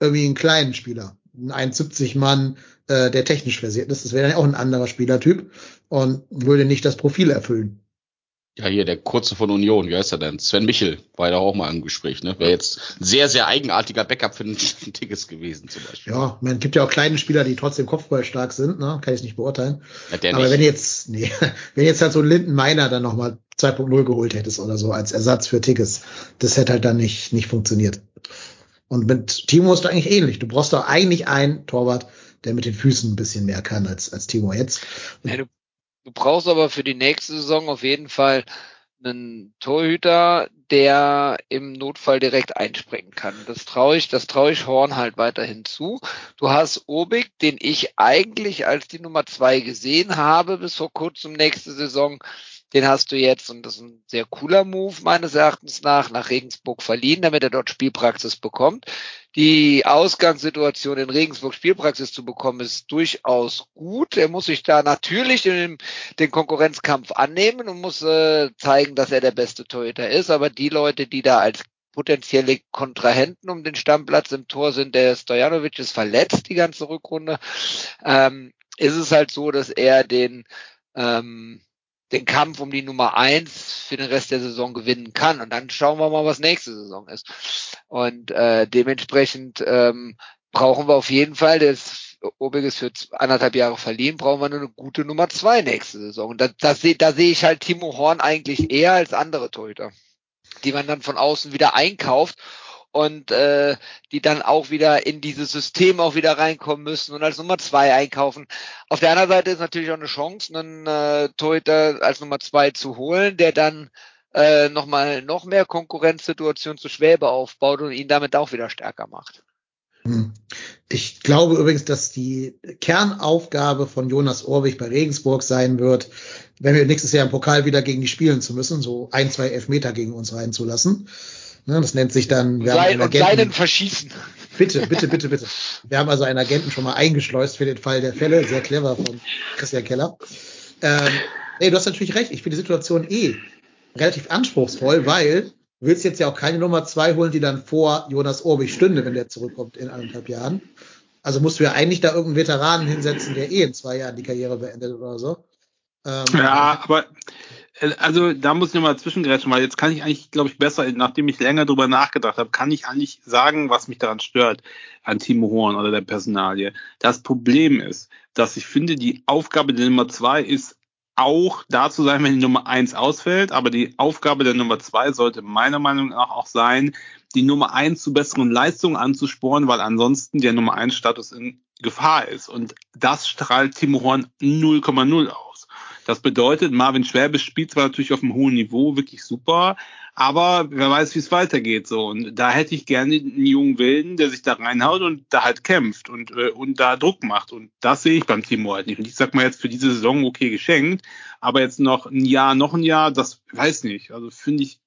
irgendwie einen kleinen Spieler. Ein 1,70 Mann, äh, der technisch versiert ist. Das wäre dann auch ein anderer Spielertyp und würde nicht das Profil erfüllen. Ja, hier der kurze von Union, wie heißt er denn? Sven Michel war ja doch auch mal im Gespräch, ne? Wäre jetzt ein sehr, sehr eigenartiger Backup für den Tickets gewesen, zum Beispiel. Ja, man gibt ja auch kleine Spieler, die trotzdem kopfballstark sind, ne? Kann ich nicht beurteilen. Ja, der Aber nicht. wenn jetzt, nee, wenn jetzt halt so ein Linden Meiner dann nochmal 2.0 geholt hättest oder so als Ersatz für Tickets, das hätte halt dann nicht, nicht funktioniert. Und mit Timo ist da eigentlich ähnlich. Du brauchst doch eigentlich einen Torwart, der mit den Füßen ein bisschen mehr kann als, als Timo jetzt. Nee, du, du brauchst aber für die nächste Saison auf jeden Fall einen Torhüter, der im Notfall direkt einspringen kann. Das traue ich, das traue ich Horn halt weiterhin zu. Du hast Obig, den ich eigentlich als die Nummer zwei gesehen habe bis vor kurzem nächste Saison. Den hast du jetzt, und das ist ein sehr cooler Move meines Erachtens nach, nach Regensburg verliehen, damit er dort Spielpraxis bekommt. Die Ausgangssituation in Regensburg Spielpraxis zu bekommen, ist durchaus gut. Er muss sich da natürlich den, den Konkurrenzkampf annehmen und muss äh, zeigen, dass er der beste Torhüter ist. Aber die Leute, die da als potenzielle Kontrahenten um den Stammplatz im Tor sind, der Stojanovic ist verletzt die ganze Rückrunde, ähm, ist es halt so, dass er den ähm, den Kampf um die Nummer eins für den Rest der Saison gewinnen kann. Und dann schauen wir mal, was nächste Saison ist. Und äh, dementsprechend ähm, brauchen wir auf jeden Fall, das Obiges für anderthalb Jahre verliehen, brauchen wir eine gute Nummer zwei nächste Saison. Und da, da sehe da seh ich halt Timo Horn eigentlich eher als andere Torhüter, die man dann von außen wieder einkauft und äh, die dann auch wieder in dieses System auch wieder reinkommen müssen und als Nummer zwei einkaufen. Auf der anderen Seite ist natürlich auch eine Chance, einen äh, Torhüter als Nummer zwei zu holen, der dann äh, nochmal noch mehr Konkurrenzsituation zu Schwäbe aufbaut und ihn damit auch wieder stärker macht. Hm. Ich glaube übrigens, dass die Kernaufgabe von Jonas Orwig bei Regensburg sein wird, wenn wir nächstes Jahr im Pokal wieder gegen die spielen zu müssen, so ein, zwei Elfmeter gegen uns reinzulassen. Ne, das nennt sich dann. Wir Sein, haben seinen verschießen. Bitte, bitte, bitte, bitte. Wir haben also einen Agenten schon mal eingeschleust für den Fall der Fälle. Sehr clever von Christian Keller. Ähm, nee, du hast natürlich recht. Ich finde die Situation eh relativ anspruchsvoll, weil du willst jetzt ja auch keine Nummer zwei holen, die dann vor Jonas Orbich stünde, wenn der zurückkommt in anderthalb Jahren. Also musst du ja eigentlich da irgendeinen Veteranen hinsetzen, der eh in zwei Jahren die Karriere beendet oder so. Ähm, ja, aber also da muss ich nochmal zwischengrätschen, weil jetzt kann ich eigentlich, glaube ich, besser, nachdem ich länger drüber nachgedacht habe, kann ich eigentlich sagen, was mich daran stört, an Timo Horn oder der Personalie. Das Problem ist, dass ich finde, die Aufgabe der Nummer zwei ist auch da zu sein, wenn die Nummer eins ausfällt. Aber die Aufgabe der Nummer zwei sollte meiner Meinung nach auch sein, die Nummer eins zu besseren Leistungen anzusporen, weil ansonsten der Nummer eins Status in Gefahr ist. Und das strahlt Timo Horn 0,0 aus. Das bedeutet, Marvin Schwäbe spielt zwar natürlich auf einem hohen Niveau, wirklich super, aber wer weiß, wie es weitergeht so. Und da hätte ich gerne einen jungen Wilden, der sich da reinhaut und da halt kämpft und, äh, und da Druck macht. Und das sehe ich beim Timo halt nicht. Und ich sag mal jetzt für diese Saison okay geschenkt, aber jetzt noch ein Jahr, noch ein Jahr, das weiß nicht. Also finde ich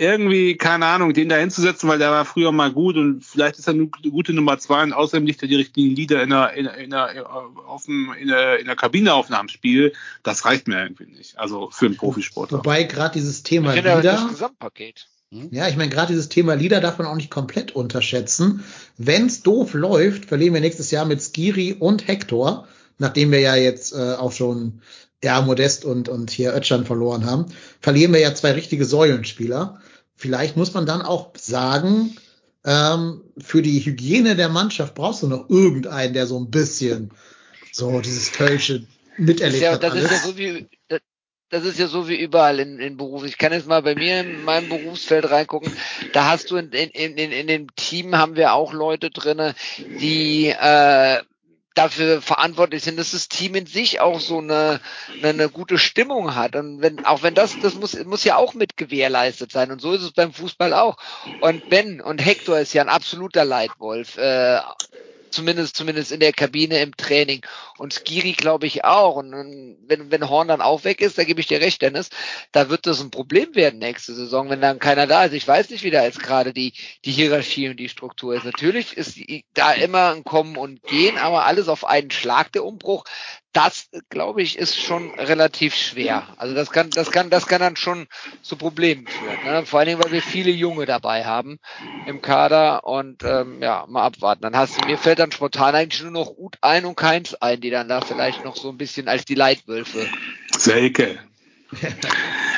irgendwie, keine Ahnung, den da hinzusetzen, weil der war früher mal gut und vielleicht ist er eine gute Nummer zwei und außerdem liegt er die richtigen Lieder in der, in, in der, auf dem, in der, in der Kabine auf einem Spiel. Das reicht mir irgendwie nicht. Also für einen Profisportler. Wobei gerade dieses Thema ich Lieder. Das Gesamtpaket. Hm? Ja, ich meine, gerade dieses Thema Lieder darf man auch nicht komplett unterschätzen. Wenn's doof läuft, verlieren wir nächstes Jahr mit Skiri und Hector, nachdem wir ja jetzt äh, auch schon ja, Modest und, und hier Ötschan verloren haben, verlieren wir ja zwei richtige Säulenspieler vielleicht muss man dann auch sagen, ähm, für die Hygiene der Mannschaft brauchst du noch irgendeinen, der so ein bisschen so dieses Kölsche miterlebt ja, hat. Das ist ja so wie, das ist ja so wie überall in, in Beruf. Ich kann jetzt mal bei mir in meinem Berufsfeld reingucken. Da hast du in, in, in, in dem Team haben wir auch Leute drinne, die äh, dafür verantwortlich sind, dass das Team in sich auch so eine, eine, eine gute Stimmung hat. Und wenn, auch wenn das, das muss, muss ja auch mit gewährleistet sein. Und so ist es beim Fußball auch. Und Ben und Hector ist ja ein absoluter Leitwolf. Äh, zumindest zumindest in der Kabine im Training und Skiri glaube ich auch und wenn wenn Horn dann auch weg ist, da gebe ich dir recht, Dennis, da wird das ein Problem werden nächste Saison, wenn dann keiner da ist. Ich weiß nicht, wie da jetzt gerade die die Hierarchie und die Struktur ist. Natürlich ist da immer ein Kommen und Gehen, aber alles auf einen Schlag der Umbruch das, glaube ich, ist schon relativ schwer. Also das kann, das kann, das kann dann schon zu Problemen führen. Ne? Vor allen Dingen, weil wir viele Junge dabei haben im Kader und ähm, ja, mal abwarten. Dann hast du, mir fällt dann spontan eigentlich nur noch Ut ein und Keins ein, die dann da vielleicht noch so ein bisschen als die Leitwölfe. Selke.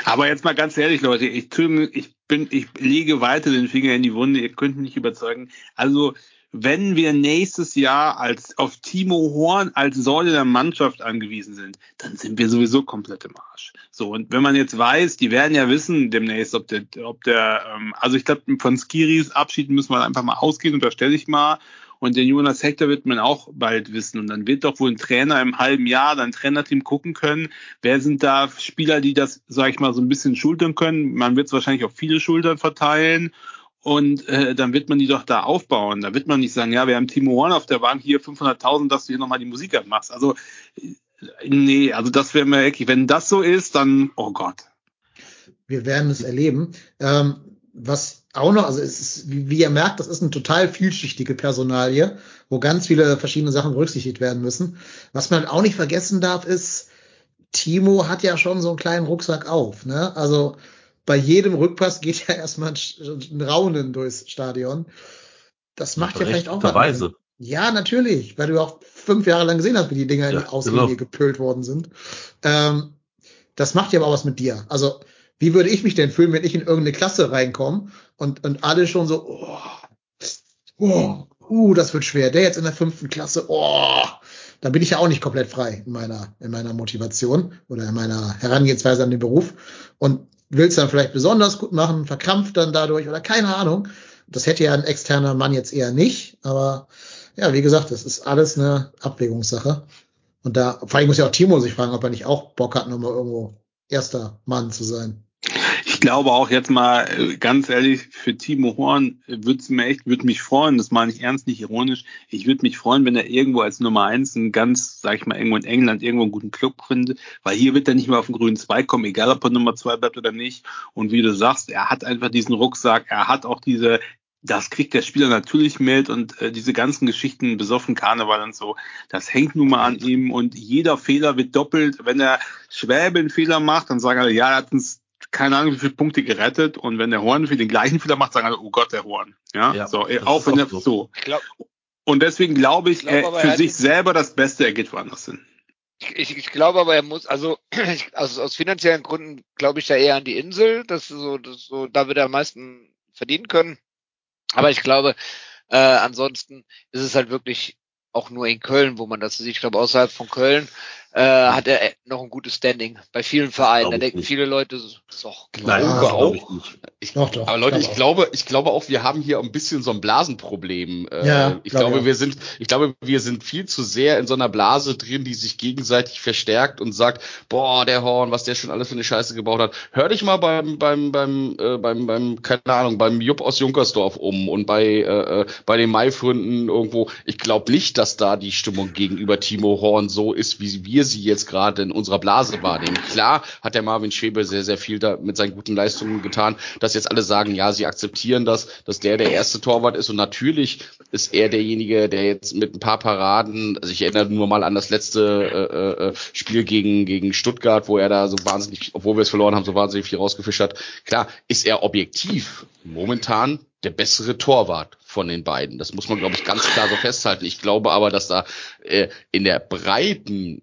Aber jetzt mal ganz ehrlich, Leute, ich, ich bin, ich lege weiter den Finger in die Wunde, ihr könnt mich überzeugen. Also wenn wir nächstes Jahr als auf Timo Horn als Säule der Mannschaft angewiesen sind, dann sind wir sowieso komplett im Arsch. So, und wenn man jetzt weiß, die werden ja wissen demnächst, ob der, ob der, ähm, also ich glaube, von Skiris Abschied müssen wir einfach mal ausgehen, unterstelle ich mal. Und den Jonas Hector wird man auch bald wissen. Und dann wird doch wohl ein Trainer im halben Jahr, dann Trainerteam gucken können, wer sind da Spieler, die das, sag ich mal, so ein bisschen schultern können. Man wird es wahrscheinlich auf viele Schultern verteilen und äh, dann wird man die doch da aufbauen. Da wird man nicht sagen, ja, wir haben Timo Horn auf der Bank hier 500.000, dass du hier nochmal die Musik abmachst. Also äh, nee, also das wäre mir wirklich, wenn das so ist, dann oh Gott. Wir werden es erleben. Ähm, was auch noch, also es ist, wie, ihr merkt, das ist eine total vielschichtige Personalie, wo ganz viele verschiedene Sachen berücksichtigt werden müssen. Was man auch nicht vergessen darf, ist, Timo hat ja schon so einen kleinen Rucksack auf. Ne? Also bei jedem Rückpass geht ja erstmal ein Raunen durchs Stadion. Das macht ja vielleicht auch was. Ja, natürlich, weil du auch fünf Jahre lang gesehen hast, wie die Dinger ja, in die Auslinie genau. gepölt worden sind. Ähm, das macht ja aber auch was mit dir. Also, wie würde ich mich denn fühlen, wenn ich in irgendeine Klasse reinkomme und, und alle schon so, oh, oh, uh, das wird schwer. Der jetzt in der fünften Klasse, oh, da bin ich ja auch nicht komplett frei in meiner, in meiner Motivation oder in meiner Herangehensweise an den Beruf und willst dann vielleicht besonders gut machen, verkrampft dann dadurch oder keine Ahnung. Das hätte ja ein externer Mann jetzt eher nicht, aber ja, wie gesagt, das ist alles eine Abwägungssache. Und da, vor allem muss ja auch Timo sich fragen, ob er nicht auch Bock hat, nochmal irgendwo erster Mann zu sein. Glaube auch jetzt mal äh, ganz ehrlich, für Timo Horn würde es mir echt, würde mich freuen, das meine ich ernst, nicht ironisch. Ich würde mich freuen, wenn er irgendwo als Nummer eins einen ganz, sag ich mal, irgendwo in England irgendwo einen guten Club findet, weil hier wird er nicht mehr auf den grünen Zweig kommen, egal ob er Nummer zwei bleibt oder nicht. Und wie du sagst, er hat einfach diesen Rucksack, er hat auch diese, das kriegt der Spieler natürlich mit und äh, diese ganzen Geschichten, besoffen Karneval und so, das hängt nun mal an ihm und jeder Fehler wird doppelt. Wenn der Schwäbe einen Fehler macht, dann sagen alle, ja, er hat uns keine Ahnung, wie viele Punkte gerettet und wenn der Horn für den gleichen Fehler macht, sagen alle, oh Gott, der Horn. Ja, Ja, so, das auch wenn er so. so. Ich glaube, Und deswegen glaube ich, Ich er, aber, für er sich selber das Beste, er geht woanders hin. ich, ich glaube aber, er muss, also ich- also aus finanziellen Gründen glaube ich da eher an die Insel, dass so, dass so, da wird er am meisten verdienen können. Aber ich glaube, äh, ansonsten ist es halt wirklich auch nur in Köln, wo man das sieht. Ich glaube, außerhalb von Köln äh, hat er noch ein gutes Standing bei vielen Vereinen. Da denken nicht. viele Leute, so, so Glaube glaub auch. ich nicht. Ich, Doch, doch, aber Leute, ich auch. glaube, ich glaube auch, wir haben hier ein bisschen so ein Blasenproblem. Äh, Ja, ich glaub glaube, wir sind, ich glaube, wir sind viel zu sehr in so einer Blase drin, die sich gegenseitig verstärkt und sagt, boah, der Horn, was der schon alles für eine Scheiße gebaut hat. Hör dich mal beim, beim, beim, äh, beim, beim, keine Ahnung, beim Jupp aus Junkersdorf um und bei, äh, äh, bei den Maifründen irgendwo. Ich glaube nicht, dass da die Stimmung gegenüber Timo Horn so ist, wie wir sie jetzt gerade in unserer Blase wahrnehmen. Klar hat der Marvin Schäbe sehr, sehr viel da mit seinen guten Leistungen getan, dass jetzt alle sagen, ja, sie akzeptieren das, dass der der erste Torwart ist und natürlich ist er derjenige, der jetzt mit ein paar Paraden, also ich erinnere nur mal an das letzte äh, äh, Spiel gegen, gegen Stuttgart, wo er da so wahnsinnig, obwohl wir es verloren haben, so wahnsinnig viel rausgefischt hat. Klar, ist er objektiv momentan der bessere Torwart von den beiden. Das muss man, glaube ich, ganz klar so festhalten. Ich glaube aber, dass da äh, in der breiten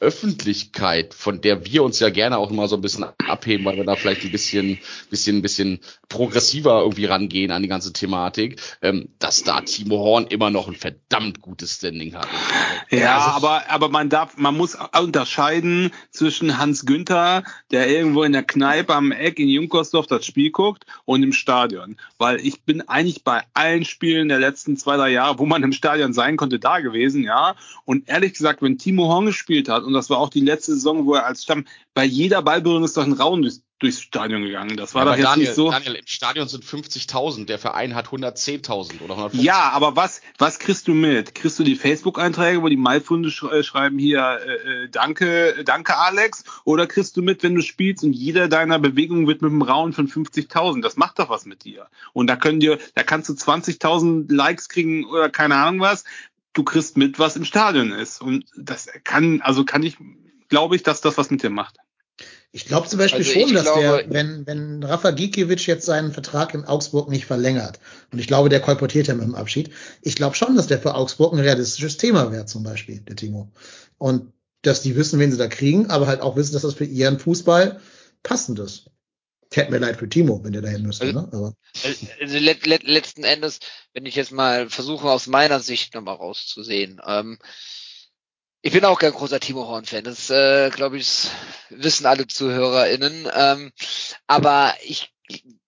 Öffentlichkeit, von der wir uns ja gerne auch mal so ein bisschen abheben, weil wir da vielleicht ein bisschen, bisschen, bisschen progressiver irgendwie rangehen an die ganze Thematik, ähm, dass da Timo Horn immer noch ein verdammt gutes Standing hat. Ja, Also- aber, aber man darf, man muss unterscheiden zwischen Hans Günther, der irgendwo in der Kneipe am Eck in Junkersdorf das Spiel guckt und im Stadion. Weil ich bin eigentlich bei allen Spielen der letzten zwei, drei Jahre, wo man im Stadion sein konnte, da gewesen, ja. Und ehrlich gesagt, wenn Timo Horn gespielt hat, und das war auch die letzte Saison, wo er als Stamm, bei jeder Ballberührung ist doch ein Raum durchs, durchs Stadion gegangen. Das war Aber doch jetzt Daniel, nicht so. Daniel, im Stadion sind 50.000, der Verein hat 110.000 oder 150.000. Ja, aber was, was kriegst du mit? Kriegst du die Facebook-Einträge, wo die Maifunde sch äh, schreiben hier, äh, äh, danke, danke Alex? Oder kriegst du mit, wenn du spielst und jeder deiner Bewegungen wird mit einem Rauen von 50.000? Das macht doch was mit dir. Und da können dir, da kannst du 20.000 Likes kriegen oder keine Ahnung was. Du kriegst mit, was im Stadion ist. Und das kann, also kann ich, glaube ich, dass das was mit dir macht. Ich glaube zum Beispiel Also schon, dass glaube- der, wenn, wenn Rafa Gikiewicz jetzt seinen Vertrag in Augsburg nicht verlängert, und ich glaube, der kolportiert ja mit dem Abschied, ich glaube schon, dass der für Augsburg ein realistisches Thema wäre, zum Beispiel, der Timo. Und dass die wissen, wen sie da kriegen, aber halt auch wissen, dass das für ihren Fußball passend ist. Tät mir leid für Timo, wenn der dahin müsste, Also- ne? Aber also let, let, letzten Endes, wenn ich jetzt mal versuche, aus meiner Sicht nochmal rauszusehen, ähm, ich bin auch kein großer Timo Horn-Fan. Das, äh, glaube ich, wissen alle ZuhörerInnen. Ähm, aber ich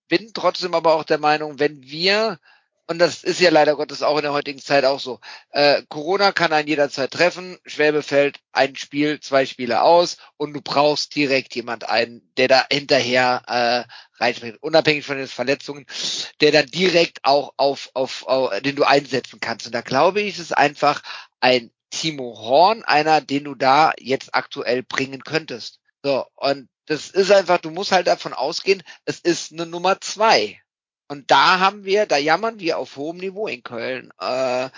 bin trotzdem aber auch der Meinung, wenn wir, und das ist ja leider Gottes auch in der heutigen Zeit auch so, äh, Corona kann einen jederzeit treffen, Schwäbe fällt ein Spiel, zwei Spiele aus und du brauchst direkt jemand ein, der da hinterher äh, reinspringt, unabhängig von den Verletzungen, der da direkt auch auf, auf, auf den du einsetzen kannst. Und da glaube ich, ist einfach ein Timo Horn, einer, den du da jetzt aktuell bringen könntest. So, und das ist einfach, du musst halt davon ausgehen, es ist eine Nummer zwei. Und da haben wir, da jammern wir auf hohem Niveau in Köln. Äh,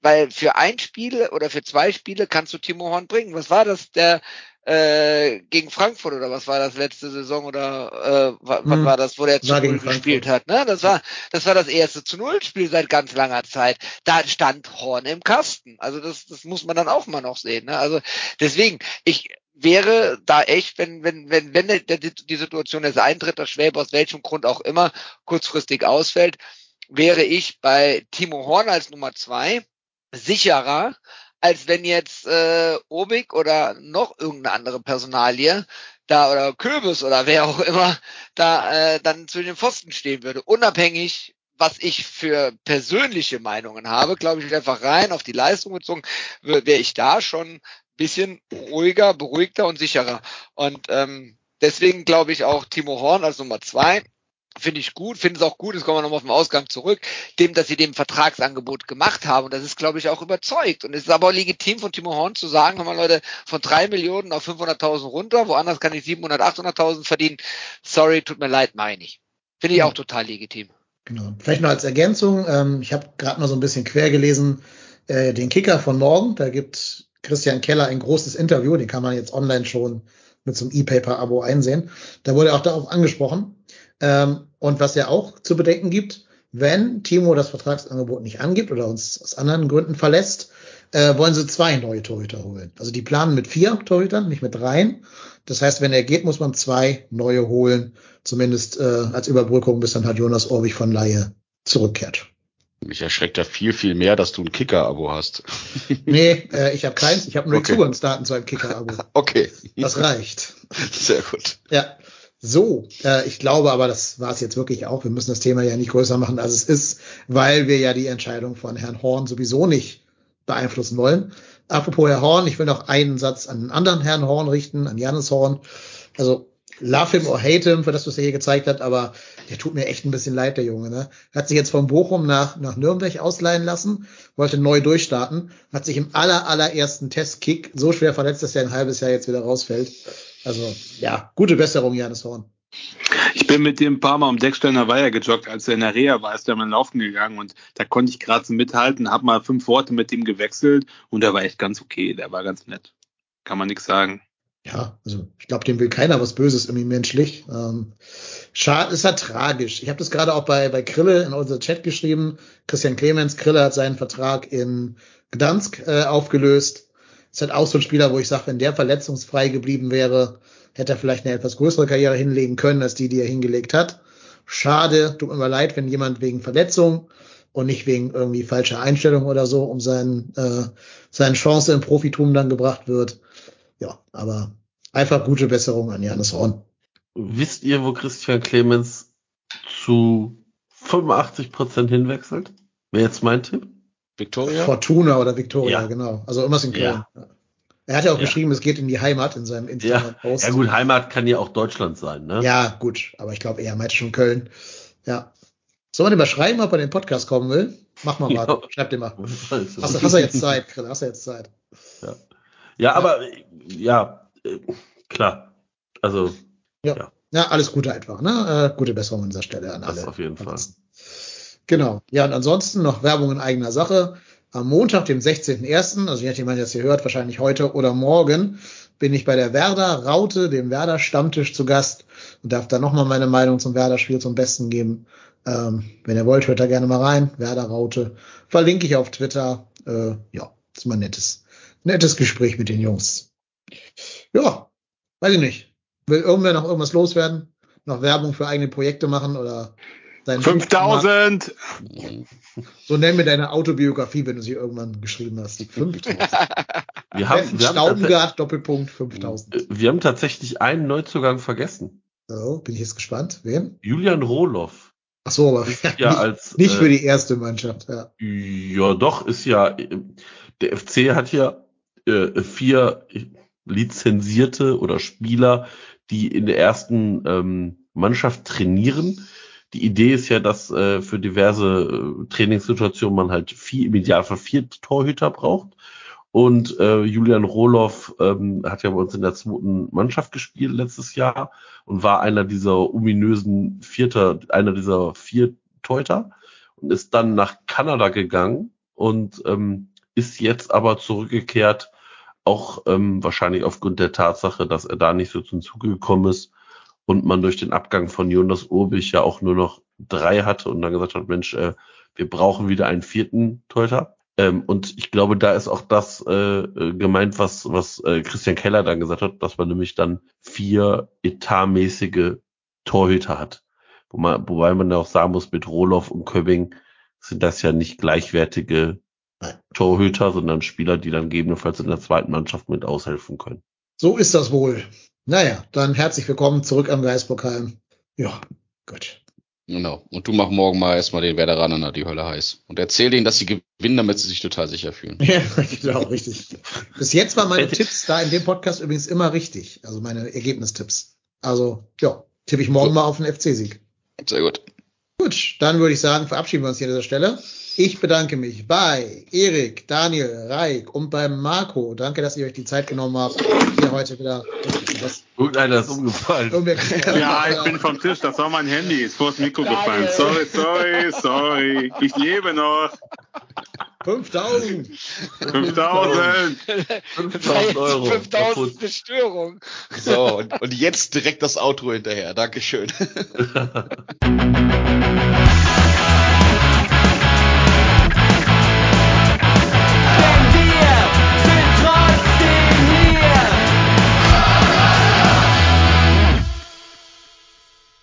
weil für ein Spiel oder für zwei Spiele kannst du Timo Horn bringen. Was war das? Der äh, gegen Frankfurt oder was war das letzte Saison oder äh, was Hm. war das, wo der zu Null gespielt hat? Ne? Das war das war das erste zu Null Spiel seit ganz langer Zeit. Da stand Horn im Kasten. Also das das muss man dann auch mal noch sehen. Ne? Also deswegen ich wäre da echt, wenn, wenn, wenn, wenn der, der, die Situation jetzt eintritt, dass Schwäbe aus welchem Grund auch immer kurzfristig ausfällt, wäre ich bei Timo Horn als Nummer zwei sicherer, als wenn jetzt äh, Obig oder noch irgendeine andere Personalie da oder Köbis oder wer auch immer da äh, dann zu den Pfosten stehen würde. Unabhängig, was ich für persönliche Meinungen habe, glaube ich einfach rein auf die Leistung bezogen, wäre ich da schon bisschen ruhiger, beruhigter und sicherer. Und ähm, deswegen glaube ich auch Timo Horn als Nummer zwei finde ich gut, finde es auch gut, jetzt kommen wir nochmal auf den Ausgang zurück, dem, dass sie dem Vertragsangebot gemacht haben. Und das ist, glaube ich, auch überzeugt. Und es ist aber auch legitim von Timo Horn zu sagen, hör mal Leute, von drei Millionen auf 500.000 runter, woanders kann ich 700, 800.000 verdienen. Sorry, tut mir leid, meine ich. Finde ich auch total legitim. Genau. Vielleicht noch als Ergänzung, ähm, ich habe gerade mal so ein bisschen quer gelesen, äh, den Kicker von morgen, da gibt Christian Keller ein großes Interview, den kann man jetzt online schon mit so einem E-Paper-Abo einsehen. Da wurde auch darauf angesprochen, ähm, und was ja auch zu bedenken gibt, wenn Timo das Vertragsangebot nicht angibt oder uns aus anderen Gründen verlässt, äh, wollen sie zwei neue Torhüter holen. Also die planen mit vier Torhütern, nicht mit dreien. Das heißt, wenn er geht, muss man zwei neue holen, zumindest äh, als Überbrückung, bis dann halt Jonas Orwig von Laie zurückkehrt. Mich erschreckt ja viel, viel mehr, dass du ein Kicker-Abo hast. nee, äh, ich habe keins. Ich habe nur Okay. Zugangsdaten zu einem Kicker-Abo. Okay. Das reicht. Sehr gut. Ja. So, äh, ich glaube aber, das war es jetzt wirklich auch. Wir müssen das Thema ja nicht größer machen, als es ist, weil wir ja die Entscheidung von Herrn Horn sowieso nicht beeinflussen wollen. Apropos Herr Horn, ich will noch einen Satz an einen anderen Herrn Horn richten, an Janis Horn. Also, love him or hate him für das, was er hier gezeigt hat, aber der tut mir echt ein bisschen leid, der Junge. Ne? Hat sich jetzt von Bochum nach, nach Nürnberg ausleihen lassen, wollte neu durchstarten, hat sich im aller, allerersten Testkick so schwer verletzt, dass er ein halbes Jahr jetzt wieder rausfällt. Also, ja, gute Besserung, Janis Horn. Ich bin mit dem ein paar Mal um Decksteiner Weiher gejoggt, als er in der Reha war, ist er mal laufen gegangen und da konnte ich gerade so mithalten, habe mal fünf Worte mit ihm gewechselt und der war echt ganz okay, der war ganz nett. Kann man nichts sagen. Ja, also ich glaube, dem will keiner was Böses irgendwie menschlich. Ähm, schade, ist halt tragisch. Ich habe das gerade auch bei, bei Krille in unser Chat geschrieben. Christian Clemens, Krille hat seinen Vertrag in Gdansk äh, aufgelöst. Ist halt auch so ein Spieler, wo ich sage, wenn der verletzungsfrei geblieben wäre, hätte er vielleicht eine etwas größere Karriere hinlegen können, als die, die er hingelegt hat. Schade, tut mir mal leid, wenn jemand wegen Verletzung und nicht wegen irgendwie falscher Einstellung oder so um seinen, äh, seine Chance im Profitum dann gebracht wird. Ja, aber einfach gute Besserung an Janis Horn. Wisst ihr, wo Christian Clemens zu 85 Prozent hinwechselt? Wer jetzt mein Tipp? Victoria? Fortuna oder Victoria, Ja. genau. Also irgendwas in Köln. Ja. Er hat ja auch Ja. geschrieben, es geht in die Heimat in seinem Ja, Instagram-Post. ja gut, Heimat kann ja auch Deutschland sein, ne? Ja, gut, aber ich glaube, er meint schon Köln. Ja. Soll man ihm mal schreiben, ob er in den Podcast kommen will? Mach mal Ja. mal. Schreib dir mal. Hast, du- hast du jetzt Zeit, Grill? Hast du jetzt Zeit? Ja, aber äh, ja, äh, klar. Also Ja, alles Gute einfach. Ne? Äh, gute Besserung an dieser Stelle an Das alle. auf jeden Fall. Genau. Ja, und ansonsten noch Werbung in eigener Sache. Am Montag, dem 16.01., also je nachdem, ihr das hier hört, wahrscheinlich heute oder morgen, bin ich bei der Werder Raute, dem Werder Stammtisch zu Gast und darf da nochmal meine Meinung zum Werder-Spiel zum Besten geben. Ähm, wenn ihr wollt, hört da gerne mal rein. Werder Raute. Verlinke ich auf Twitter. Äh, ja, ist mal nettes, nettes Gespräch mit den Jungs. Ja, weiß ich nicht. Will irgendwer noch irgendwas loswerden? Noch Werbung für eigene Projekte machen oder dein 5000! So nenn mir deine Autobiografie, wenn du sie irgendwann geschrieben hast. Die 5000. wir haben, wir haben, Doppelpunkt 5000. äh, wir haben tatsächlich einen Neuzugang vergessen. So, bin ich jetzt gespannt. Wen? Julian Rohloff. Ach so, aber Ja, nicht, als nicht für äh, die erste Mannschaft. Ja. Ja, doch, ist ja, der FC hat ja äh, vier lizenzierte oder Spieler, die in der ersten ähm, Mannschaft trainieren. Die Idee ist ja, dass äh, für diverse äh, Trainingssituationen man halt vier, im Idealfall vier Torhüter braucht. Und äh, Julian Rohloff ähm, hat ja bei uns in der zweiten Mannschaft gespielt letztes Jahr und war einer dieser ominösen Vierter, einer dieser vier Torhüter und ist dann nach Kanada gegangen und ähm, ist jetzt aber zurückgekehrt, auch ähm, wahrscheinlich aufgrund der Tatsache, dass er da nicht so zum Zuge gekommen ist und man durch den Abgang von Jonas Urbich ja auch nur noch drei hatte und dann gesagt hat, Mensch, äh, wir brauchen wieder einen vierten Torhüter. Ähm, und ich glaube, da ist auch das äh, äh, gemeint, was, was äh, Christian Keller dann gesagt hat, dass man nämlich dann vier etatmäßige Torhüter hat. Wo man, wobei man ja auch sagen muss, mit Roloff und Köbbing sind das ja nicht gleichwertige. Torhüter, sondern Spieler, die dann gegebenenfalls in der zweiten Mannschaft mit aushelfen können. So ist das wohl. Naja, dann herzlich willkommen zurück am Geistpokal. Ja, gut. Genau. Und du mach morgen mal erstmal den Werderanern die Hölle heiß. Und erzähl denen, dass sie gewinnen, damit sie sich total sicher fühlen. Ja, genau, richtig. Bis jetzt waren meine Tipps da in dem Podcast übrigens immer richtig. Also meine Ergebnistipps. Also, ja, tippe ich morgen So. mal auf den FC-Sieg. Sehr gut. Gut, dann würde ich sagen, verabschieden wir uns hier an dieser Stelle. Ich bedanke mich bei Erik, Daniel, Reik und bei Marco. Danke, dass ihr euch die Zeit genommen habt, hier heute wieder. Das, Irgendeiner ist umgefallen. Ja, ich bin vom Tisch, das war mein Handy, ist vors Mikro gefallen. Sorry, sorry, sorry. Ich lebe noch. 5000. 5000. 5000 Euro. 5000 Bestörung. So, und, und jetzt direkt das Outro hinterher. Dankeschön.